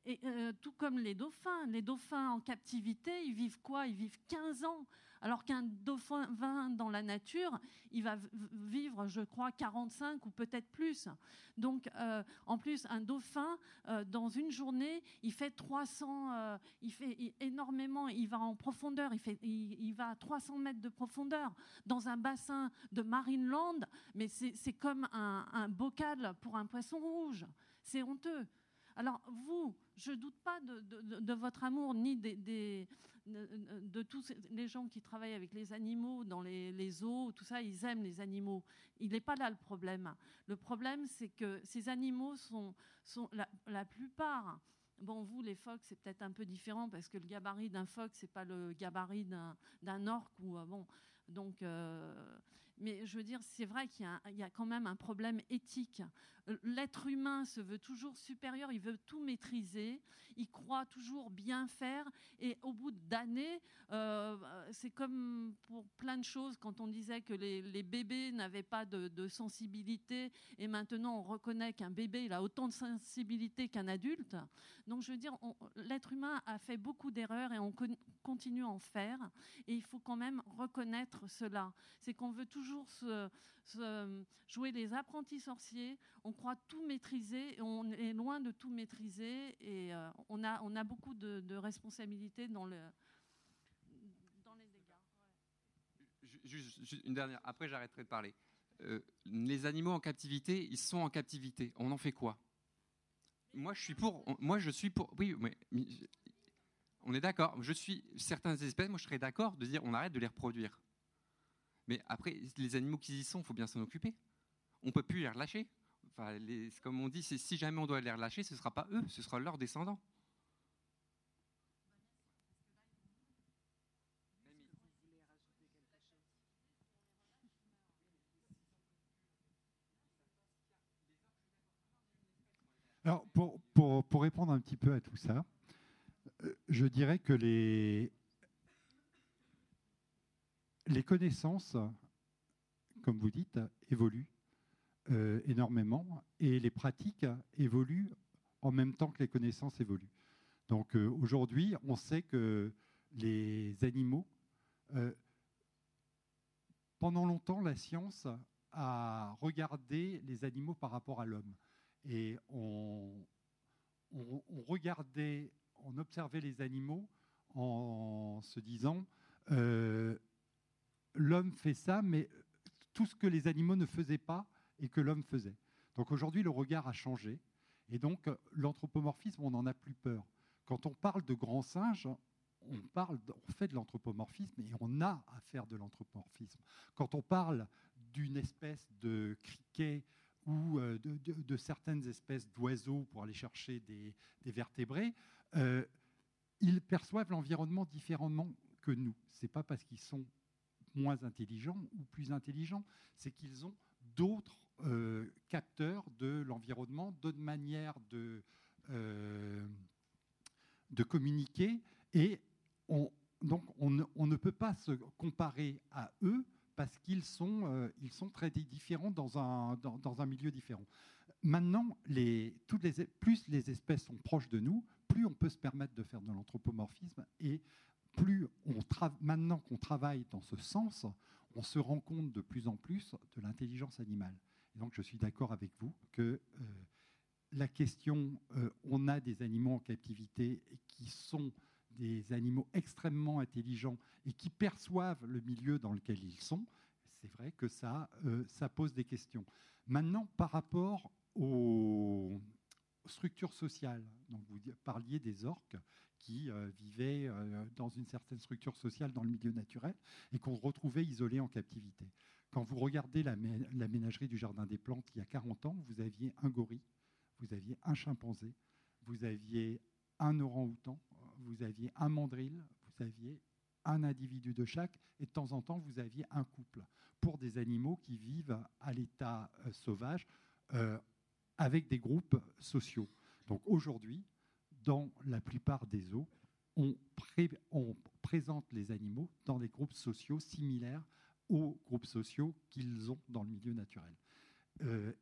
Euh, tout comme les dauphins, les dauphins en captivité, ils vivent quoi? Ils vivent 15 ans. Alors qu'un dauphin dans la nature, il va vivre, je crois, 45 ou peut-être plus. Donc, euh, en plus, un dauphin, euh, dans une journée, il fait 300, il fait énormément, il va en profondeur, il, fait, il, va à 300 mètres de profondeur dans un bassin de Marineland, mais c'est comme un bocal pour un poisson rouge. C'est honteux. Alors vous, je ne doute pas de, votre amour, ni de, tous les gens qui travaillent avec les animaux dans les, zoos, tout ça, ils aiment les animaux. Il n'est pas là le problème. Le problème, c'est que ces animaux sont, sont la, plupart... Bon, vous, les phoques, c'est peut-être un peu différent parce que le gabarit d'un phoque, c'est pas le gabarit d'un orque ou euh, bon. Donc, euh, mais je veux dire, c'est vrai qu'il y, a quand même un problème éthique. L'être humain se veut toujours supérieur, il veut tout maîtriser, il croit toujours bien faire, et au bout d'années, euh, c'est comme pour plein de choses, quand on disait que les, bébés n'avaient pas de, sensibilité, et maintenant on reconnaît qu'un bébé a autant de sensibilité qu'un adulte. Donc je veux dire, l'être humain a fait beaucoup d'erreurs et on continue à en faire, et il faut quand même reconnaître cela. C'est qu'on veut toujours jouer les apprentis sorciers. On croit tout maîtriser on est loin de tout maîtriser. Et euh, on, a, beaucoup de, responsabilités dans, le, les dégâts. Juste, une dernière, après j'arrêterai de parler. Euh, les animaux en captivité, ils sont en captivité. On en fait quoi? Moi, je suis pour. Moi, je suis pour. Oui, mais on est d'accord. Je suis certaines espèces. Moi, je serais d'accord de dire on arrête de les reproduire. Mais après, les animaux qui y sont, il faut bien s'en occuper. On ne peut plus les relâcher. Enfin, comme on dit, si jamais on doit les relâcher, ce ne sera pas eux, ce sera leurs descendants. Alors, pour, pour, pour, répondre un petit peu à tout ça, euh, je dirais que les, les connaissances, comme vous dites, évoluent euh, énormément et les pratiques évoluent en même temps que les connaissances évoluent. Donc euh, aujourd'hui, on sait que les animaux, euh, pendant longtemps, la science a regardé les animaux par rapport à l'homme. Et on, regardait, on observait les animaux en se disant, l'homme fait ça, mais tout ce que les animaux ne faisaient pas et que l'homme faisait. Donc aujourd'hui, le regard a changé. Et donc, l'anthropomorphisme, on n'en a plus peur. Quand on parle de grands singes, on, parle, on fait de l'anthropomorphisme et on a à faire de l'anthropomorphisme. Quand on parle d'une espèce de criquet ou euh, de, certaines espèces d'oiseaux pour aller chercher des, vertébrés, euh, ils perçoivent l'environnement différemment que nous. C'est pas parce qu'ils sont moins intelligents ou plus intelligents, c'est qu'ils ont d'autres euh, capteurs de l'environnement, d'autres manières de, euh, de communiquer, et on, donc on ne, peut pas se comparer à eux parce qu'ils sont, euh, sont très di- différents dans un, dans, dans un milieu différent. Maintenant, les, toutes les, plus les espèces sont proches de nous, plus on peut se permettre de faire de l'anthropomorphisme et plus on maintenant qu'on travaille dans ce sens, on se rend compte de plus en plus de l'intelligence animale. Et donc, je suis d'accord avec vous que euh, la question, euh, on a des animaux en captivité qui sont des animaux extrêmement intelligents et qui perçoivent le milieu dans lequel ils sont. C'est vrai que ça, euh, ça pose des questions. Maintenant, par rapport aux structures sociales, donc vous parliez des orques qui euh, vivaient euh, dans une certaine structure sociale dans le milieu naturel et qu'on retrouvait isolés en captivité. Quand vous regardez la, mé- la ménagerie du Jardin des Plantes il y a 40 ans, vous aviez un gorille, vous aviez un chimpanzé, vous aviez un orang-outan, vous aviez un mandril, vous aviez un individu de chaque, et de temps en temps, vous aviez un couple pour des animaux qui vivent à l'état euh, sauvage avec des groupes sociaux. Donc aujourd'hui, dans la plupart des pré- on présente les animaux dans des groupes sociaux similaires aux groupes sociaux qu'ils ont dans le milieu naturel. Euh,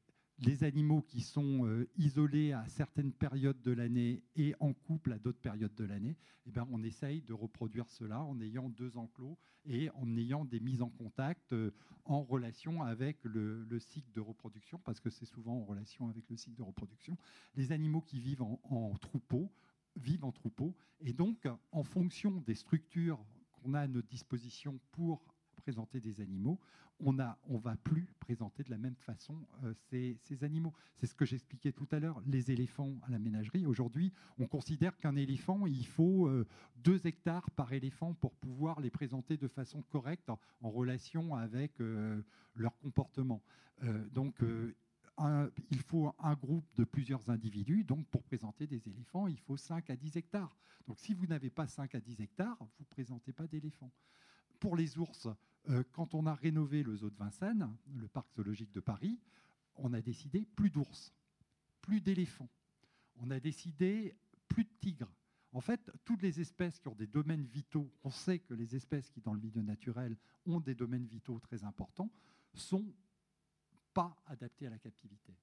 les animaux qui sont euh, isolés à certaines périodes de l'année et en couple à d'autres périodes de l'année, eh ben, on essaye de reproduire cela en ayant deux enclos et en ayant des mises en contact euh, en relation avec le, le cycle de reproduction, parce que c'est souvent en relation avec le cycle de reproduction. Les animaux qui vivent en, en troupeau vivent en troupeau, et donc en fonction des structures qu'on a à notre disposition pour présenter des animaux, on ne on va plus présenter de la même façon euh, ces, animaux. C'est ce que j'expliquais tout à l'heure, les éléphants à la ménagerie. Aujourd'hui, on considère qu'un éléphant, il faut euh, deux hectares par éléphant pour pouvoir les présenter de façon correcte en, relation avec euh, leur comportement. Euh, donc, il faut un groupe de plusieurs individus. Donc, pour présenter des éléphants, il faut 5 à 10 hectares. Donc, si vous n'avez pas 5 à 10 hectares, vous ne présentez pas d'éléphants. Pour les ours, quand on a rénové le zoo de Vincennes, le parc zoologique de Paris, on a décidé plus d'ours, plus d'éléphants. On a décidé plus de tigres. En fait, toutes les espèces qui ont des domaines vitaux, on sait que les espèces qui, dans le milieu naturel, ont des domaines vitaux très importants, sont pas adaptées à la captivité.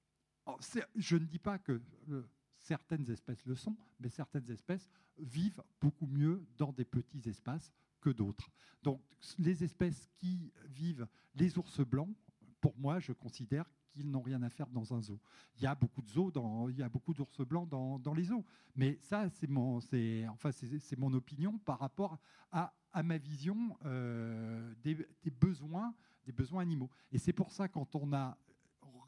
Je ne dis pas que euh, certaines espèces le sont, mais certaines espèces vivent beaucoup mieux dans des petits espaces d'autres. Donc, les espèces qui vivent, les ours blancs, pour moi, je considère qu'ils n'ont rien à faire dans un zoo. Il y a beaucoup de zoos, dans, il y a beaucoup d'ours blancs dans, les zoos. Mais ça, c'est mon, c'est, enfin, c'est, mon opinion par rapport à, à ma vision euh, des, besoins, des besoins animaux. Et c'est pour ça, quand on a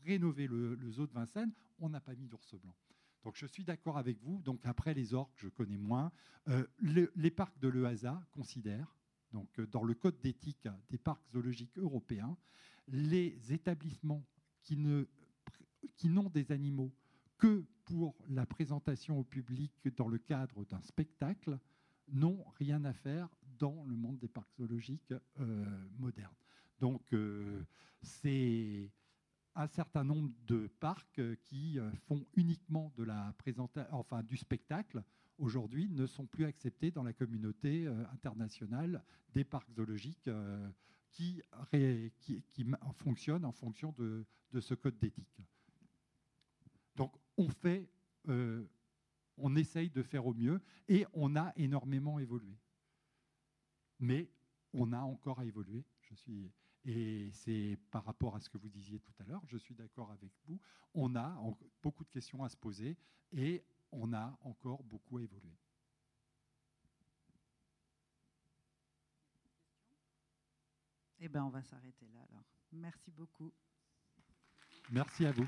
rénové le, le zoo de Vincennes, on n'a pas mis d'ours blanc. Donc je suis d'accord avec vous. Donc après les orques, je connais moins. Euh, le- les parcs de l'EASA considèrent, donc euh, dans le code d'éthique des parcs zoologiques européens, les établissements qui n'ont des animaux que pour la présentation au public dans le cadre d'un spectacle n'ont rien à faire dans le monde des parcs zoologiques euh, modernes. Donc c'est un certain nombre de parcs euh, qui euh, font uniquement de la enfin du spectacle aujourd'hui ne sont plus acceptés dans la communauté euh, internationale des parcs zoologiques qui, fonctionnent en fonction de, ce code d'éthique. Donc on fait, on essaye de faire au mieux et on a énormément évolué. Mais on a encore à évoluer. Je suis, et c'est par rapport à ce que vous disiez tout à l'heure, je suis d'accord avec vous. On a beaucoup de questions à se poser et on a encore beaucoup à évoluer. Eh bien, on va s'arrêter là alors. Merci beaucoup. Merci à vous.